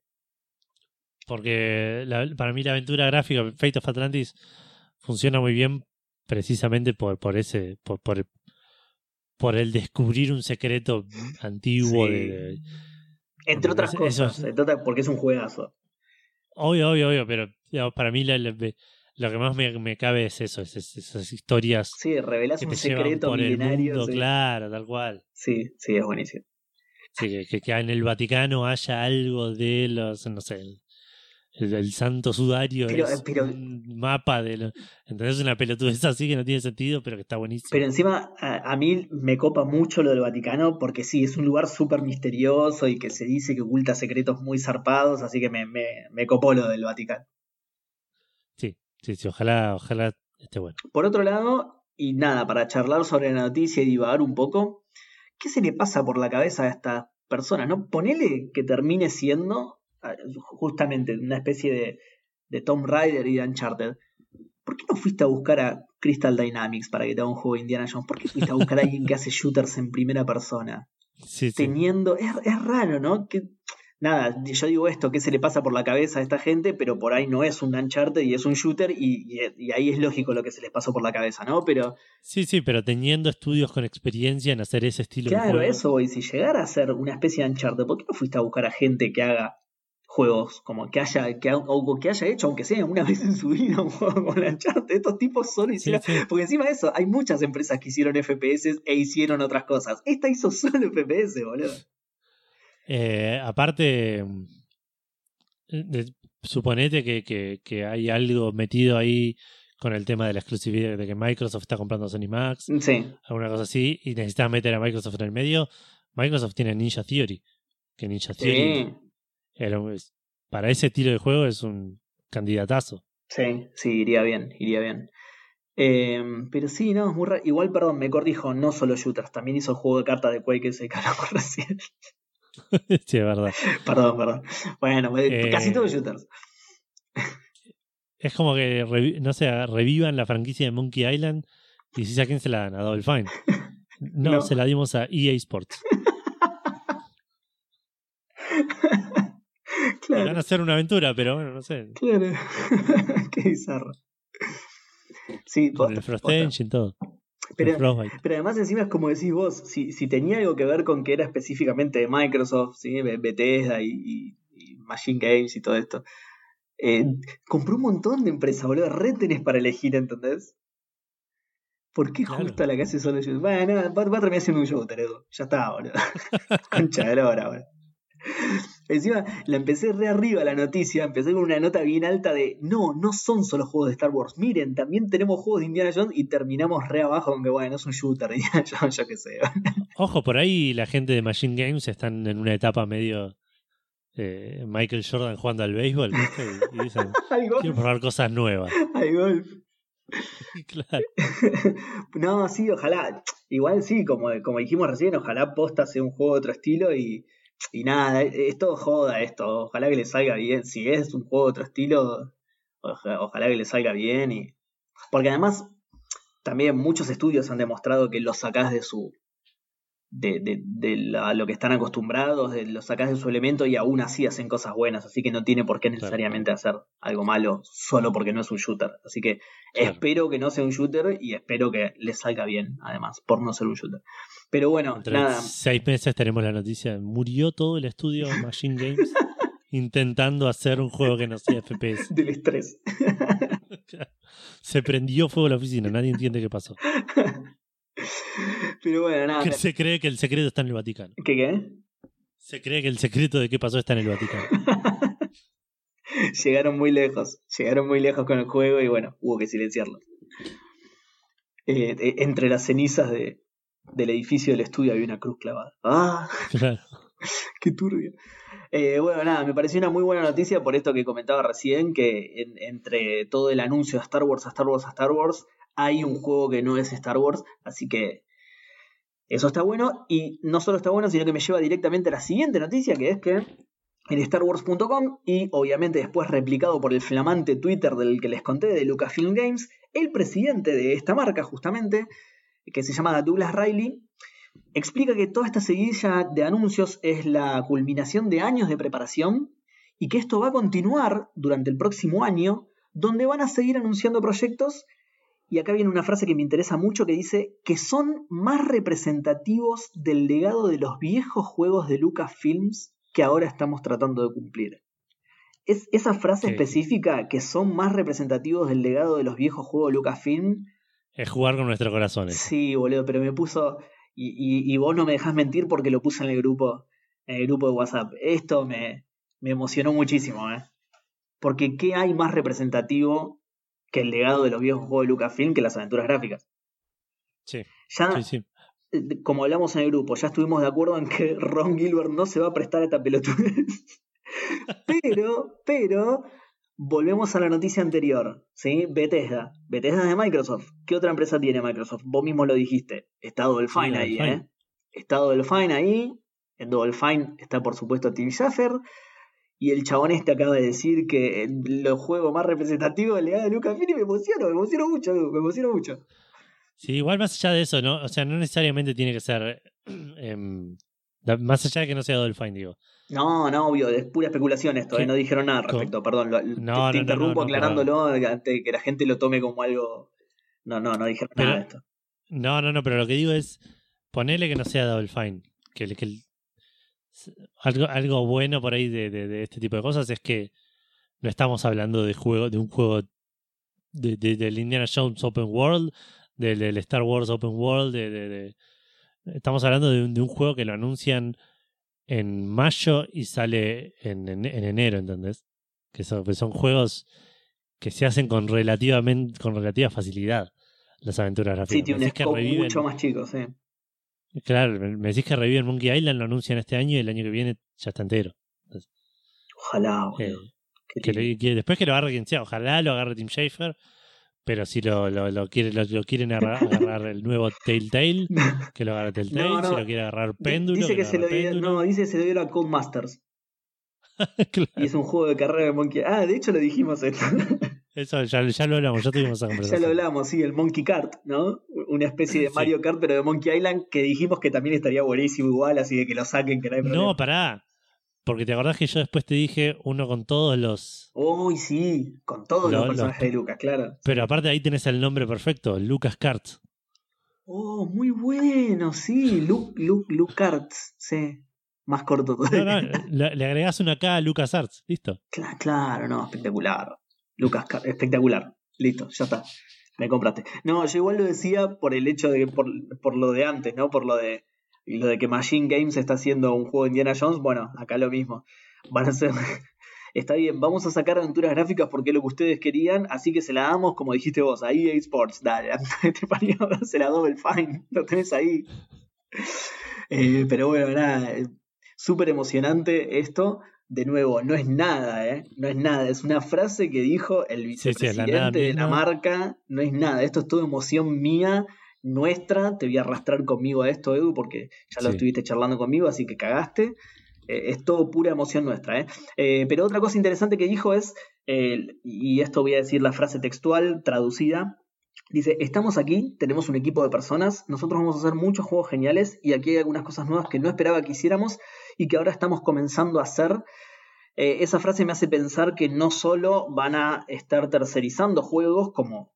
Speaker 2: Porque la- para mí la aventura gráfica Fate of Atlantis funciona muy bien precisamente por, por ese por, por, por el descubrir un secreto antiguo
Speaker 1: Sí.
Speaker 2: de, de-
Speaker 1: Entre otras cosas,
Speaker 2: es-
Speaker 1: entre otras- porque es un juegazo.
Speaker 2: obvio obvio obvio pero digamos, para mí la- la- me- lo que más me, me cabe es eso es, es- esas historias
Speaker 1: Sí, revelás
Speaker 2: que
Speaker 1: un
Speaker 2: te
Speaker 1: secreto milenario.
Speaker 2: mundo
Speaker 1: sí.
Speaker 2: claro tal cual
Speaker 1: sí, sí, es buenísimo.
Speaker 2: Sí, que, que, que en el Vaticano haya algo de los no sé el, el- el santo sudario
Speaker 1: Pero-
Speaker 2: es
Speaker 1: pero-
Speaker 2: un mapa de lo, entonces una pelotudez así que no tiene sentido pero que está buenísimo
Speaker 1: Pero encima a, a mí me copa mucho lo del Vaticano porque sí, es un lugar súper misterioso y que se dice que oculta secretos muy zarpados, así que me, me, me copó lo del Vaticano.
Speaker 2: Sí, sí, sí, ojalá, ojalá esté bueno.
Speaker 1: Por otro lado, y nada, para charlar sobre la noticia y divagar un poco, ¿qué se le pasa por la cabeza a esta persona? ¿No? Ponele que termine siendo justamente una especie de, de Tomb Raider y de Uncharted. ¿Por qué no fuiste a buscar a Crystal Dynamics para que te haga un juego de Indiana Jones? ¿Por qué fuiste a buscar a alguien que hace shooters en primera persona?
Speaker 2: Sí, sí.
Speaker 1: Teniendo. Es, es raro, ¿no? Que, nada, yo digo esto, ¿qué se le pasa por la cabeza a esta gente? Pero por ahí no es un Uncharted y es un shooter, y, y- y ahí es lógico lo que se les pasó por la cabeza, ¿no? Pero.
Speaker 2: Sí, sí, pero teniendo estudios con experiencia en hacer ese estilo de
Speaker 1: Claro,
Speaker 2: juego.
Speaker 1: eso, voy. Si llegara a ser una especie de Uncharted, ¿por qué no fuiste a buscar a gente que haga juegos como que haya, que, o que haya hecho, aunque sea una vez en su vida, un juego con Uncharted? Estos tipos solo hicieron.
Speaker 2: sí.
Speaker 1: Porque encima de eso, hay muchas empresas que hicieron FPS e hicieron otras cosas. Esta hizo solo FPS, boludo.
Speaker 2: Eh, aparte, mm, de- suponete que, que, que hay algo metido ahí con el tema de la exclusividad, de que Microsoft está comprando Sony Max,
Speaker 1: Sí,
Speaker 2: alguna cosa así, y necesitas meter a Microsoft en el medio. Microsoft tiene Ninja Theory, que Ninja Theory era para ese estilo de juego es un candidatazo.
Speaker 1: sí, sí, iría bien, iría bien. Eh, pero sí, no, es muy raro. Igual, perdón, me corrijo, no solo shooters, también hizo el juego de cartas de Quake ese que hablamos recién.
Speaker 2: sí, es verdad.
Speaker 1: perdón, perdón. Bueno,
Speaker 2: Eh,
Speaker 1: casi todos shooters.
Speaker 2: Es como que, no sé, revivan la franquicia de Monkey Island y si a quién se la dan, a Double Fine. No,
Speaker 1: No.
Speaker 2: se la dimos a EA Sports. Van
Speaker 1: claro,
Speaker 2: a hacer una aventura, pero bueno, no sé.
Speaker 1: claro. Qué bizarro. Sí,
Speaker 2: Con el
Speaker 1: posta,
Speaker 2: Frost
Speaker 1: posta.
Speaker 2: Engine, todo.
Speaker 1: Pero, pero además encima es como decís vos, si, si tenía algo que ver con que era específicamente de Microsoft, ¿sí? Be- Bethesda y, y- y Machine Games y todo esto, eh, compró un montón de empresas, boludo, re tenés para elegir, ¿entendés? ¿Por qué
Speaker 2: Claro.
Speaker 1: justo la que hace solo shooter? Bueno, va, va a terminar siendo un shooter, Edu. Ya está, boludo. Concha de la hora, boludo. Encima la empecé re arriba la noticia, empecé con una nota bien alta de no, no son solo juegos de Star Wars, miren, también tenemos juegos de Indiana Jones y terminamos re abajo con que bueno, es un shooter de Indiana Jones, yo qué sé.
Speaker 2: Ojo, por ahí la gente de Machine Games están en una etapa medio eh, Michael Jordan jugando al béisbol, ¿viste? Y, y dicen, quiero probar cosas nuevas.
Speaker 1: al golf.
Speaker 2: claro.
Speaker 1: no, sí, ojalá. Igual sí, como, como dijimos recién, ojalá posta sea un juego de otro estilo y, y nada, es todo joda esto. Ojalá que le salga bien. Si es un juego de otro estilo, oja- ojalá que le salga bien. y Porque además, también muchos estudios han demostrado que lo sacás de su. de, de, de la- lo que están acostumbrados, de, lo sacás de su elemento y aún así hacen cosas buenas. Así que no tiene por qué necesariamente hacer algo malo solo porque no es un shooter. Así que
Speaker 2: Claro.
Speaker 1: espero que no sea un shooter y espero que le salga bien, además, por no ser un shooter. Pero bueno,
Speaker 2: Entre
Speaker 1: nada.
Speaker 2: seis meses tenemos la noticia. Murió todo el estudio Machine Games intentando hacer un juego que no sea FPS.
Speaker 1: Del estrés.
Speaker 2: Se prendió fuego la oficina, nadie entiende qué pasó.
Speaker 1: Pero bueno, nada.
Speaker 2: Que se cree que el secreto está en el Vaticano.
Speaker 1: ¿Qué qué?
Speaker 2: Se cree que el secreto de qué pasó está en el Vaticano.
Speaker 1: Llegaron muy lejos. Llegaron muy lejos con el juego y bueno, hubo que silenciarlo. Eh, eh, entre las cenizas de, del edificio del estudio había una cruz clavada. ¡Ah!
Speaker 2: Claro.
Speaker 1: Qué turbio. Eh, bueno, nada, me pareció una muy buena noticia por esto que comentaba recién, que en- entre todo el anuncio de Star Wars a Star Wars a Star Wars, hay un juego que no es Star Wars, así que eso está bueno. Y no solo está bueno, sino que me lleva directamente a la siguiente noticia, que es que en StarWars.com y obviamente después replicado por el flamante Twitter del que les conté de Lucasfilm Games, el presidente de esta marca justamente, que se llama Douglas Riley, explica que toda esta seguidilla de anuncios es la culminación de años de preparación y que esto va a continuar durante el próximo año, donde van a seguir anunciando proyectos. Y acá viene una frase que me interesa mucho que dice que son más representativos del legado de los viejos juegos de Lucasfilms que ahora estamos tratando de cumplir. Es esa frase
Speaker 2: Sí.
Speaker 1: específica que son más representativos del legado de los viejos juegos de Lucasfilm
Speaker 2: Es jugar con nuestros corazones.
Speaker 1: Sí, boludo, pero me puso. Y, y- y vos no me dejás mentir porque lo puse en el grupo, en el grupo de WhatsApp. Esto me, me emocionó muchísimo, ¿eh? Porque ¿qué hay más representativo que el legado de los viejos juegos de Lucasfilm que las aventuras gráficas?
Speaker 2: Sí,
Speaker 1: Ya,
Speaker 2: sí, sí.
Speaker 1: eh, como hablamos en el grupo, ya estuvimos de acuerdo en que Ron Gilbert no se va a prestar a esta pelotudez. pero, pero, volvemos a la noticia anterior, ¿sí? Bethesda. Bethesda es de Microsoft. ¿Qué otra empresa tiene Microsoft? Vos mismo lo dijiste. Está Double
Speaker 2: Sí,
Speaker 1: Fine
Speaker 2: Double
Speaker 1: ahí. ¿eh? Está Double Fine ahí. En Double Fine está, por supuesto, Tim Schafer. Y el chabón este acaba de decir que el- los juegos más representativos del legado de Lucasfilm me emociono, me emociono mucho, me emociono mucho.
Speaker 2: Sí, igual más allá de eso, ¿no? O sea, no necesariamente tiene que ser. em, más allá de que no sea Double Fine, digo.
Speaker 1: No, no, obvio, es pura especulación esto,
Speaker 2: ¿Qué?
Speaker 1: eh, no dijeron nada al respecto, perdón, lo-
Speaker 2: No,
Speaker 1: te,
Speaker 2: no,
Speaker 1: te
Speaker 2: no,
Speaker 1: interrumpo
Speaker 2: no,
Speaker 1: aclarándolo antes de que la gente lo tome como algo... No, no, no dijeron
Speaker 2: Pero-
Speaker 1: nada de esto.
Speaker 2: No, no, no, pero lo que digo es. Ponele que no sea Double Fine. Que, que el- algo, algo bueno por ahí de, de- de este tipo de cosas es que no estamos hablando de juego, de un juego de, de- del Indiana Jones Open World, del, del Star Wars Open World, de, de- de- estamos hablando de un, de un juego que lo anuncian en mayo y sale en, en- en enero, ¿entendés? Que son, que son juegos que se hacen con relativamente con relativa facilidad las aventuras gráficas.
Speaker 1: Sí, tiene un scope
Speaker 2: reviven-
Speaker 1: mucho más chico, sí.
Speaker 2: Claro, me me decís que reviven Monkey Island, lo anuncian este año y el año que viene ya está entero.
Speaker 1: Ojalá, boludo.
Speaker 2: Eh, que, que después que lo agarre quien sea, ojalá lo agarre Tim Schafer, pero si lo, lo, lo quiere, lo, lo quieren agarrar, agarrar el nuevo Telltale, que lo agarre Telltale,
Speaker 1: No, no.
Speaker 2: si lo quiere agarrar Péndulo,
Speaker 1: dice que, se lo dio, no, dice que se lo dio a Codemasters.
Speaker 2: Claro,
Speaker 1: Y es un juego de carrera de Monkey. Ah, de hecho lo dijimos esto.
Speaker 2: Eso ya, ya lo hablamos, ya tuvimos esa
Speaker 1: ya lo hablamos, sí, el Monkey Kart, ¿no? Una especie de
Speaker 2: Sí.
Speaker 1: Mario Kart, pero de Monkey Island, que dijimos que también estaría buenísimo igual, así de que lo saquen, que no hay problema.
Speaker 2: No, pará. Porque te acordás que yo después te dije uno con todos los.
Speaker 1: Uy, sí, con todos
Speaker 2: Lo-
Speaker 1: los
Speaker 2: los-
Speaker 1: personajes de Lucas, claro.
Speaker 2: Pero aparte ahí tenés el nombre perfecto, Lucas Kart.
Speaker 1: Oh, muy bueno, sí, Luke, Luke, Luke sí. Más corto
Speaker 2: No,
Speaker 1: todavía.
Speaker 2: no, le, le agregás una K a Lucas Arts, listo.
Speaker 1: Cla- Claro, no, espectacular. Lucas, espectacular. Listo, ya está. Me compraste. No, yo igual lo decía por el hecho de, por, por lo de antes, ¿no? Por lo de, lo de que Machine Games está haciendo un juego de Indiana Jones. Bueno, acá lo mismo. Van a ser está bien, vamos a sacar aventuras gráficas porque es lo que ustedes querían, así que se la damos, como dijiste vos, a EA Sports, dale, te parió, se la Double Fine, lo tenés ahí. Eh, pero bueno, nada, eh, súper emocionante esto. De nuevo, no es nada, ¿eh? No es nada, es una frase que dijo el vicepresidente de la marca, no es nada, esto es toda emoción mía, nuestra, te voy a arrastrar conmigo a esto, Edu, porque ya lo estuviste charlando conmigo, así que cagaste. Eh, es todo pura emoción nuestra. ¿eh? ¿eh? pero otra cosa interesante que dijo es, y esto voy a decir la frase textual traducida, dice, estamos aquí, tenemos un equipo de personas, nosotros vamos a hacer muchos juegos geniales y aquí hay algunas cosas nuevas que no esperaba que hiciéramos y que ahora estamos comenzando a hacer. Eh, esa frase me hace pensar que no solo van a estar tercerizando juegos como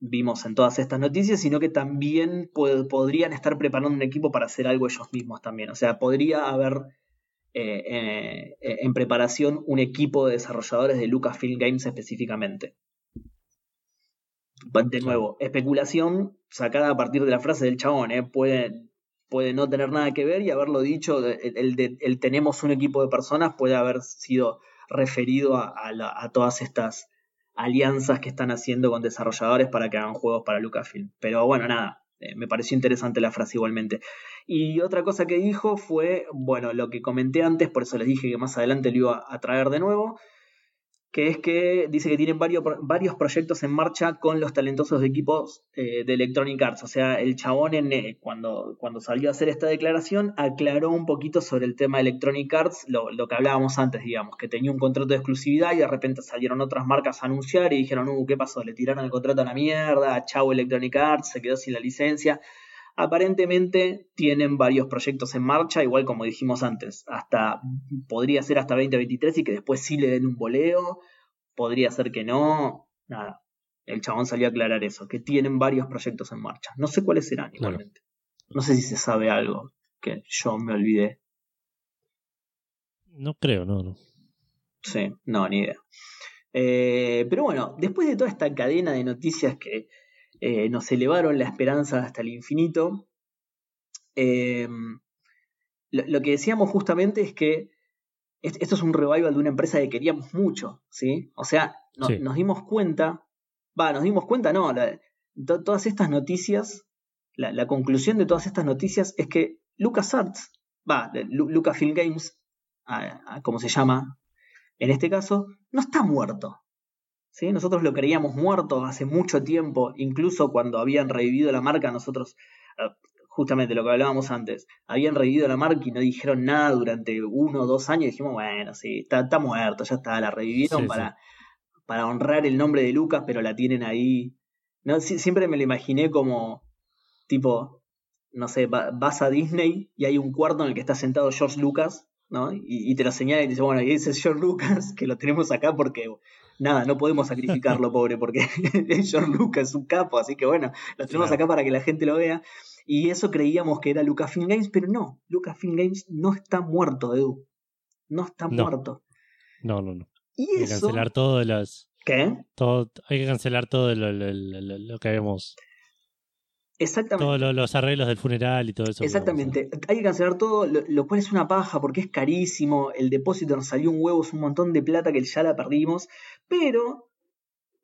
Speaker 1: vimos en todas estas noticias, sino que también podrían estar preparando un equipo para hacer algo ellos mismos también. O sea, podría haber eh, eh, en preparación un equipo de desarrolladores de Lucasfilm Games específicamente. De nuevo, especulación sacada a partir de la frase del chabón, ¿eh? puede, puede no tener nada que ver y haberlo dicho, el, el, tenemos un equipo de personas puede haber sido referido a, a, todas estas alianzas que están haciendo con desarrolladores para que hagan juegos para Lucasfilm. Pero bueno, nada, eh, me pareció interesante la frase igualmente. Y otra cosa que dijo fue, bueno, lo que comenté antes, por eso les dije que más adelante lo iba a traer de nuevo, que es que dice que tienen varios, varios proyectos en marcha con los talentosos equipos eh, de Electronic Arts. O sea, el chabón en, eh, cuando, cuando salió a hacer esta declaración aclaró un poquito sobre el tema de Electronic Arts, lo, lo, que hablábamos antes, digamos, que tenía un contrato de exclusividad y de repente salieron otras marcas a anunciar y dijeron, uh, ¿qué pasó? Le tiraron el contrato a la mierda, chau Electronic Arts, se quedó sin la licencia. Aparentemente tienen varios proyectos en marcha, igual como dijimos antes, hasta podría ser hasta 2023 y que después sí le den un boleo, podría ser que no, nada. El chabón salió a aclarar eso, que tienen varios proyectos en marcha. No sé cuáles serán igualmente. No sé si se sabe algo que yo me olvidé.
Speaker 2: No creo, no, no.
Speaker 1: Sí, no, ni idea. Eh, pero bueno, después de toda esta cadena de noticias que eh, nos elevaron la esperanza hasta el infinito. Eh, lo, que decíamos justamente es que esto es un revival de una empresa que queríamos mucho, ¿sí? O sea, nos dimos cuenta, va, nos dimos cuenta, no, todas estas noticias, la, conclusión de todas estas noticias es que LucasArts, va, Lucasfilm Games, como se llama en este caso, no está muerto. Nosotros lo creíamos muerto hace mucho tiempo, incluso cuando habían revivido la marca, nosotros, eh, justamente lo que hablábamos antes, habían revivido la marca y no dijeron nada durante uno o dos años y dijimos, bueno, sí, está, muerto, ya está, la revivieron para, para honrar el nombre de Lucas, pero la tienen ahí. No, siempre me lo imaginé como, tipo, no sé, vas a Disney y hay un cuarto en el que está sentado George Lucas, ¿no? Y, te lo señala y te dice, bueno, y ese es George Lucas, que lo tenemos acá porque nada, no podemos sacrificarlo, pobre, porque George Lucas es un capo, así que bueno, lo tenemos acá para que la gente lo vea. Y eso creíamos que era Lucasfilm Games, pero no, Lucasfilm Games no está muerto, Edu. No está muerto.
Speaker 2: No, no, no. hay que cancelar todo de las.
Speaker 1: ¿Qué?
Speaker 2: Todo, hay que cancelar todo lo, lo que habíamos
Speaker 1: Exactamente.
Speaker 2: Todos los arreglos del funeral y todo eso.
Speaker 1: Exactamente. Hay que cancelar todo, lo, cual es una paja porque es carísimo. El depósito nos salió un huevo, es un montón de plata que ya la perdimos. Pero,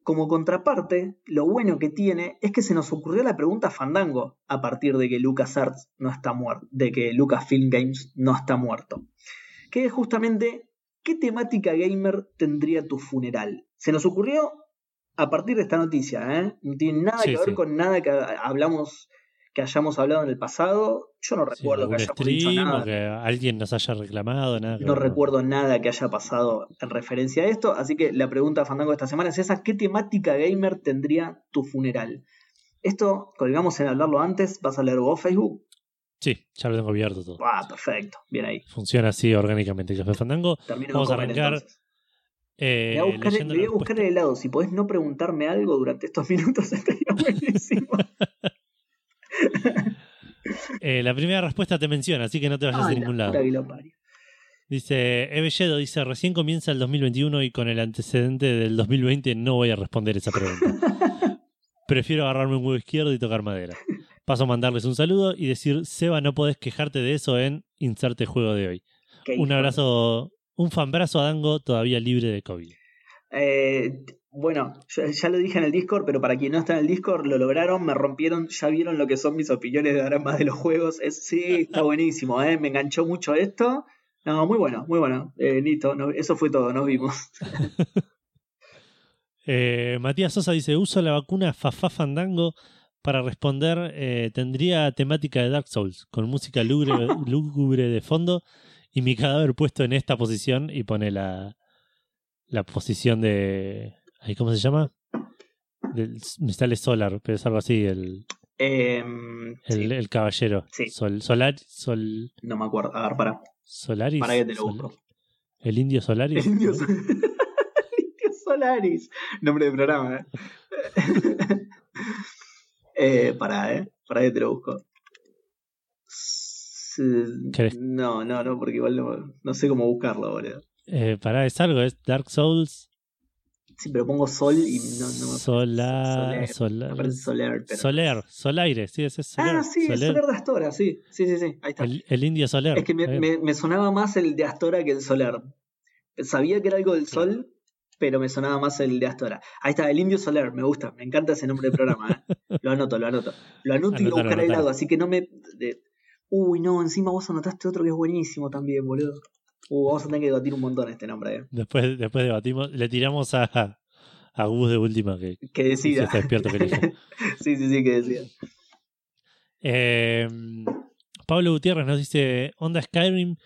Speaker 1: como contraparte, lo bueno que tiene es que se nos ocurrió la pregunta Fandango a partir de que LucasArts no está muerto, de que Lucasfilm Games no está muerto. Que es justamente, ¿qué temática gamer tendría tu funeral? Se nos ocurrió a partir de esta noticia, ¿eh? No tiene nada que ver con nada que hablamos que hayamos hablado en el pasado. Yo no recuerdo que hayamos dicho nada.
Speaker 2: O que alguien nos haya reclamado, nada.
Speaker 1: No recuerdo nada que haya pasado en referencia a esto. Así que la pregunta Fandango de esta semana es esa: ¿qué temática gamer tendría tu funeral? Esto, colgamos en hablarlo antes, ¿vas a leer vos Facebook?
Speaker 2: Sí, ya lo tengo abierto todo.
Speaker 1: Ah, perfecto, bien ahí.
Speaker 2: Funciona así orgánicamente. Café Fandango. Vamos a arrancar.
Speaker 1: Eh, voy a buscar, el helado. Si podés no preguntarme algo durante estos minutos, estaría buenísimo.
Speaker 2: Eh, la primera respuesta te menciona, así que no te vayas a ningún lado. Dice, Evelledo dice, recién comienza el 2021 y con el antecedente del 2020 no voy a responder esa pregunta. prefiero agarrarme un huevo izquierdo y tocar madera. Paso a mandarles un saludo y decir, Seba, no podés quejarte de eso en Inserte Juego de hoy. Un abrazo, un fanbrazo a Dango todavía libre de COVID.
Speaker 1: Eh, bueno, ya, ya lo dije en el Discord, pero para quien no está en el Discord, lo lograron, me rompieron, ya vieron lo que son mis opiniones de dramas de los juegos. Es, sí, está buenísimo, ¿eh? me enganchó mucho esto. No, muy bueno, muy bueno. Eh, no- eso fue todo, nos vimos.
Speaker 2: Eh, Matías Sosa dice, uso la vacuna Fafá Fandango para responder, eh, tendría temática de Dark Souls, con música lúgubre, lúgubre de fondo y mi cadáver puesto en esta posición y pone la, la posición de... ¿Cómo se llama? Del, me sale Solar, pero es algo así, el,
Speaker 1: Eh,
Speaker 2: el,
Speaker 1: sí,
Speaker 2: el caballero.
Speaker 1: Sí.
Speaker 2: Sol, Solar, Sol,
Speaker 1: no me acuerdo. A ver, para.
Speaker 2: Solaris.
Speaker 1: Para que te lo busco.
Speaker 2: el indio Solaris.
Speaker 1: El Indio, Sol- El Indio Solaris. Nombre de programa, ¿eh? eh para, ¿eh? Para que te lo busco. No, no, no, porque igual no, no sé cómo buscarlo, boludo.
Speaker 2: Eh, pará, es algo, es Dark Souls.
Speaker 1: Sí, pero pongo sol y no, no me
Speaker 2: Solar,
Speaker 1: Soler.
Speaker 2: Solar,
Speaker 1: solar. Pero...
Speaker 2: Soler, Solaire, sí, ese es Soler.
Speaker 1: ah, sí,
Speaker 2: Soler.
Speaker 1: Solar de Astora, sí. Sí, sí, sí, ahí está.
Speaker 2: El, el indio Soler.
Speaker 1: Es que me, me- me sonaba más el de Astora que el Solar. Sabía que era algo del sol, pero me sonaba más el de Astora. Ahí está, el Indio Solar, me gusta, me encanta ese nombre de programa. ¿eh? Lo anoto, lo anoto. Lo anoto y lo buscaré al lado, así que no me. de- Uy, no, encima vos anotaste otro que es buenísimo también, boludo. Uh, vamos a tener que debatir un montón este nombre, ¿eh?
Speaker 2: Después, después debatimos, le tiramos a, a Gus de última que
Speaker 1: Que
Speaker 2: si
Speaker 1: decida.
Speaker 2: está despierto que
Speaker 1: sí, sí, sí, que decida.
Speaker 2: Eh, Pablo Gutiérrez nos dice: Onda Skyrim,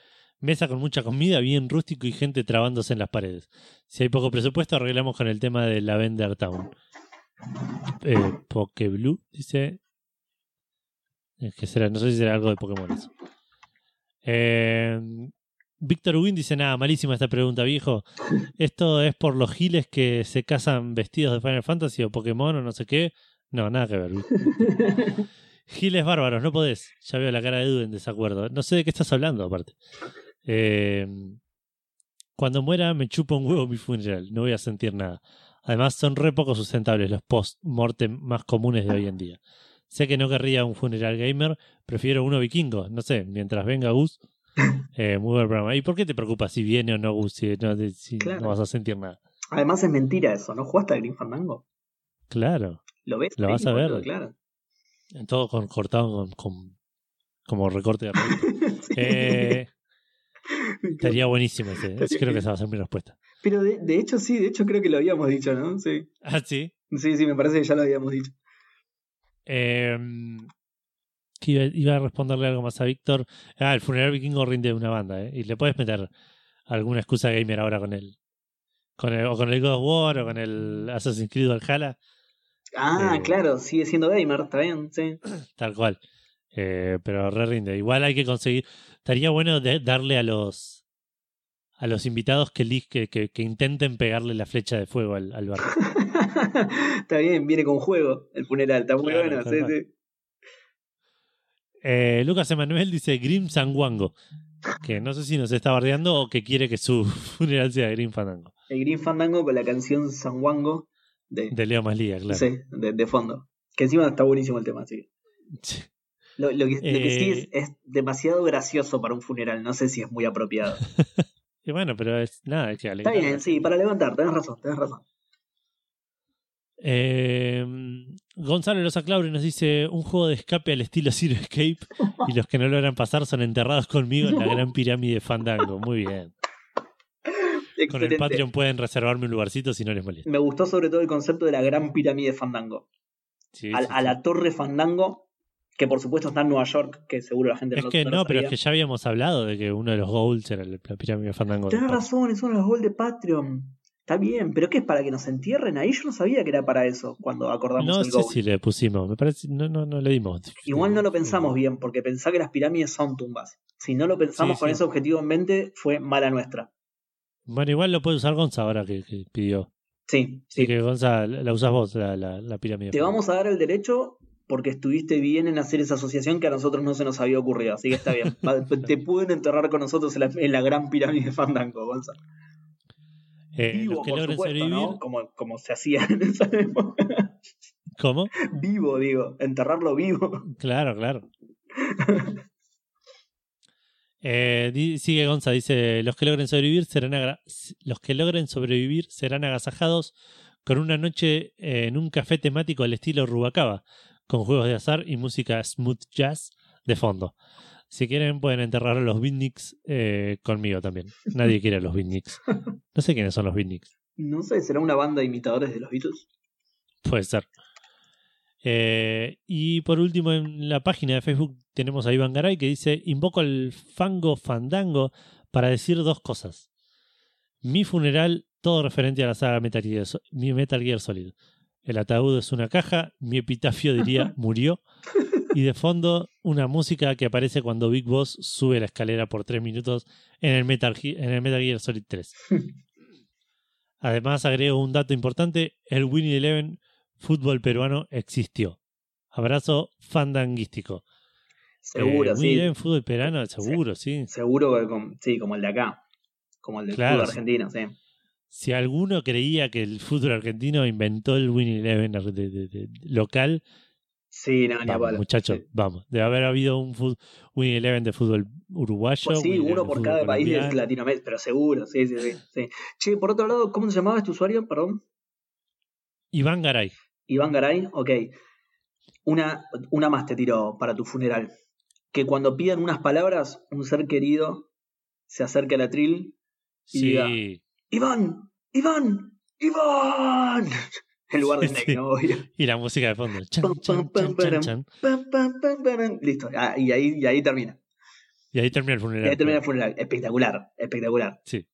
Speaker 2: mesa con mucha comida, bien rústico y gente trabándose en las paredes. Si hay poco presupuesto, arreglamos con el tema de Lavender Town. Eh, Pokeblue dice. Es que será, no sé si será algo de Pokémon eso. Eh, Víctor Win dice: Nada, malísima esta pregunta, viejo. ¿Esto es por los giles que se casan vestidos de Final Fantasy o Pokémon o no sé qué? No, nada que ver. Giles bárbaros, no podés. Ya veo la cara de Edu en desacuerdo. No sé de qué estás hablando, aparte. Eh, cuando muera, me chupa un huevo mi funeral. No voy a sentir nada. Además, son re poco sustentables los post-mortem más comunes de hoy en día. Sé que no querría un funeral gamer, prefiero uno vikingo. No sé, mientras venga Gus. Eh, muy buen programa. ¿Y por qué te preocupas si viene o no no, si
Speaker 1: Claro.
Speaker 2: no vas a sentir nada.
Speaker 1: Además es mentira eso, ¿no jugaste a Green Fandango?
Speaker 2: Claro.
Speaker 1: ¿Lo ves?
Speaker 2: Lo vas a ver.
Speaker 1: Claro.
Speaker 2: Todo con, cortado con, con- como recorte de.
Speaker 1: Sí.
Speaker 2: Eh, estaría buenísimo ese. Ese creo que esa va a ser mi respuesta.
Speaker 1: Pero de, de hecho sí, de hecho creo que lo habíamos dicho, ¿no? Sí.
Speaker 2: Ah, sí.
Speaker 1: Sí, sí, me parece que ya lo habíamos dicho.
Speaker 2: Eh, que iba, iba a responderle algo más a Víctor. Ah, el funeral vikingo rinde una banda, ¿eh? Y le puedes meter alguna excusa gamer ahora con el, con el. O con el God of War o con el Assassin's Creed Valhalla.
Speaker 1: Ah,
Speaker 2: Eh.
Speaker 1: claro, sigue siendo gamer, está bien, sí.
Speaker 2: Tal cual. Eh, pero re rinde. Igual hay que conseguir. Estaría bueno de- darle a los. A los invitados que, que, que, que intenten pegarle la flecha de fuego al, al barco.
Speaker 1: está bien, viene con juego el funeral, está muy
Speaker 2: Claro,
Speaker 1: bueno, sí, sí.
Speaker 2: Eh, Lucas Emanuel dice Grim Sanguango. Que no sé si nos está bardeando o que quiere que su funeral sea Grim Fandango.
Speaker 1: El Green Fandango con la canción San Wango de,
Speaker 2: De Leo Maslía, claro.
Speaker 1: sí, de, de fondo. Que encima está buenísimo el tema, sí.
Speaker 2: Sí.
Speaker 1: Lo, lo que, lo que sí es,
Speaker 2: Eh.
Speaker 1: es demasiado gracioso para un funeral, no sé si es muy apropiado.
Speaker 2: Y bueno, pero es nada, es que
Speaker 1: Está bien, sí, para levantar, tenés razón, tenés razón.
Speaker 2: Eh, Gonzalo Loza Claure nos dice un juego de escape al estilo Zero Escape y los que no logran pasar son enterrados conmigo en la gran pirámide Fandango. Muy bien. Con el. Patreon pueden reservarme un lugarcito si no les molesta.
Speaker 1: Me gustó sobre todo el concepto de la gran pirámide Fandango.
Speaker 2: Sí,
Speaker 1: a,
Speaker 2: sí,
Speaker 1: a
Speaker 2: sí.
Speaker 1: la torre Fandango, que por supuesto está en Nueva York, que seguro la gente
Speaker 2: Es
Speaker 1: no
Speaker 2: que
Speaker 1: no
Speaker 2: pero es que ya habíamos hablado de que uno de los goals era la pirámide Fandango. Del
Speaker 1: razón, es uno de los goals de Patreon. Está bien, pero ¿qué es para que nos entierren ahí? Yo no sabía que era para eso cuando acordamos
Speaker 2: No
Speaker 1: el
Speaker 2: sé
Speaker 1: goal.
Speaker 2: si le pusimos, me parece, no, no, no le dimos.
Speaker 1: Igual no lo pensamos bien, porque pensá que las pirámides son tumbas. Si no lo pensamos
Speaker 2: Sí,
Speaker 1: con
Speaker 2: sí.
Speaker 1: ese objetivo en mente, fue mala nuestra.
Speaker 2: Bueno, igual lo puede usar Gonza ahora que, que pidió.
Speaker 1: Sí,
Speaker 2: Así
Speaker 1: sí.
Speaker 2: que Gonza, la usas vos, la, la, la pirámide.
Speaker 1: Te vamos a dar el derecho porque estuviste bien en hacer esa asociación que a nosotros no se nos había ocurrido, así que está bien. Te pueden enterrar con nosotros en la, en la gran pirámide Fandango, Gonza.
Speaker 2: Eh,
Speaker 1: Vivo,
Speaker 2: los que
Speaker 1: por
Speaker 2: logren
Speaker 1: supuesto,
Speaker 2: sobrevivir,
Speaker 1: ¿no? Como, como se hacía en esa época.
Speaker 2: ¿Cómo?
Speaker 1: Vivo, digo, enterrarlo vivo.
Speaker 2: Claro, claro. Eh, sigue Gonza, dice, los que logren sobrevivir serán los que logren sobrevivir serán agasajados con una noche eh, en un café temático al estilo Rubacaba, con juegos de azar y música smooth jazz de fondo. Si quieren pueden enterrar a los beatniks eh, conmigo también. Nadie quiere a los beatniks. No sé quiénes son los beatniks.
Speaker 1: No sé, ¿será una banda de imitadores de los Beatles?
Speaker 2: Puede ser. Eh, y por último, en la página de Facebook tenemos a Iván Garay que dice: Invoco al fango fandango para decir dos cosas. Mi funeral, todo referente a la saga Metal Gear, mi Metal Gear Solid. El ataúd es una caja, mi epitafio diría murió. Y de fondo, una música que aparece cuando Big Boss sube la escalera por tres minutos en el Metal, Ge- en el Metal Gear Solid 3. Además, agrego un dato importante: el Winnie Eleven fútbol peruano existió. Abrazo fandanguístico.
Speaker 1: Seguro,
Speaker 2: Eh,
Speaker 1: sí.
Speaker 2: Winnie Eleven fútbol peruano, seguro, sí.
Speaker 1: Seguro que sí, como el de acá. Como el del
Speaker 2: Claro,
Speaker 1: fútbol
Speaker 2: sí.
Speaker 1: argentino, sí.
Speaker 2: Si alguno creía que el fútbol argentino inventó el Winnie Eleven local,
Speaker 1: Sí, no, ni a
Speaker 2: vamos,
Speaker 1: palo.
Speaker 2: muchachos,
Speaker 1: Sí.
Speaker 2: vamos. Debe haber habido un Winnie Eleven de fútbol uruguayo.
Speaker 1: Pues sí, uno por cada país de. Latinoamérica, pero seguro, sí, sí, sí, sí. Che, por otro lado, ¿cómo se llamaba este usuario? Perdón.
Speaker 2: Iván Garay.
Speaker 1: Iván Garay, ok. Una, una más te tiro para tu funeral. Que cuando pidan unas palabras, un ser querido se acerque al atril Y
Speaker 2: Sí,
Speaker 1: diga, Iván, Iván, Iván. En lugar de Snake. ¿no? Obvio.
Speaker 2: y la música de fondo.
Speaker 1: Listo. Y, ahí, y ahí termina.
Speaker 2: Y ahí termina el
Speaker 1: Y
Speaker 2: funeral.
Speaker 1: ahí termina el funeral. Espectacular, espectacular.
Speaker 2: Sí.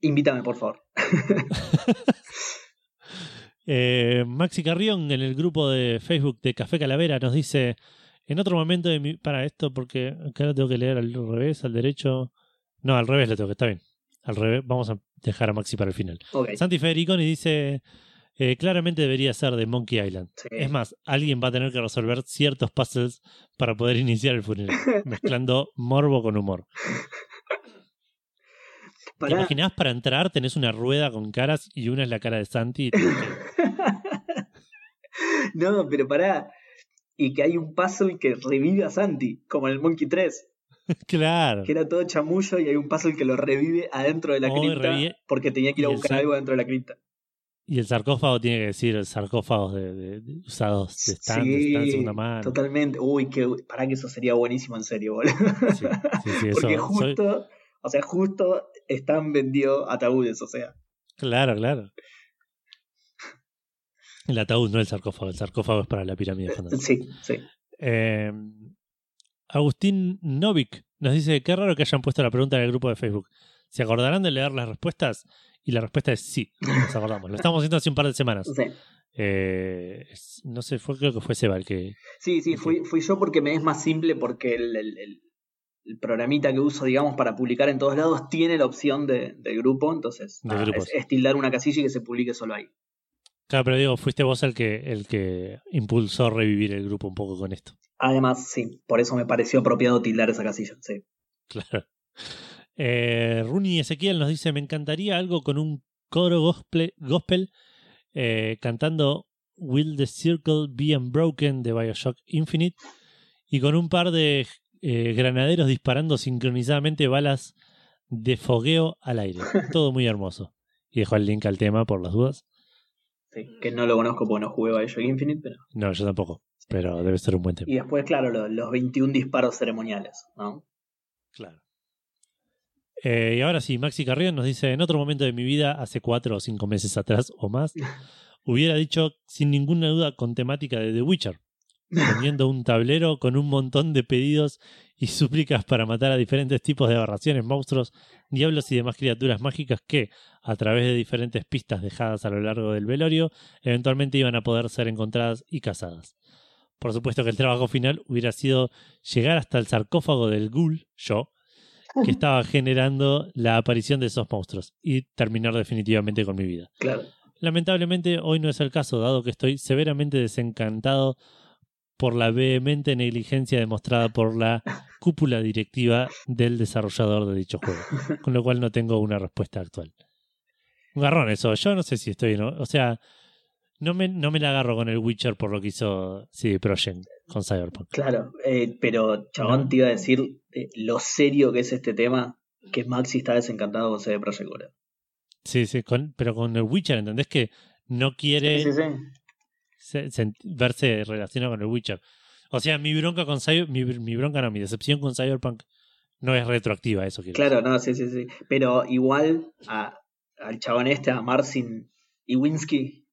Speaker 1: Invítame, por favor.
Speaker 2: Eh, Maxi Carrión en el grupo de Facebook de Café Calavera nos dice, en otro momento de mi... Para esto, porque acá lo tengo que leer al revés, al derecho. No, al revés lo tengo que, está bien. Al revés, vamos a dejar a Maxi para el final.
Speaker 1: Ok.
Speaker 2: Santi Federiconi dice, eh, claramente debería ser de Monkey Island.
Speaker 1: Sí.
Speaker 2: Es más, alguien va a tener que resolver ciertos puzzles para poder iniciar el funeral, mezclando morbo con humor. ¿Te
Speaker 1: Pará.
Speaker 2: imaginás para entrar tenés una rueda con caras y una es la cara de Santi? y
Speaker 1: no, pero pará. Y que hay un puzzle que revive a Santi, como en el Monkey 3,
Speaker 2: claro.
Speaker 1: que era todo chamullo y hay un puzzle que lo revive adentro de la
Speaker 2: Oh,
Speaker 1: cripta
Speaker 2: revive-
Speaker 1: porque tenía que ir a buscar algo dentro de la cripta.
Speaker 2: Y el sarcófago tiene que decir el sarcófago de, de- de- usados de stand, de
Speaker 1: Sí,
Speaker 2: stand de segunda mano.
Speaker 1: Totalmente. Uy, que pará que eso sería buenísimo en serio, boludo.
Speaker 2: Sí, sí, sí, eso.
Speaker 1: Porque
Speaker 2: soy-
Speaker 1: justo, o sea, justo están vendidos ataúdes, o sea.
Speaker 2: Claro, claro. El ataúd, no el sarcófago. El sarcófago es para la pirámide fundamental.
Speaker 1: Sí, sí.
Speaker 2: Eh, Agustín Novik nos dice: Qué raro que hayan puesto la pregunta en el grupo de Facebook. ¿Se acordarán de leer las respuestas? Y la respuesta es sí, nos acordamos. Lo estamos haciendo hace un par de semanas.
Speaker 1: Sí,
Speaker 2: Eh, no sé, fue, creo que fue Seba el que.
Speaker 1: sí, sí, fui, fui yo porque me es más simple porque el, el- el- el programita que uso, digamos, para publicar en todos lados tiene la opción de, del grupo, entonces
Speaker 2: De
Speaker 1: es, es tildar una casilla y que se publique solo ahí.
Speaker 2: Claro, pero digo, fuiste vos el que, el que impulsó revivir el grupo un poco con esto.
Speaker 1: Además, sí, por eso me pareció apropiado tildar esa casilla, sí.
Speaker 2: Claro. Eh, Rooney Ezequiel nos dice: Me encantaría algo con un coro gospel, gospel eh, cantando Will the Circle Be Unbroken de Bioshock Infinite y con un par de eh, granaderos disparando sincronizadamente balas de fogueo al aire. Todo muy hermoso. Y dejo el link al tema por las dudas.
Speaker 1: sí. Que no lo conozco porque no jugué Bioshock Infinite, pero.
Speaker 2: No, yo tampoco. Pero debe ser un buen tema.
Speaker 1: Y después, claro, lo- los 21 disparos ceremoniales, ¿no?
Speaker 2: Claro. Eh, y ahora sí, Maxi Carrión nos dice, en otro momento de mi vida, hace cuatro o cinco meses atrás o más, hubiera dicho sin ninguna duda con temática de The Witcher, teniendo un tablero con un montón de pedidos y súplicas para matar a diferentes tipos de aberraciones, monstruos, diablos y demás criaturas mágicas que, a través de diferentes pistas dejadas a lo largo del velorio, eventualmente iban a poder ser encontradas y cazadas. Por supuesto que el trabajo final hubiera sido llegar hasta el sarcófago del ghoul, yo, que estaba generando la aparición de esos monstruos y terminar definitivamente con mi vida.
Speaker 1: Claro.
Speaker 2: Lamentablemente hoy no es el caso, dado que estoy severamente desencantado por la vehemente negligencia demostrada por la cúpula directiva del desarrollador de dicho juego, con lo cual no tengo una respuesta actual. Un garrón eso, yo no sé si estoy, ¿no? o sea, No me, no me la agarro con el Witcher por lo que hizo CD Projekt con Cyberpunk.
Speaker 1: Claro, eh, pero chabón
Speaker 2: No.
Speaker 1: te iba a decir eh, lo serio que es este tema, que Maxi está desencantado con CD Projekt.
Speaker 2: Sí, sí, con, pero con el Witcher, ¿entendés que no quiere
Speaker 1: Sí, sí, sí.
Speaker 2: se- se- verse relacionado con el Witcher? O sea, mi bronca con Cyber, mi, mi bronca no, mi decepción con Cyberpunk no es retroactiva, eso quiero
Speaker 1: Claro, no, sí, sí, sí. Pero igual a- al chabón este, a Marcin Iwinski,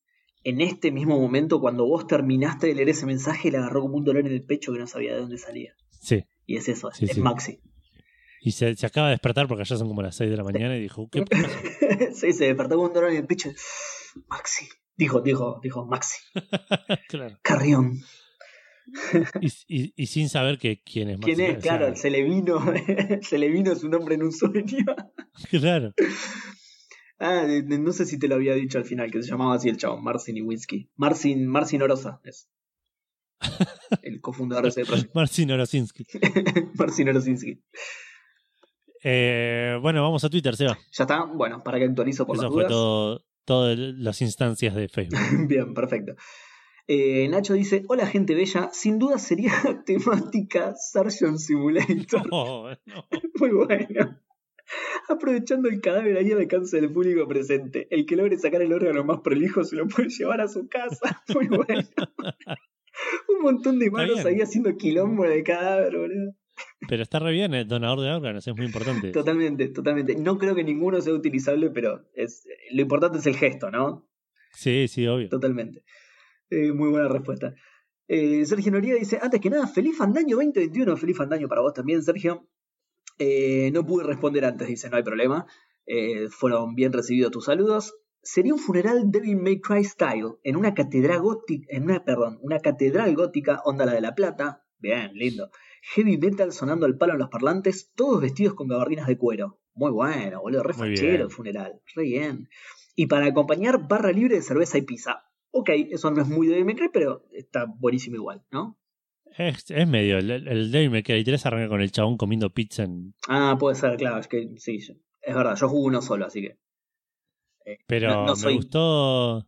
Speaker 1: en este mismo momento, cuando vos terminaste de leer ese mensaje, le agarró como un dolor en el pecho que no sabía de dónde salía.
Speaker 2: Sí.
Speaker 1: Y es eso,
Speaker 2: Sí,
Speaker 1: es
Speaker 2: sí.
Speaker 1: Maxi.
Speaker 2: Y se, se acaba de despertar porque ya son como las 6 de la mañana y dijo, ¿qué pasó?
Speaker 1: sí, se despertó con un dolor en el pecho. Maxi. Dijo, dijo, dijo, Maxi.
Speaker 2: claro.
Speaker 1: Carrión.
Speaker 2: Y, y- y sin saber que quién es
Speaker 1: ¿Quién
Speaker 2: Maxi-
Speaker 1: es?
Speaker 2: o sea,
Speaker 1: Claro, se le vino, se le vino su nombre en un sueño.
Speaker 2: claro.
Speaker 1: Ah, no sé si te lo había dicho al final, que se llamaba así el chabón, Marcin Iwinski. Marcin, Marcin Orosa es. El cofundador de ese proyecto.
Speaker 2: Marcin Orosinski.
Speaker 1: Marcin Orosinski.
Speaker 2: Eh, bueno, vamos a Twitter, Seba.
Speaker 1: ¿Ya está? Bueno, para que actualizo por
Speaker 2: Eso
Speaker 1: las
Speaker 2: fue todo, todas las instancias de Facebook.
Speaker 1: Bien, perfecto. Eh, Nacho dice, hola gente bella, sin duda sería temática Surgeon Simulator.
Speaker 2: Oh, no.
Speaker 1: Muy bueno. Aprovechando el cadáver ahí al alcance del público presente. El que logre sacar el órgano más prolijo se lo puede llevar a su casa. Muy bueno. Un montón de manos ahí haciendo quilombo el cadáver, boludo.
Speaker 2: Pero está re bien, el donador de órganos, es muy importante.
Speaker 1: Totalmente, totalmente. No creo que ninguno sea utilizable, pero es, lo importante es el gesto, ¿no?
Speaker 2: Sí, sí, obvio.
Speaker 1: Totalmente. Eh, muy buena respuesta. Eh, Sergio Noriega dice, antes que nada, feliz Fandaño 2021. Feliz Fandaño para vos también, Sergio. Eh, no pude responder antes, dice, no hay problema. Eh, fueron bien recibidos tus saludos. Sería un funeral Devil May Cry style en una catedral gótica, en una, perdón, una catedral gótica, onda la de la plata. Bien, lindo. Heavy metal sonando al palo en los parlantes, todos vestidos con gabardinas de cuero. Muy bueno, boludo, re fachero el funeral. Re bien. Y para acompañar, barra libre de cerveza y pizza. Ok, eso no es muy Devil May Cry, pero está buenísimo igual, ¿no?
Speaker 2: Es, es medio, el, el Devil May Cry 3 arranca con el chabón comiendo pizza en...
Speaker 1: Ah, puede ser, claro, es que sí, es verdad, yo juego uno solo, así que. eh,
Speaker 2: Pero
Speaker 1: no- no soy-
Speaker 2: me gustó...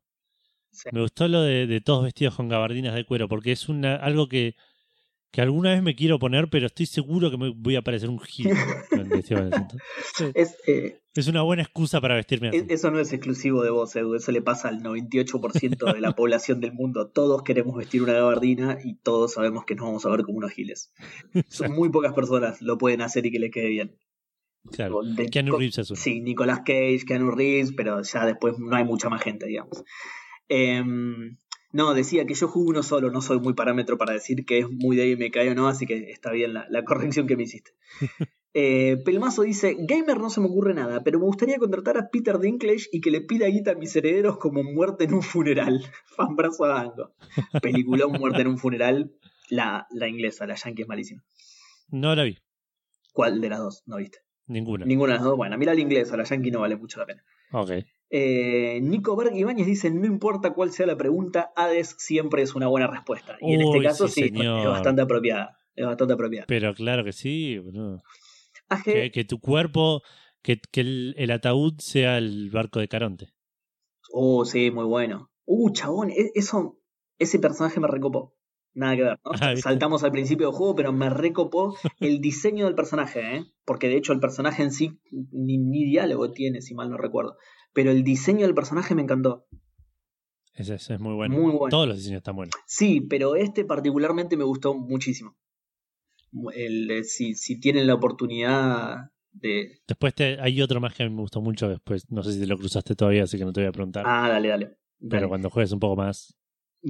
Speaker 1: Sí.
Speaker 2: Me gustó lo de, de todos vestidos con gabardinas de cuero, porque es una, algo que, que alguna vez me quiero poner, pero estoy seguro que me voy a parecer un gil.
Speaker 1: Es, eh,
Speaker 2: es una buena excusa para vestirme así.
Speaker 1: es- eso no es exclusivo de vos, Edu, eso le pasa al 98% de la población del mundo. Todos queremos vestir una gabardina y todos sabemos que nos vamos a ver como unos giles. Son muy pocas personas lo pueden hacer y que le quede bien.
Speaker 2: Claro.
Speaker 1: De-
Speaker 2: Keanu Reeves es uno.
Speaker 1: Sí, Nicolas Cage, Keanu Reeves, pero ya después no hay mucha más gente, digamos. Em, no, decía que yo juego uno solo, no soy muy parámetro para decir que es muy de me cae o no, así que está bien la, la corrección que me hiciste. Eh, Pelmazo dice, gamer no se me ocurre nada, pero me gustaría contratar a Peter Dinklage y que le pida guita a mis herederos como muerte en un funeral. Fan brazo a Dango. Peliculón Muerte en un funeral, la, la inglesa, la yankee es malísima.
Speaker 2: No la vi,
Speaker 1: ¿Cuál de las dos? ¿No viste?
Speaker 2: ninguna.
Speaker 1: Ninguna de las dos. Bueno, mira la inglesa, la yankee no vale mucho la pena.
Speaker 2: Ok.
Speaker 1: Eh, Nico Berg Ibáñez dice: No importa cuál sea la pregunta, Hades siempre es una buena respuesta. Y en este caso,
Speaker 2: sí,
Speaker 1: es bastante apropiada. Es bastante apropiada.
Speaker 2: Pero claro que sí, boludo. Que, que tu cuerpo, que, que el, el ataúd sea el barco de Caronte.
Speaker 1: oh, sí, muy bueno. Uh, chabón, e- eso, ese personaje me recopó. Nada que ver, ¿no?
Speaker 2: Ah.
Speaker 1: Saltamos al principio del juego, pero me recopó el diseño del personaje, ¿eh? Porque de hecho el personaje en sí ni, ni diálogo tiene, si mal no recuerdo. Pero el diseño del personaje me encantó.
Speaker 2: Ese, ese es muy bueno.
Speaker 1: Muy bueno.
Speaker 2: Todos los diseños están buenos.
Speaker 1: Sí, pero este particularmente me gustó muchísimo. El, si, si tienen la oportunidad de.
Speaker 2: Después te, hay otro más que a mí me gustó mucho. Después, no sé si te lo cruzaste todavía, así que no te voy a preguntar.
Speaker 1: Ah, dale, dale.
Speaker 2: pero cuando juegues un poco más.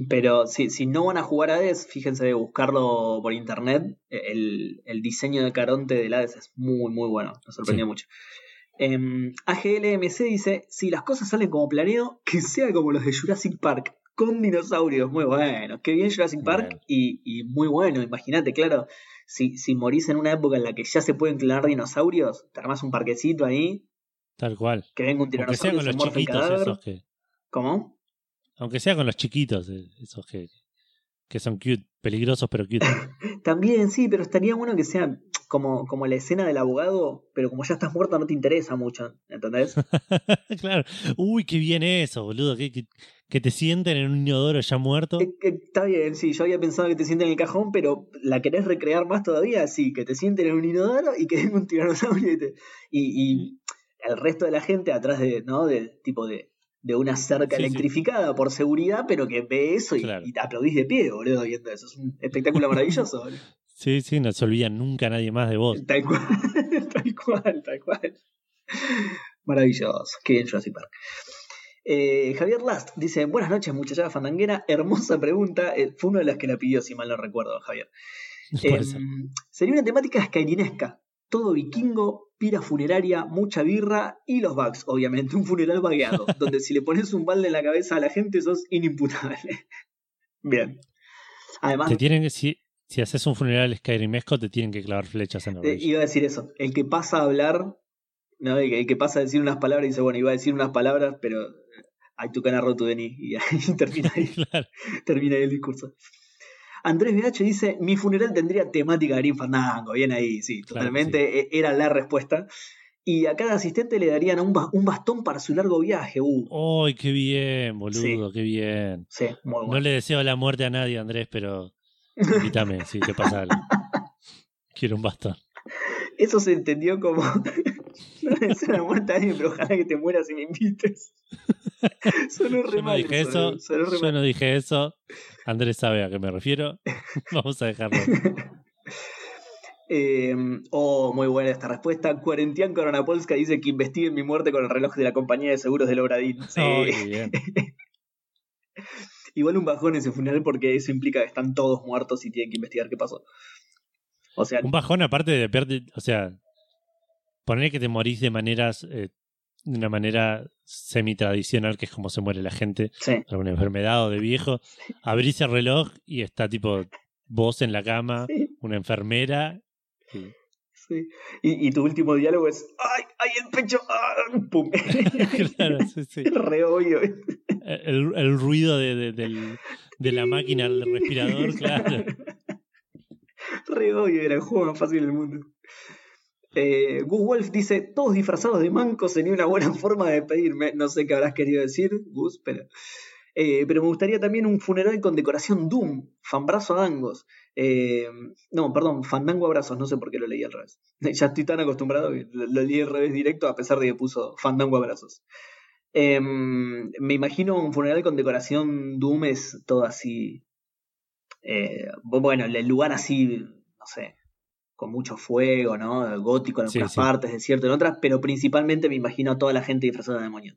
Speaker 1: Pero si, si no van a jugar Hades, fíjense de buscarlo por internet. El, el diseño de Caronte del Hades es muy, muy bueno. Me sorprendió
Speaker 2: Sí.
Speaker 1: mucho. Em, AGLMC dice: Si las cosas salen como planeo, que sea como los de Jurassic Park, con dinosaurios. Muy bueno. Qué bien Jurassic Park y, y muy bueno. Imagínate, claro. Si, si morís en una época en la que ya se pueden clonar dinosaurios, te armás un parquecito ahí,
Speaker 2: Tal cual.
Speaker 1: que venga un
Speaker 2: Aunque sea
Speaker 1: tiranosaurio,
Speaker 2: con los chiquitos esos que.
Speaker 1: ¿Cómo?
Speaker 2: Aunque sea con los chiquitos, eh, esos que, que son cute, peligrosos pero cute.
Speaker 1: También sí, pero estaría bueno que sea como, como la escena del abogado, pero como ya estás muerto no te interesa mucho, ¿entendés?
Speaker 2: claro. Uy, qué bien eso, boludo. Que, que, que te sienten en un inodoro ya muerto.
Speaker 1: Eh, eh, está bien, sí, yo había pensado que te sienten en el cajón, pero ¿la querés recrear más todavía? Sí, que te sienten en un inodoro y que venga un tiranosaurio y, te- y, y el resto de la gente atrás de, ¿no? Del tipo de, de una cerca
Speaker 2: Sí, sí.
Speaker 1: electrificada por seguridad, pero que ve eso y,
Speaker 2: Claro.
Speaker 1: y aplaudís de pie, boludo, viendo eso. Es un espectáculo maravilloso, boludo.
Speaker 2: Sí, sí, no se olvida nunca nadie más de vos.
Speaker 1: Tal cual, tal cual, tal cual. Maravilloso. Qué bien Jurassic Park. Eh, Javier Last dice, buenas noches muchachada fandanguera, hermosa pregunta, Eh, fue uno de los que la pidió si mal no recuerdo Javier. Em, sería una temática skyrinesca, todo vikingo, pira funeraria, mucha birra y los bugs, obviamente, un funeral vagueado, donde si le pones un balde en la cabeza a la gente sos inimputable. Bien. Además,
Speaker 2: Te tienen que, si, si haces un funeral Skyrimesco, te tienen que clavar flechas en la
Speaker 1: Eh,
Speaker 2: rodilla.
Speaker 1: iba a decir eso. El que pasa a hablar, ¿no? el, que, el que pasa a decir unas palabras dice, bueno, iba a decir unas palabras, pero hay tu cana roto, Denis. Y ahí termina, ahí,
Speaker 2: Claro.
Speaker 1: termina ahí el discurso. Andrés BH dice, mi funeral tendría temática Green Fandango. Bien ahí, sí,
Speaker 2: Claro,
Speaker 1: totalmente e- era la respuesta. Y a cada asistente le darían un, ba- un bastón para su largo viaje. Uh,
Speaker 2: ¡Ay, qué bien, boludo! ¡Qué bien!
Speaker 1: sí, muy
Speaker 2: No
Speaker 1: bueno.
Speaker 2: le deseo la muerte a nadie, Andrés, pero invítame si te pasa algo. Quiero un bastón.
Speaker 1: Eso se entendió como... no le deseo la muerte a alguien, pero ojalá que te mueras y me invites. Re
Speaker 2: Yo no dije
Speaker 1: eso,
Speaker 2: Yo
Speaker 1: mal.
Speaker 2: no dije eso. Andrés sabe a qué me refiero. Vamos a dejarlo.
Speaker 1: Eh, oh, muy buena esta respuesta. Cuarentián Coronapolska dice que investiguen mi muerte con el reloj de la compañía de seguros del Obradín. Sí. Igual un bajón ese funeral porque eso implica que están todos muertos y tienen que investigar qué pasó. O sea,
Speaker 2: Un bajón aparte de pérdida, o sea, poner que te morís de maneras, eh, de una manera semi-tradicional, que es como se muere la gente,
Speaker 1: sí.
Speaker 2: alguna enfermedad o de viejo, abrís el reloj y está tipo vos en la cama,
Speaker 1: Sí,
Speaker 2: una enfermera. y-
Speaker 1: sí. Y, y tu último diálogo es ¡Ay! ¡Ay, el pecho! ¡Ah! ¡Pum!
Speaker 2: claro, sí, sí.
Speaker 1: Re obvio.
Speaker 2: El, el ruido de, de- del- de la máquina del respirador, claro.
Speaker 1: Re obvio, era el juego más fácil del mundo. Eh, Gus Wolf dice, todos disfrazados de manco sería una buena forma de despedirme. No sé qué habrás querido decir, Gus, pero... Eh, pero me gustaría también un funeral con decoración Doom, fanbrazo a Dangos. Eh, no, perdón, fandango abrazos, no sé por qué lo leí al revés. Ya estoy tan acostumbrado que lo, leí al revés directo a pesar de que puso fandango abrazos. Eh, me imagino un funeral con decoración Doom es todo así. bueno, el lugar así, no sé, con mucho fuego, ¿no? Gótico en
Speaker 2: Sí,
Speaker 1: algunas
Speaker 2: sí.
Speaker 1: partes, desierto en otras, pero principalmente me imagino a toda la gente disfrazada de demonio.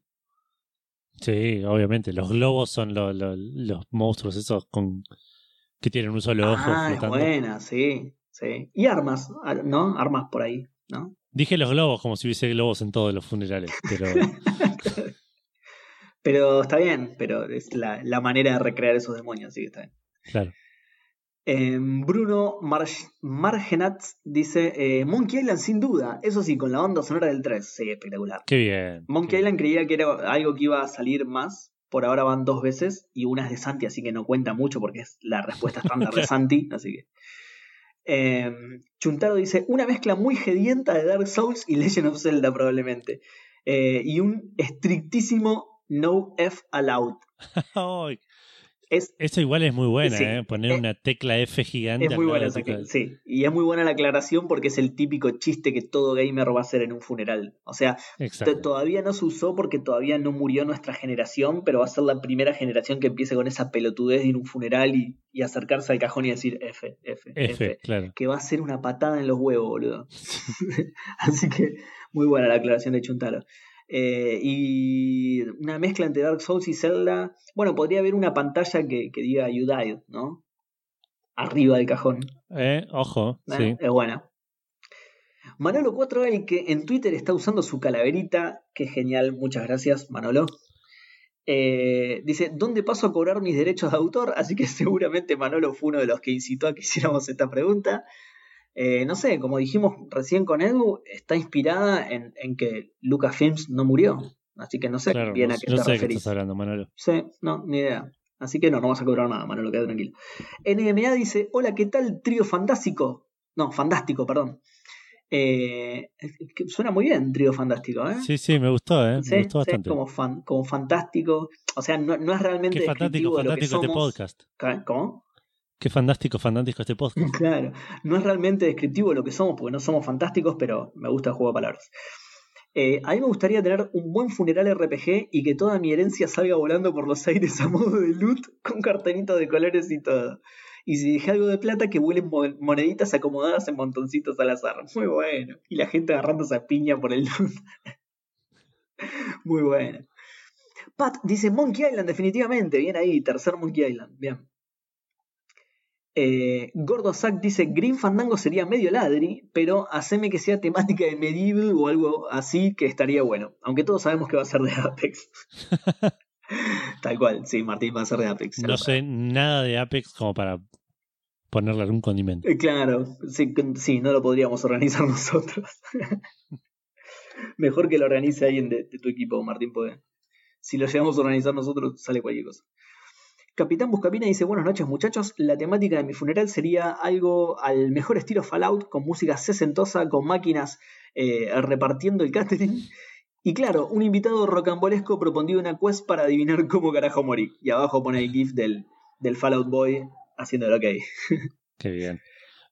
Speaker 2: Sí, obviamente. Los globos son lo- lo- los monstruos esos con que tienen un solo ojo
Speaker 1: ah, es buena, sí, sí. Y armas, ah, ¿no? Armas por ahí, ¿no?
Speaker 2: Dije los globos como si hubiese globos en todos los funerales, pero
Speaker 1: Pero está bien, pero es la, la manera de recrear esos demonios, sí que está bien.
Speaker 2: claro.
Speaker 1: Eh, Bruno Marg- Margenatz dice: eh, Monkey Island, sin duda. Eso sí, con la banda sonora del 3. Sí, espectacular.
Speaker 2: Qué bien.
Speaker 1: Monkey
Speaker 2: qué bien.
Speaker 1: Island creía que era algo que iba a salir más. Por ahora van dos veces y una es de Santi, así que no cuenta mucho porque es la respuesta estándar de Santi. Así que. Eh, Chuntaro dice: Una mezcla muy gedienta de Dark Souls y Legend of Zelda, probablemente. Eh, y un estrictísimo no F allowed. Es,
Speaker 2: Eso igual es muy buena,
Speaker 1: Sí.
Speaker 2: ¿eh? Poner
Speaker 1: Eh,
Speaker 2: una tecla F gigante.
Speaker 1: Es muy buena esa
Speaker 2: cabeza.
Speaker 1: sí. Y es muy buena la aclaración porque es el típico chiste que todo gamer va a hacer en un funeral. O sea, todavía no se usó porque todavía no murió nuestra generación, pero va a ser la primera generación que empiece con esa pelotudez de ir a un funeral y, y acercarse al cajón y decir F, F, F.
Speaker 2: F, claro.
Speaker 1: Que va a ser una patada en los huevos, boludo. Así que muy buena la aclaración de Chuntaro. Eh, y una mezcla entre Dark Souls y Zelda. Bueno, podría haber una pantalla que, que diga You Died, ¿no? Arriba del cajón.
Speaker 2: Eh, ojo,
Speaker 1: ¿eh?
Speaker 2: sí.
Speaker 1: Es buena. Manolo 4 el que en Twitter está usando su calaverita. Qué genial, muchas gracias, Manolo. Eh, dice, ¿dónde paso a cobrar mis derechos de autor? Así que seguramente Manolo fue uno de los que incitó a que hiciéramos esta pregunta. Eh, no sé, como dijimos recién con Edu, está inspirada en, en que Lucasfilms no murió. Así que no sé
Speaker 2: Claro,
Speaker 1: bien
Speaker 2: no,
Speaker 1: a qué
Speaker 2: no
Speaker 1: te
Speaker 2: sé qué estás hablando, Manolo.
Speaker 1: Sí, no, ni idea. Así que no, no vas a cobrar nada, Manolo, queda tranquilo. NMA dice, hola, ¿qué tal, trío fantástico? No, fantástico, perdón. Eh, suena muy bien, trío fantástico, ¿eh?
Speaker 2: Sí, sí, me gustó, ¿eh? me gustó bastante.
Speaker 1: como, fan, como fantástico. O sea, no, no es realmente.
Speaker 2: Qué fantástico, fantástico este podcast.
Speaker 1: ¿Cómo?
Speaker 2: Qué fantástico, fantástico este podcast.
Speaker 1: Claro, no es realmente descriptivo de lo que somos, porque no somos fantásticos, pero me gusta el juego de palabras. Eh, a mí me gustaría tener un buen funeral RPG y que toda mi herencia salga volando por los aires a modo de loot con cartelitos de colores y todo. Y si dejé algo de plata, que vuelen moneditas acomodadas en montoncitos al azar. Muy bueno. Y la gente agarrando esa piña por el loot. Muy bueno. Pat dice Monkey Island, definitivamente. Bien ahí, tercer Monkey Island. Bien. Eh, Gordo Zack dice, Green Fandango sería medio ladri, pero haceme que sea temática de Medieval o algo así que estaría bueno. Aunque todos sabemos que va a ser de Apex. Tal cual, sí, Martín va a ser de Apex.
Speaker 2: No sé nada de Apex como para ponerle algún condimento.
Speaker 1: Eh, claro, sí, sí, no lo podríamos organizar nosotros. Mejor que lo organice alguien de, tu equipo, Martín, puede. Si lo llevamos a organizar nosotros, sale cualquier cosa. Capitán Buscapina dice, buenas noches muchachos, la temática de mi funeral sería algo al mejor estilo Fallout, con música sesentosa, con máquinas eh, repartiendo el catering. Y claro, un invitado rocambolesco propondía una quest para adivinar cómo carajo morí. Y abajo pone el gif del, Fallout Boy haciendo lo que
Speaker 2: Qué bien.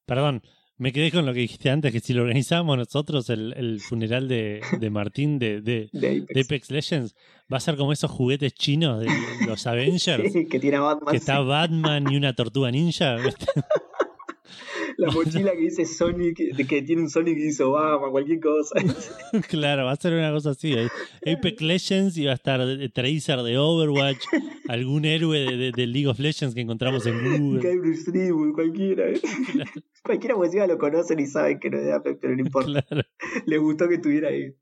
Speaker 2: Perdón, me quedé con lo que dijiste antes, que si lo organizábamos nosotros, el, funeral de, Martín de, de, Apex. Legends, va a ser como esos juguetes chinos de los Avengers.
Speaker 1: que tiene Batman.
Speaker 2: Que está Batman y una tortuga ninja.
Speaker 1: la mochila que dice Sonic, que tiene un Sonic y dice Obama, cualquier cosa.
Speaker 2: claro, va a ser una cosa así. Apex Legends y va a estar Tracer de Overwatch, algún héroe de, League of Legends que encontramos en
Speaker 1: Google. cualquiera. ¿eh? Cualquiera pues ya lo conocen y saben que no es de Apex, pero no importa. Le gustó que estuviera ahí.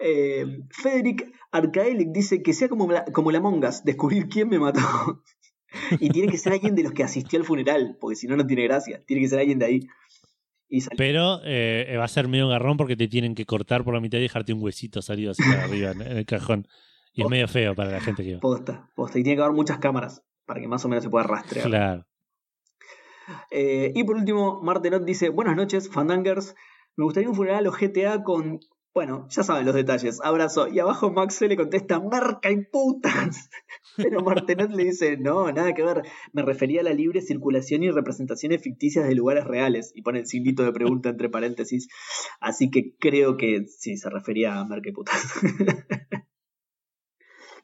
Speaker 1: Eh, Federic Arcaelic dice que sea como la, como la Mongas, descubrir quién me mató. y tiene que ser alguien de los que asistió al funeral, porque si no, no tiene gracia. Tiene que ser alguien de ahí.
Speaker 2: Pero eh, va a ser medio garrón porque te tienen que cortar por la mitad y dejarte un huesito salido así para arriba en, el cajón. Y es medio feo para la gente que va.
Speaker 1: Posta, posta. Y tiene que haber muchas cámaras para que más o menos se pueda rastrear.
Speaker 2: Claro.
Speaker 1: Eh, y por último, Martenot dice: Buenas noches, Fandangers. Me gustaría un funeral o GTA con bueno, ya saben los detalles. Abrazo. Y abajo Max le contesta, marca y putas. Pero Martenet le dice, no, nada que ver. Me refería a la libre circulación y representaciones ficticias de lugares reales. Y pone el signito de pregunta entre paréntesis. Así que creo que sí, se refería a y putas.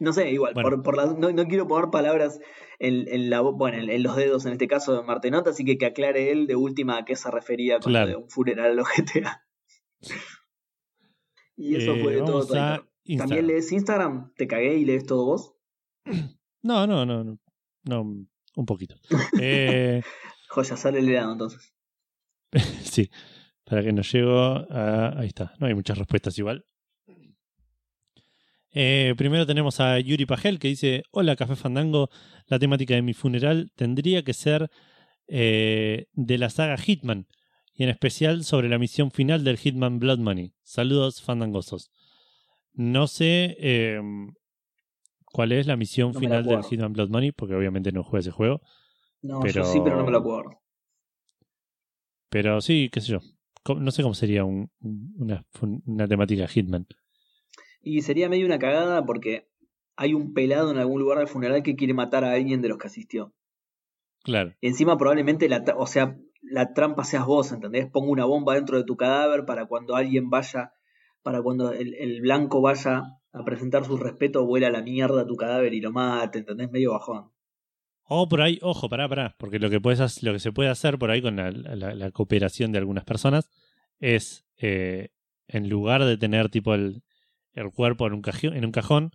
Speaker 1: no sé, igual, por, no, quiero poner palabras en, la, bueno, en, los dedos en este caso de Martenot, así que que aclare él de última a qué se refería con un funeral a los GTA. Y eso fue de eh, todo. ¿También lees Instagram? ¿Te cagué y lees todo vos?
Speaker 2: No, no, no. No, un poquito. eh,
Speaker 1: Joya, sale el helado entonces.
Speaker 2: sí, para que nos llego a... Ahí está, no hay muchas respuestas igual. Eh, primero tenemos a Yuri Pagel que dice: Hola, Café Fandango. La temática de mi funeral tendría que ser eh, de la saga Hitman y en especial sobre la misión final del Hitman Blood Money. Saludos, fandangosos. No sé em, cuál es la misión final del Hitman Blood Money, porque obviamente no juego ese juego.
Speaker 1: No, pero... yo sí, pero no me lo acuerdo.
Speaker 2: Pero sí, qué sé yo. No sé cómo sería una, una temática Hitman.
Speaker 1: Y sería medio una cagada porque hay un pelado en algún lugar del funeral que quiere matar a alguien de los que asistió.
Speaker 2: Claro.
Speaker 1: Encima probablemente, la, o sea, la trampa seas vos, ¿entendés? Pongo una bomba dentro de tu cadáver para cuando alguien vaya, para cuando el, blanco vaya a presentar su respeto, vuela la mierda a tu cadáver y lo mate, ¿entendés? Medio bajón.
Speaker 2: O por ahí, ojo, pará, pará, porque lo que, puedes, lo que se puede hacer por ahí con la, cooperación de algunas personas es, eh, en lugar de tener tipo el, el cuerpo en un, cajón, en un cajón,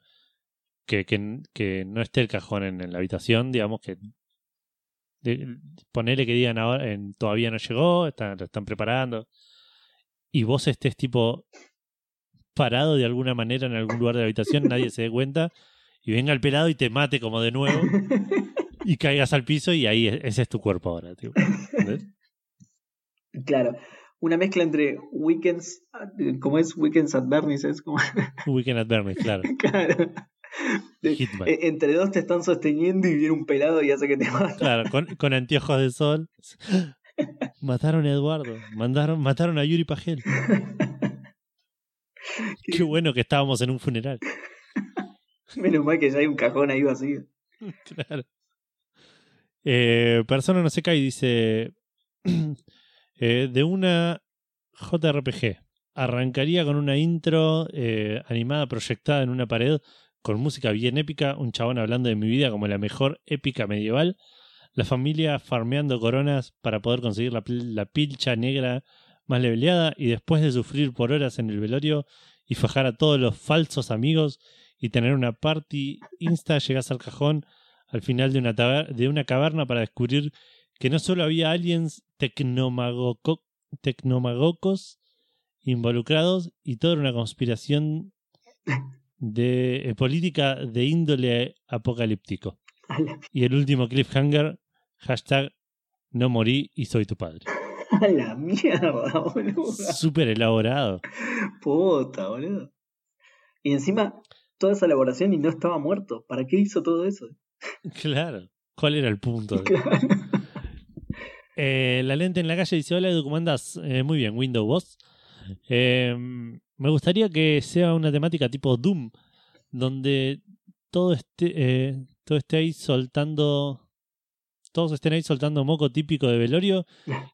Speaker 2: que, que, que, no esté el cajón en, en la habitación, digamos, que ponele que digan ahora, todavía no llegó, están, lo están preparando, y vos estés tipo parado de alguna manera en algún lugar de la habitación, nadie se dé cuenta, y venga el pelado y te mate como de nuevo, y caigas al piso y ahí e, ese es tu cuerpo ahora.
Speaker 1: Claro, una mezcla entre Weekends, ¿cómo es? Weekends at Bernie's, es como...
Speaker 2: Weekend at Bernie's, claro.
Speaker 1: claro. E, entre dos te están sosteniendo y viene un pelado y hace que te mate.
Speaker 2: Claro, con, con anteojos de sol. Mataron a Eduardo. Mandaron, mataron a Yuri Pagel. Qué bueno que estábamos en un funeral.
Speaker 1: Menos mal que ya hay un cajón ahí vacío.
Speaker 2: Claro. Eh, persona no se cae y dice: eh, De una JRPG. Arrancaría con una intro eh, animada proyectada en una pared con música bien épica, un chabón hablando de mi vida como la mejor épica medieval, la familia farmeando coronas para poder conseguir la pilcha negra más leveleada y después de sufrir por horas en el velorio y fajar a todos los falsos amigos y tener una party insta, llegas al cajón al final de una, taber- de una caverna para descubrir que no solo había aliens tecnomagoco- tecnomagocos involucrados y toda una conspiración de eh, política de índole apocalíptico. Y el último cliffhanger, hashtag no morí y soy tu padre.
Speaker 1: A la mierda, boludo.
Speaker 2: Súper elaborado.
Speaker 1: Puta, boludo. Y encima, toda esa elaboración y no estaba muerto. ¿Para qué hizo todo eso?
Speaker 2: Claro. ¿Cuál era el punto?
Speaker 1: Claro.
Speaker 2: Eh, la lente en la calle dice: Hola, Edu, ¿cómo andás? Eh, muy bien, Windows Boss. Eh, me gustaría que sea una temática tipo Doom, donde todo esté, eh, todo esté ahí soltando. Todos estén ahí soltando moco típico de velorio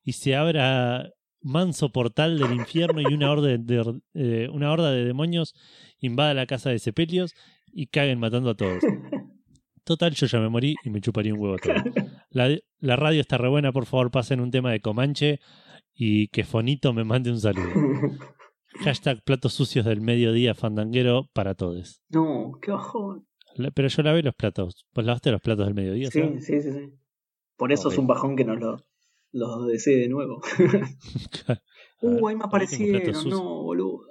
Speaker 2: y se abra manso portal del infierno y una horda de, de- eh, una horda de demonios invada la casa de Sepelios y caguen matando a todos. Total, yo ya me morí y me chuparía un huevo todo. La, la radio está re buena, por favor pasen un tema de Comanche y que Fonito me mande un saludo. Hashtag platos sucios del mediodía fandanguero para todos.
Speaker 1: no, qué bajón.
Speaker 2: Pero yo lavé los platos. ¿Vos lavaste los platos del mediodía?
Speaker 1: Sí,
Speaker 2: Seba?
Speaker 1: sí, sí, sí. Por eso es un bajón que nos lo, lo desee de nuevo. Uh, ahí me aparecieron, no, boludo.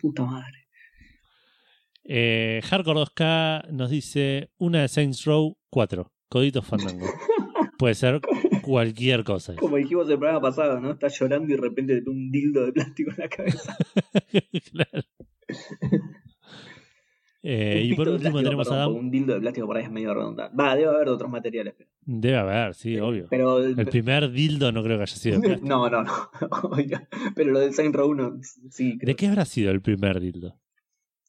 Speaker 1: Puta madre.
Speaker 2: Eh, Hardcore 2K nos dice una de Saints Row 4. Coditos fandango. Puede ser cualquier cosa.
Speaker 1: Como dijimos el programa pasado, ¿no? Estás llorando y de repente te un dildo de plástico en la cabeza.
Speaker 2: claro. Eh, y por último tenemos a Adam.
Speaker 1: Un dildo de plástico por ahí es medio redundante. Va, debe haber de otros materiales. Pero,
Speaker 2: Debe haber, sí, obvio.
Speaker 1: pero
Speaker 2: El primer dildo no creo que haya sido de plástico.
Speaker 1: No, no, no. Pero lo del Saint Row 1, sí. creo
Speaker 2: ¿De qué habrá sido el primer dildo?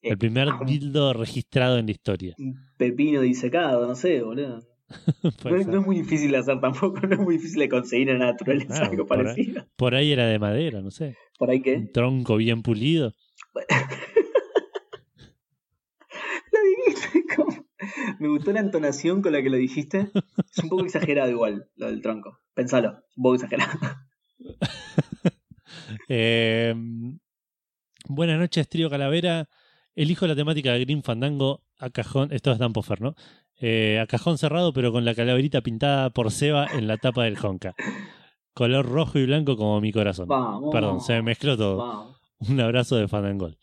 Speaker 1: que-
Speaker 2: El primer
Speaker 1: ah,
Speaker 2: dildo registrado en la historia.
Speaker 1: Pepino disecado, no sé, boludo. No es, no es muy difícil de hacer tampoco, no es muy difícil de conseguir en la naturaleza
Speaker 2: Claro,
Speaker 1: algo
Speaker 2: por ahí.
Speaker 1: parecido.
Speaker 2: Por ahí era de madera, no sé.
Speaker 1: ¿Por ahí qué?
Speaker 2: Un tronco bien pulido.
Speaker 1: Lo dijiste. Me gustó la entonación con la que lo dijiste. Es un poco exagerado igual, lo del tronco. Pensalo, es un poco exagerado.
Speaker 2: Eh, buenas noches, Trío Calavera. Elijo la temática de Green Fandango a cajón. Esto es Dan ¿no? Eh, a cajón cerrado, pero con la calaverita pintada por Seba en la tapa del Honka. Color rojo y blanco como mi corazón.
Speaker 1: Vamos.
Speaker 2: Perdón, se me mezcló todo.
Speaker 1: Vamos.
Speaker 2: Un abrazo de Fandangol.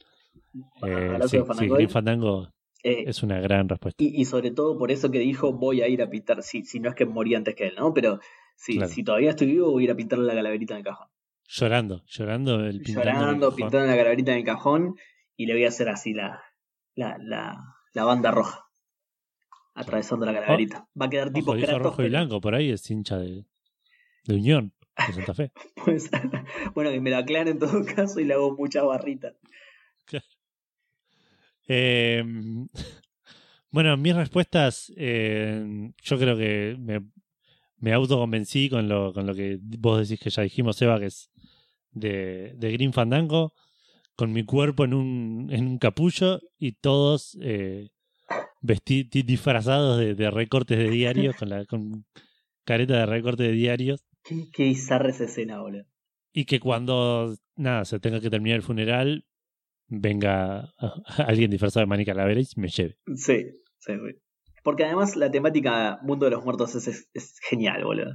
Speaker 2: Eh, sí,
Speaker 1: de
Speaker 2: sí,
Speaker 1: Fandango.
Speaker 2: Green Fandango
Speaker 1: Eh,
Speaker 2: es una gran respuesta.
Speaker 1: y, y sobre todo por eso que dijo voy a ir a pintar, si, si no es que morí antes que él, ¿no? Pero si,
Speaker 2: Claro.
Speaker 1: si todavía estoy vivo, voy a ir a pintarle la calaverita en el cajón.
Speaker 2: Llorando, llorando, el pintando el
Speaker 1: Llorando, pintando la calaverita en el cajón y le voy a hacer así la, la, la, la banda roja. Atravesando la calaverita. Va a quedar tipo
Speaker 2: Ojo,
Speaker 1: Kratos,
Speaker 2: rojo y blanco, por ahí es hincha de, de Unión, de Santa Fe.
Speaker 1: puede ser. Bueno, que me lo aclare en todo caso y le hago muchas barritas.
Speaker 2: Eh, bueno, mis respuestas, eh, yo creo que me, me autoconvencí con lo, con lo que vos decís que ya dijimos, Eva, que es de, de Green Fandango, con mi cuerpo en un, en un capullo y todos eh, vesti- di- disfrazados de, de recortes de diarios, con, la, con careta de recorte de diarios.
Speaker 1: Qué, qué bizarra esa escena, boludo.
Speaker 2: Y que cuando, nada, se tenga que terminar el funeral, venga alguien disfrazado de Manica Calavera y me lleve.
Speaker 1: Sí, sí, sí. Porque además la temática Mundo de los Muertos es, es, es genial, boludo.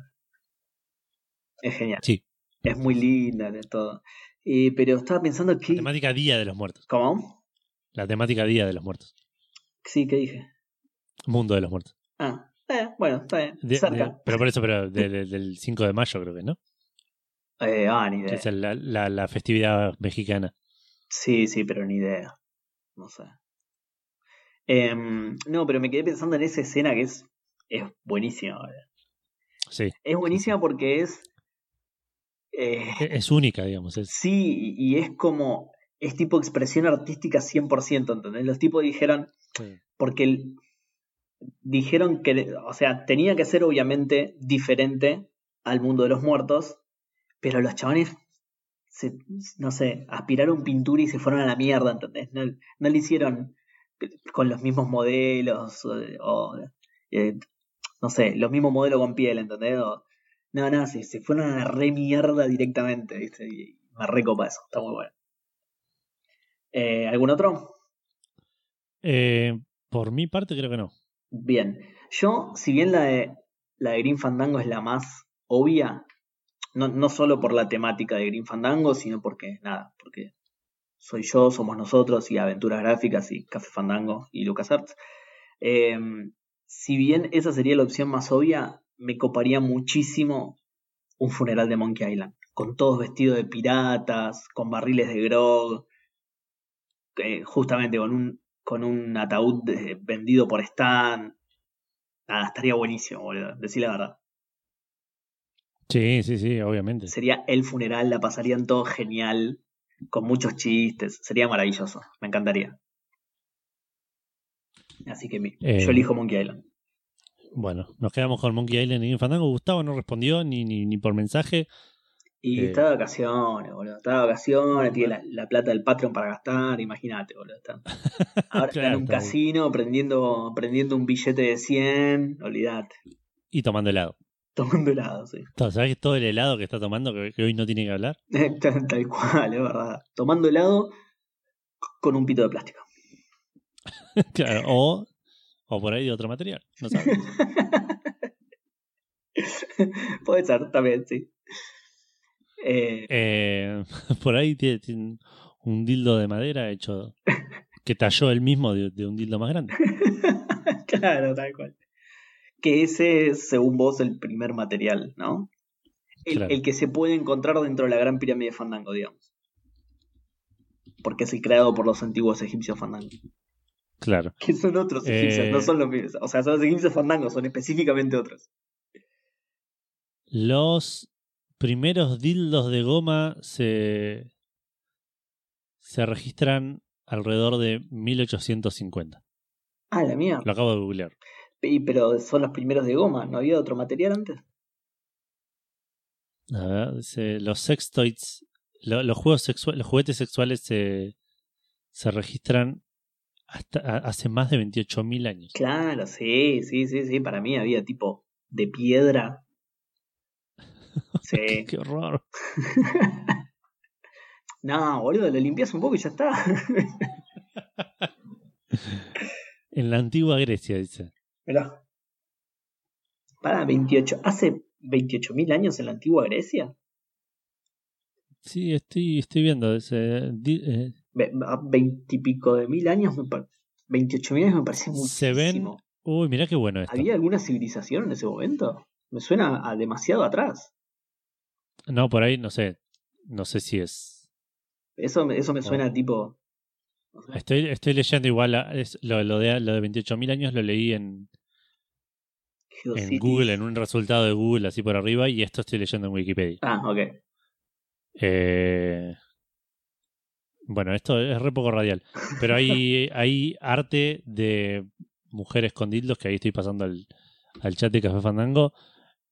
Speaker 1: Es genial.
Speaker 2: Sí.
Speaker 1: Es muy linda de todo. Eh, pero estaba pensando
Speaker 2: La
Speaker 1: que.
Speaker 2: temática Día de los Muertos.
Speaker 1: ¿Cómo?
Speaker 2: La temática Día de los Muertos.
Speaker 1: Sí, ¿qué dije?
Speaker 2: Mundo de los Muertos.
Speaker 1: Ah, eh, bueno, está bien.
Speaker 2: De-
Speaker 1: Cerca.
Speaker 2: de- pero por eso, pero de- de- del 5 de mayo creo que, ¿no?
Speaker 1: Eh, ah, ni idea.
Speaker 2: es la, la- la festividad mexicana.
Speaker 1: Sí, sí, pero ni idea. No sé. Em, no, pero me quedé pensando en esa escena que es, es buenísima.
Speaker 2: Sí.
Speaker 1: Es buenísima porque es Eh,
Speaker 2: E- Es única, digamos. Es,
Speaker 1: sí, y es como, es tipo expresión artística 100%, ¿entendés? Los tipos dijeron, porque el- dijeron que, o sea, tenía que ser obviamente diferente al mundo de los muertos, pero los chabones, se, no sé, aspiraron pintura y se fueron a la mierda, ¿entendés? No, no le hicieron con los mismos modelos, o, o, eh, no sé, los mismos modelos con piel, ¿entendés? O- no, no, se, se fueron a la re mierda directamente, ¿viste? Y me recopa eso, está muy bueno. Eh, ¿Algún otro?
Speaker 2: Eh, por mi parte, creo que no.
Speaker 1: Bien. Yo, si bien la de, la de Green Fandango es la más obvia, no, no solo por la temática de Green Fandango, sino porque, nada, porque soy yo, somos nosotros, y Aventuras Gráficas, y Café Fandango, y LucasArts. Eh, si bien esa sería la opción más obvia, me coparía muchísimo un funeral de Monkey Island, con todos vestidos de piratas, con barriles de grog, eh, justamente con un, con un ataúd de- vendido por Stan. Nada, estaría buenísimo, boludo. Decí la verdad.
Speaker 2: Sí, sí, sí, obviamente.
Speaker 1: Sería el funeral, la pasarían todo genial, con muchos chistes. Sería maravilloso. Me encantaría. Así que mi-
Speaker 2: Eh,
Speaker 1: yo elijo Monkey Island.
Speaker 2: Bueno, nos quedamos con Monkey Island y Fandango. Gustavo no respondió ni, ni, ni por mensaje.
Speaker 1: Y
Speaker 2: eh,
Speaker 1: está de vacaciones, boludo. Está de vacaciones, tiene la, la plata del Patreon para gastar, imagínate, boludo. Está. Ahora está en un
Speaker 2: está bien.
Speaker 1: casino prendiendo, prendiendo un billete de 100, olvidate.
Speaker 2: Y tomando helado.
Speaker 1: Tomando helado, sí.
Speaker 2: ¿Sabes todo el helado que está tomando que, que hoy no tiene que hablar?
Speaker 1: Tal, tal cual, es verdad. Tomando helado con un pito de plástico.
Speaker 2: Claro, o, o por ahí de otro material. No sabes.
Speaker 1: Puede ser, también, sí. Eh,
Speaker 2: Eh, por ahí tiene, tiene un dildo de madera hecho que talló él mismo de, de un dildo más grande.
Speaker 1: claro, tal cual. Que ese es, según vos, el primer material, ¿no? El,
Speaker 2: Claro.
Speaker 1: el que se puede encontrar dentro de la gran pirámide de Fandango, digamos. Porque es el creado por los antiguos egipcios Fandango.
Speaker 2: Claro.
Speaker 1: Que son otros egipcios,
Speaker 2: Eh.
Speaker 1: no son los mismos. O sea, son los egipcios Fandango, son específicamente otros.
Speaker 2: Los primeros dildos de goma se, se registran alrededor de 1850.
Speaker 1: Ah, la mía.
Speaker 2: Lo acabo de googlear.
Speaker 1: Y, pero son los primeros de goma, ¿no había otro material antes?
Speaker 2: A ver, dice, los sextoys, lo- los juegos sexuales, los juguetes sexuales se, se registran hasta a- hace más de 28.000 años.
Speaker 1: Claro, sí, sí, sí, sí. Para mí había tipo de piedra. Sí.
Speaker 2: Qué horror.
Speaker 1: no, boludo, lo limpias un poco y ya está.
Speaker 2: En la antigua Grecia, dice.
Speaker 1: Mirá. Para 28. ¿Hace 28.000 años en la antigua Grecia?
Speaker 2: Sí, estoy, estoy viendo. Di- eh,
Speaker 1: Ve- a 20 y pico de mil años, me pa- 28.000 años me parece
Speaker 2: Se ven-
Speaker 1: muchísimo.
Speaker 2: uy, mirá qué bueno esto.
Speaker 1: ¿Había alguna civilización en ese momento? Me suena a demasiado atrás.
Speaker 2: No, por ahí no sé. No sé si es.
Speaker 1: Eso, me- eso me suena a tipo. no sé.
Speaker 2: Estoy, estoy leyendo igual. a- es- lo, lo de, lo de 28.000 años lo leí en, en. Google, en un resultado de Google, así por arriba. Y esto estoy leyendo en Wikipedia.
Speaker 1: Ah, ok.
Speaker 2: Eh, bueno, esto es re poco radial. Pero hay, hay arte de mujeres con dildos que ahí estoy pasando al, al chat de Café Fandango.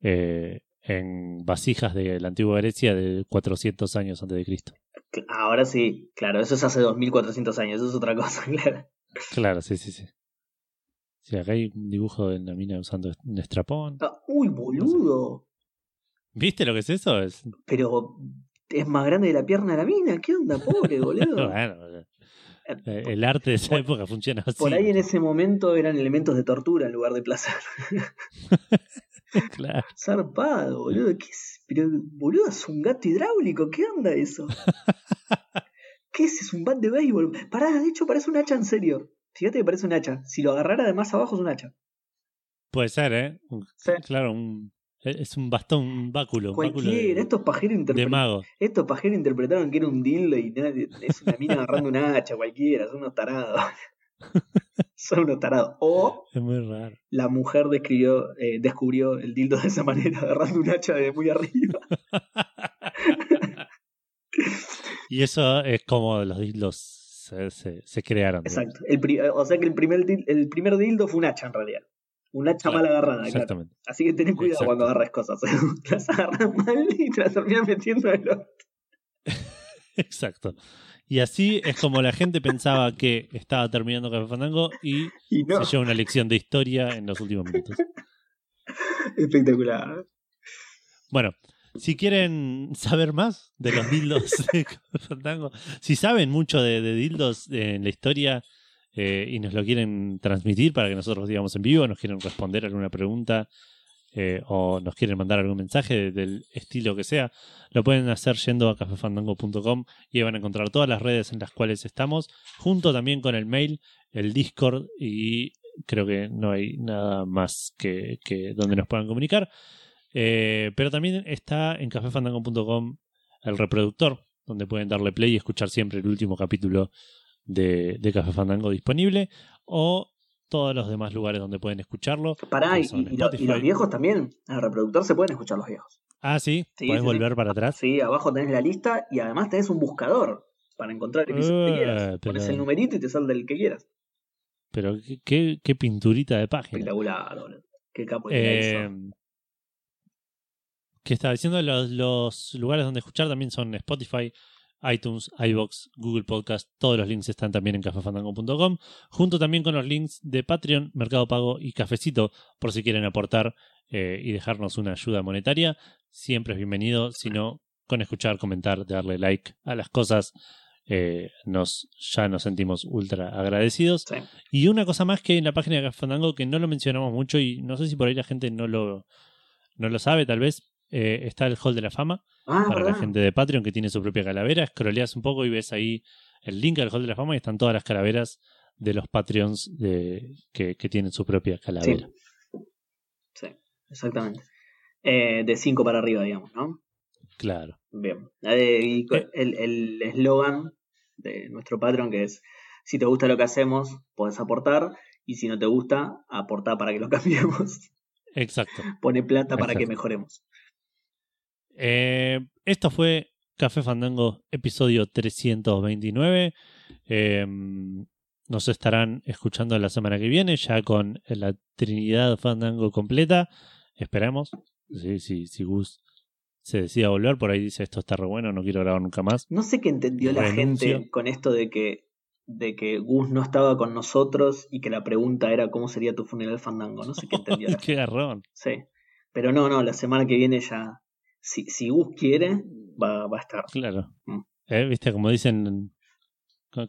Speaker 2: eh, en vasijas de la antigua Grecia de 400 años antes de Cristo.
Speaker 1: Ahora sí, claro, eso es hace 2400 años, eso es otra cosa, claro.
Speaker 2: Claro, sí, sí, sí. Sí, acá hay un dibujo de la mina usando un estrapón.
Speaker 1: Ah, uy, boludo.
Speaker 2: ¿Viste lo que es eso? Es...
Speaker 1: Pero es más grande de la pierna de la mina, ¿qué onda, pobre, boludo?
Speaker 2: Bueno, eh, el arte de esa
Speaker 1: Por-
Speaker 2: época funciona así.
Speaker 1: Por ahí en ese momento eran elementos de tortura en lugar de placer.
Speaker 2: Claro.
Speaker 1: Zarpado, boludo. ¿Qué es? Pero, boludo, es un gato hidráulico. ¿Qué onda eso? ¿Qué es? Es un bat de béisbol. Pará, de hecho parece un hacha en serio. Fíjate que parece un hacha. Si lo agarrara de más abajo es un hacha.
Speaker 2: Puede ser, ¿eh? Un-
Speaker 1: Sí.
Speaker 2: Claro, un, es un bastón, un báculo. Un báculo
Speaker 1: Cualquiera.
Speaker 2: de,
Speaker 1: Estos pajeros interpretaron. Estos pajeros interpretaron que era un dildo y nadie- es una mina agarrando un hacha, cualquiera. Son unos tarados. Son unos tarados. O
Speaker 2: Es muy raro.
Speaker 1: la mujer describió, eh, descubrió el dildo de esa manera, agarrando un hacha de muy arriba.
Speaker 2: Y eso es como los dildos se, se, se crearon.
Speaker 1: Exacto. El o sea que el primer, el primer dildo fue un hacha en realidad. Un hacha
Speaker 2: Claro,
Speaker 1: mal agarrada, claro.
Speaker 2: Exactamente.
Speaker 1: Así que ten cuidado
Speaker 2: Exacto.
Speaker 1: cuando agarres cosas. las agarras mal y te las terminas metiendo en el orto.
Speaker 2: Exacto. Y así es como la gente pensaba que estaba terminando Café Fandango y
Speaker 1: Y no,
Speaker 2: se lleva una lección de historia en los últimos minutos.
Speaker 1: espectacular.
Speaker 2: Bueno, si quieren saber más de los dildos de Fandango, si saben mucho de, de dildos en la historia eh, y nos lo quieren transmitir para que nosotros digamos en vivo, nos quieren responder alguna pregunta eh, o nos quieren mandar algún mensaje de- del estilo que sea, lo pueden hacer yendo a cafefandango.com y ahí van a encontrar todas las redes en las cuales estamos, junto también con el mail, el Discord y creo que no hay nada más que, que donde nos puedan comunicar. Eh, pero también está en cafefandango.com el reproductor, donde pueden darle play y escuchar siempre el último capítulo de, de Café Fandango disponible, o todos los demás lugares donde pueden escucharlo.
Speaker 1: Pará, y, y lo- y los viejos también. En el reproductor se pueden escuchar los viejos.
Speaker 2: Ah, sí,
Speaker 1: Sí,
Speaker 2: puedes
Speaker 1: sí,
Speaker 2: volver para atrás.
Speaker 1: Sí, abajo tenés la lista y además tenés un buscador para encontrar el episodio que quieras.
Speaker 2: pero-
Speaker 1: Pones el numerito y te sale el que quieras.
Speaker 2: Pero qué, qué- qué pinturita de página.
Speaker 1: Espectacular, boludo. Qué capo
Speaker 2: Eh. Que estaba diciendo los, los lugares donde escuchar también son Spotify, iTunes, iBox, Google Podcast. Todos los links están también en cafefandango.com, junto también con los links de Patreon, Mercado Pago y Cafecito, por si quieren aportar eh, y dejarnos una ayuda monetaria. Siempre es bienvenido, si no, con escuchar, comentar, darle like a las cosas. eh, nos, ya nos sentimos ultra agradecidos.
Speaker 1: Sí.
Speaker 2: Y una cosa más que en la página de Café Fandango que no lo mencionamos mucho y no sé si por ahí la gente no lo, no lo sabe, tal vez, eh, está el Hall de la Fama
Speaker 1: Ah,
Speaker 2: para
Speaker 1: ¿verdad?
Speaker 2: la gente de Patreon que tiene su propia calavera. Scrolleas un poco y ves ahí el link al Hall de la Fama y están todas las calaveras de los Patreons de, que, que tienen su propia calavera.
Speaker 1: Sí, exactamente. Eh, de 5 para arriba, digamos, ¿no?
Speaker 2: Claro.
Speaker 1: Bien. Eh, el el eslogan de nuestro Patreon que es, si te gusta lo que hacemos, puedes aportar, y si no te gusta, aporta para que lo cambiemos.
Speaker 2: Exacto.
Speaker 1: Pone plata para que mejoremos.
Speaker 2: Eh, esto fue Café Fandango, episodio 329. Eh, nos estarán escuchando la semana que viene, ya con la Trinidad Fandango completa. Esperamos. Sí, sí, si Gus se decida volver, por ahí dice esto está re bueno, no quiero grabar nunca más.
Speaker 1: No sé qué entendió la gente con esto de que, de que Gus no estaba con nosotros y que la pregunta era cómo sería tu funeral fandango. No sé qué entendió la gente.
Speaker 2: Qué garrón.
Speaker 1: Sí. Pero no, no, la semana que viene ya. Si, si Gus quiere, va, va a estar.
Speaker 2: Claro.
Speaker 1: Mm.
Speaker 2: Eh, Viste, como dicen,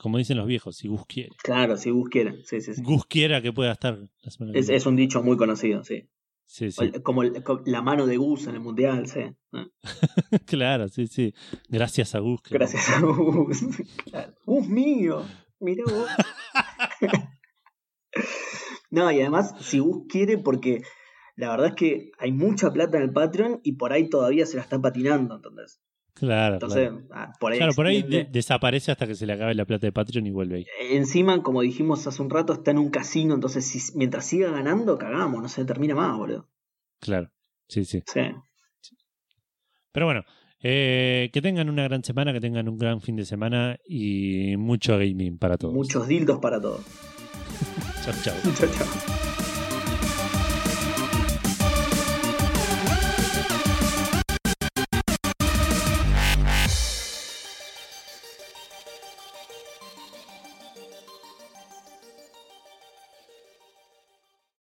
Speaker 2: como dicen los viejos, si Gus quiere.
Speaker 1: Claro, si Gus quiere. Sí, sí, sí.
Speaker 2: Gus quiera que pueda estar
Speaker 1: Es, un dicho muy conocido, sí.
Speaker 2: Sí, sí.
Speaker 1: Como el- la mano de Gus en el mundial, sí. Ah,
Speaker 2: claro, sí, sí. Gracias a Gus.
Speaker 1: Gracias a Gus. Claro. Gus mío. Mira vos. no, y además, si Gus quiere, porque la verdad es que hay mucha plata en el Patreon y por ahí todavía se la está patinando, ¿entendés?
Speaker 2: Claro,
Speaker 1: Entonces,
Speaker 2: claro.
Speaker 1: ah, por ahí.
Speaker 2: Claro, por ahí de- desaparece hasta que se le acabe la plata de Patreon y vuelve ahí.
Speaker 1: Encima, como dijimos hace un rato, está en un casino, entonces si, mientras siga ganando, cagamos, no se termina más, boludo.
Speaker 2: Claro, sí, sí.
Speaker 1: Sí.
Speaker 2: Pero bueno, eh, que tengan una gran semana, que tengan un gran fin de semana y mucho gaming para todos.
Speaker 1: Muchos dildos para todos.
Speaker 2: Chao, chao.
Speaker 1: Chao, chao.